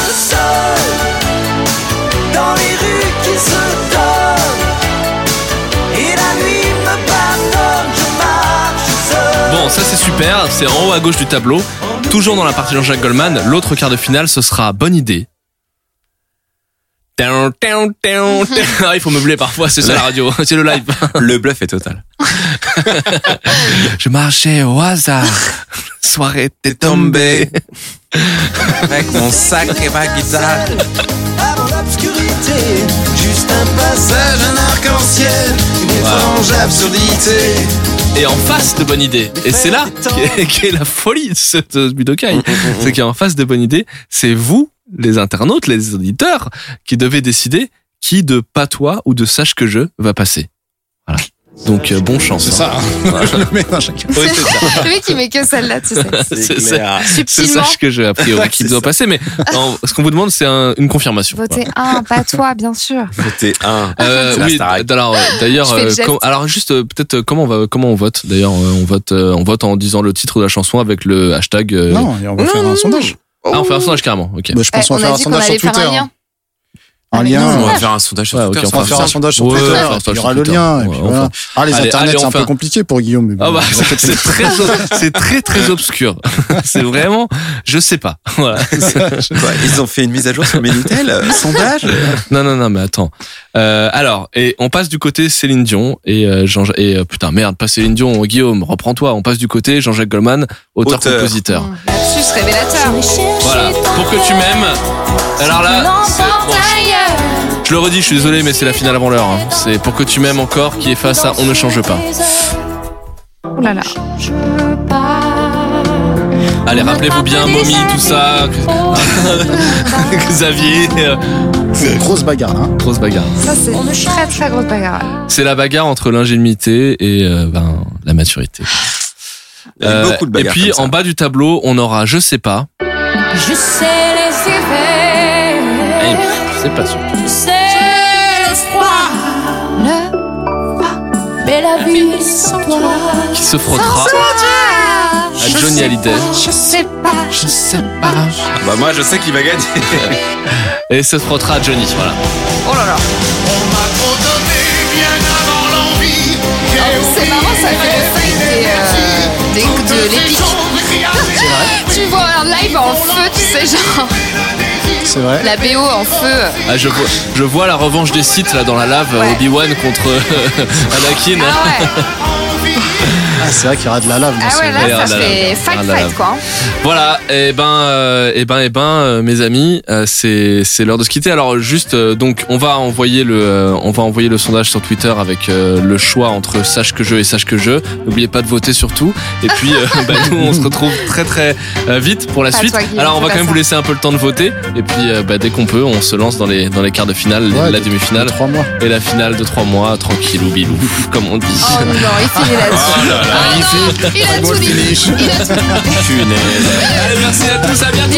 Bon, ça c'est super. C'est en haut à gauche du tableau. Toujours dans la partie Jean-Jacques Goldman, l'autre quart de finale, ce sera Bonne idée. Ah, il faut meubler parfois, c'est ça la radio, c'est le live.
Le bluff est total.
Je marchais au hasard, soirée t'es tombée.
Avec mon sac et ma guitare.
L'obscurité, juste un passage, un arc-en-ciel, une étrange absurdité.
Et en face de Bonne idée, et c'est là qu'est la folie de cette euh, Budokai, c'est qu'en face de Bonne idée, c'est vous, les internautes, les auditeurs, qui devez décider qui de patois ou de sache que je va passer. Voilà. Donc euh, bon chance.
C'est ça. hein. Le mec dans chacun.
Oui, c'est ça.
Le mec, il met que celle-là, tu sais.
C'est ça. Sache que je, a priori, qui
C'est
doit
ça.
passer. Mais non, ce qu'on vous demande, c'est un- une confirmation.
voter un, pas toi, bien sûr.
C'était un.
Euh,
C'est la
oui, alors euh, d'ailleurs, euh, alors juste euh, peut-être euh, comment on va comment on vote d'ailleurs euh, on vote euh, on vote en disant le titre de la chanson avec le hashtag. euh,
Non, et on va
non,
faire un sondage.
Ah, on fait un sondage carrément. Ok.
Bah, je pense
Eh,
qu'on va
on
faire
a
un sondage sur Twitter.
Un lien.
On va
sondage.
faire un sondage sur
Ouais,
Twitter.
ok,
On va faire un sondage sur Twitter. il y aura le lien.
Twitter.
et puis
Ouais,
voilà. Ah, les
Allez,
internets, c'est un
fait
peu
un-
compliqué pour Guillaume. mais bon,
Ah bah c'est très c'est très très obscur. c'est vraiment je sais pas. Voilà.
Quoi, Ils ont fait une mise à jour sur Minitel euh, Sondage?
Non non non mais attends. Euh, alors et on passe du côté Céline Dion et euh, Jean et euh, putain merde pas Céline Dion Guillaume reprends-toi on passe du côté Jean-Jacques Goldman auteur
Auteur.
compositeur.
Mmh. Lapsus révélateur.
Voilà pour que tu m'aimes. Alors là c'est- bon, je le redis je suis désolé mais c'est la finale avant l'heure. hein. C'est pour que tu m'aimes encore qui est face à on ne change pas.
Oh là là.
Allez rappelez-vous bien Mommy tout ça. Xavier
C'est une grosse bagarre, hein.
grosse bagarre.
Ça, c'est une très très grosse bagarre.
C'est la bagarre entre l'ingénuité et euh, ben, la maturité.
Il y a eu
Euh,
beaucoup de
et
bagarres
puis
comme ça.
en bas du tableau, on aura je sais pas.
Je sais les effets,
Eh, je sais pas sûr.
je sais vie sans toi.
Qui se frottera à Johnny Hallyday.
Je sais pas.
Je sais pas.
Bah moi je sais qu'il va gagner.
Et se frottera à Johnny. Voilà.
Oh là là. C'est marrant, ça fait le fake des, euh, de l'épique. Tu vois un live en feu, tu sais, genre
C'est vrai.
la BO en feu.
Ah, je, vois, je vois la revanche des sites là dans la lave,
Ouais.
Obi-Wan contre Anakin.
Ah ouais,
Ah, c'est vrai qu'il y aura de la lave. dans
ah
ce-
ouais là, ça fait fight fight quoi.
Voilà, et ben, euh, et ben, et ben, euh, mes amis, euh, c'est c'est l'heure de se quitter. Alors juste, euh, donc, on va envoyer le, euh, on va envoyer le sondage sur Twitter avec euh, le choix entre sache que je et sache que je. N'oubliez pas de voter surtout. Et puis, euh, bah, nous, on se retrouve très très euh, vite pour la
Pas
suite.
toi, Guillaume,
Alors, on va quand même vous laisser un peu le temps de voter. Et puis, euh, bah, dès qu'on peut, on se lance dans les dans les quarts de finale,
Ouais,
la
de-
demi-finale
de Trois mois.
et la finale de trois mois, tranquillou bilou, comme on dit.
Oh non, il finit là-dessus.
Là là, il
non, il a tout dit. Il a tout dit.
Punaise.
Allez, merci à tous, à bientôt.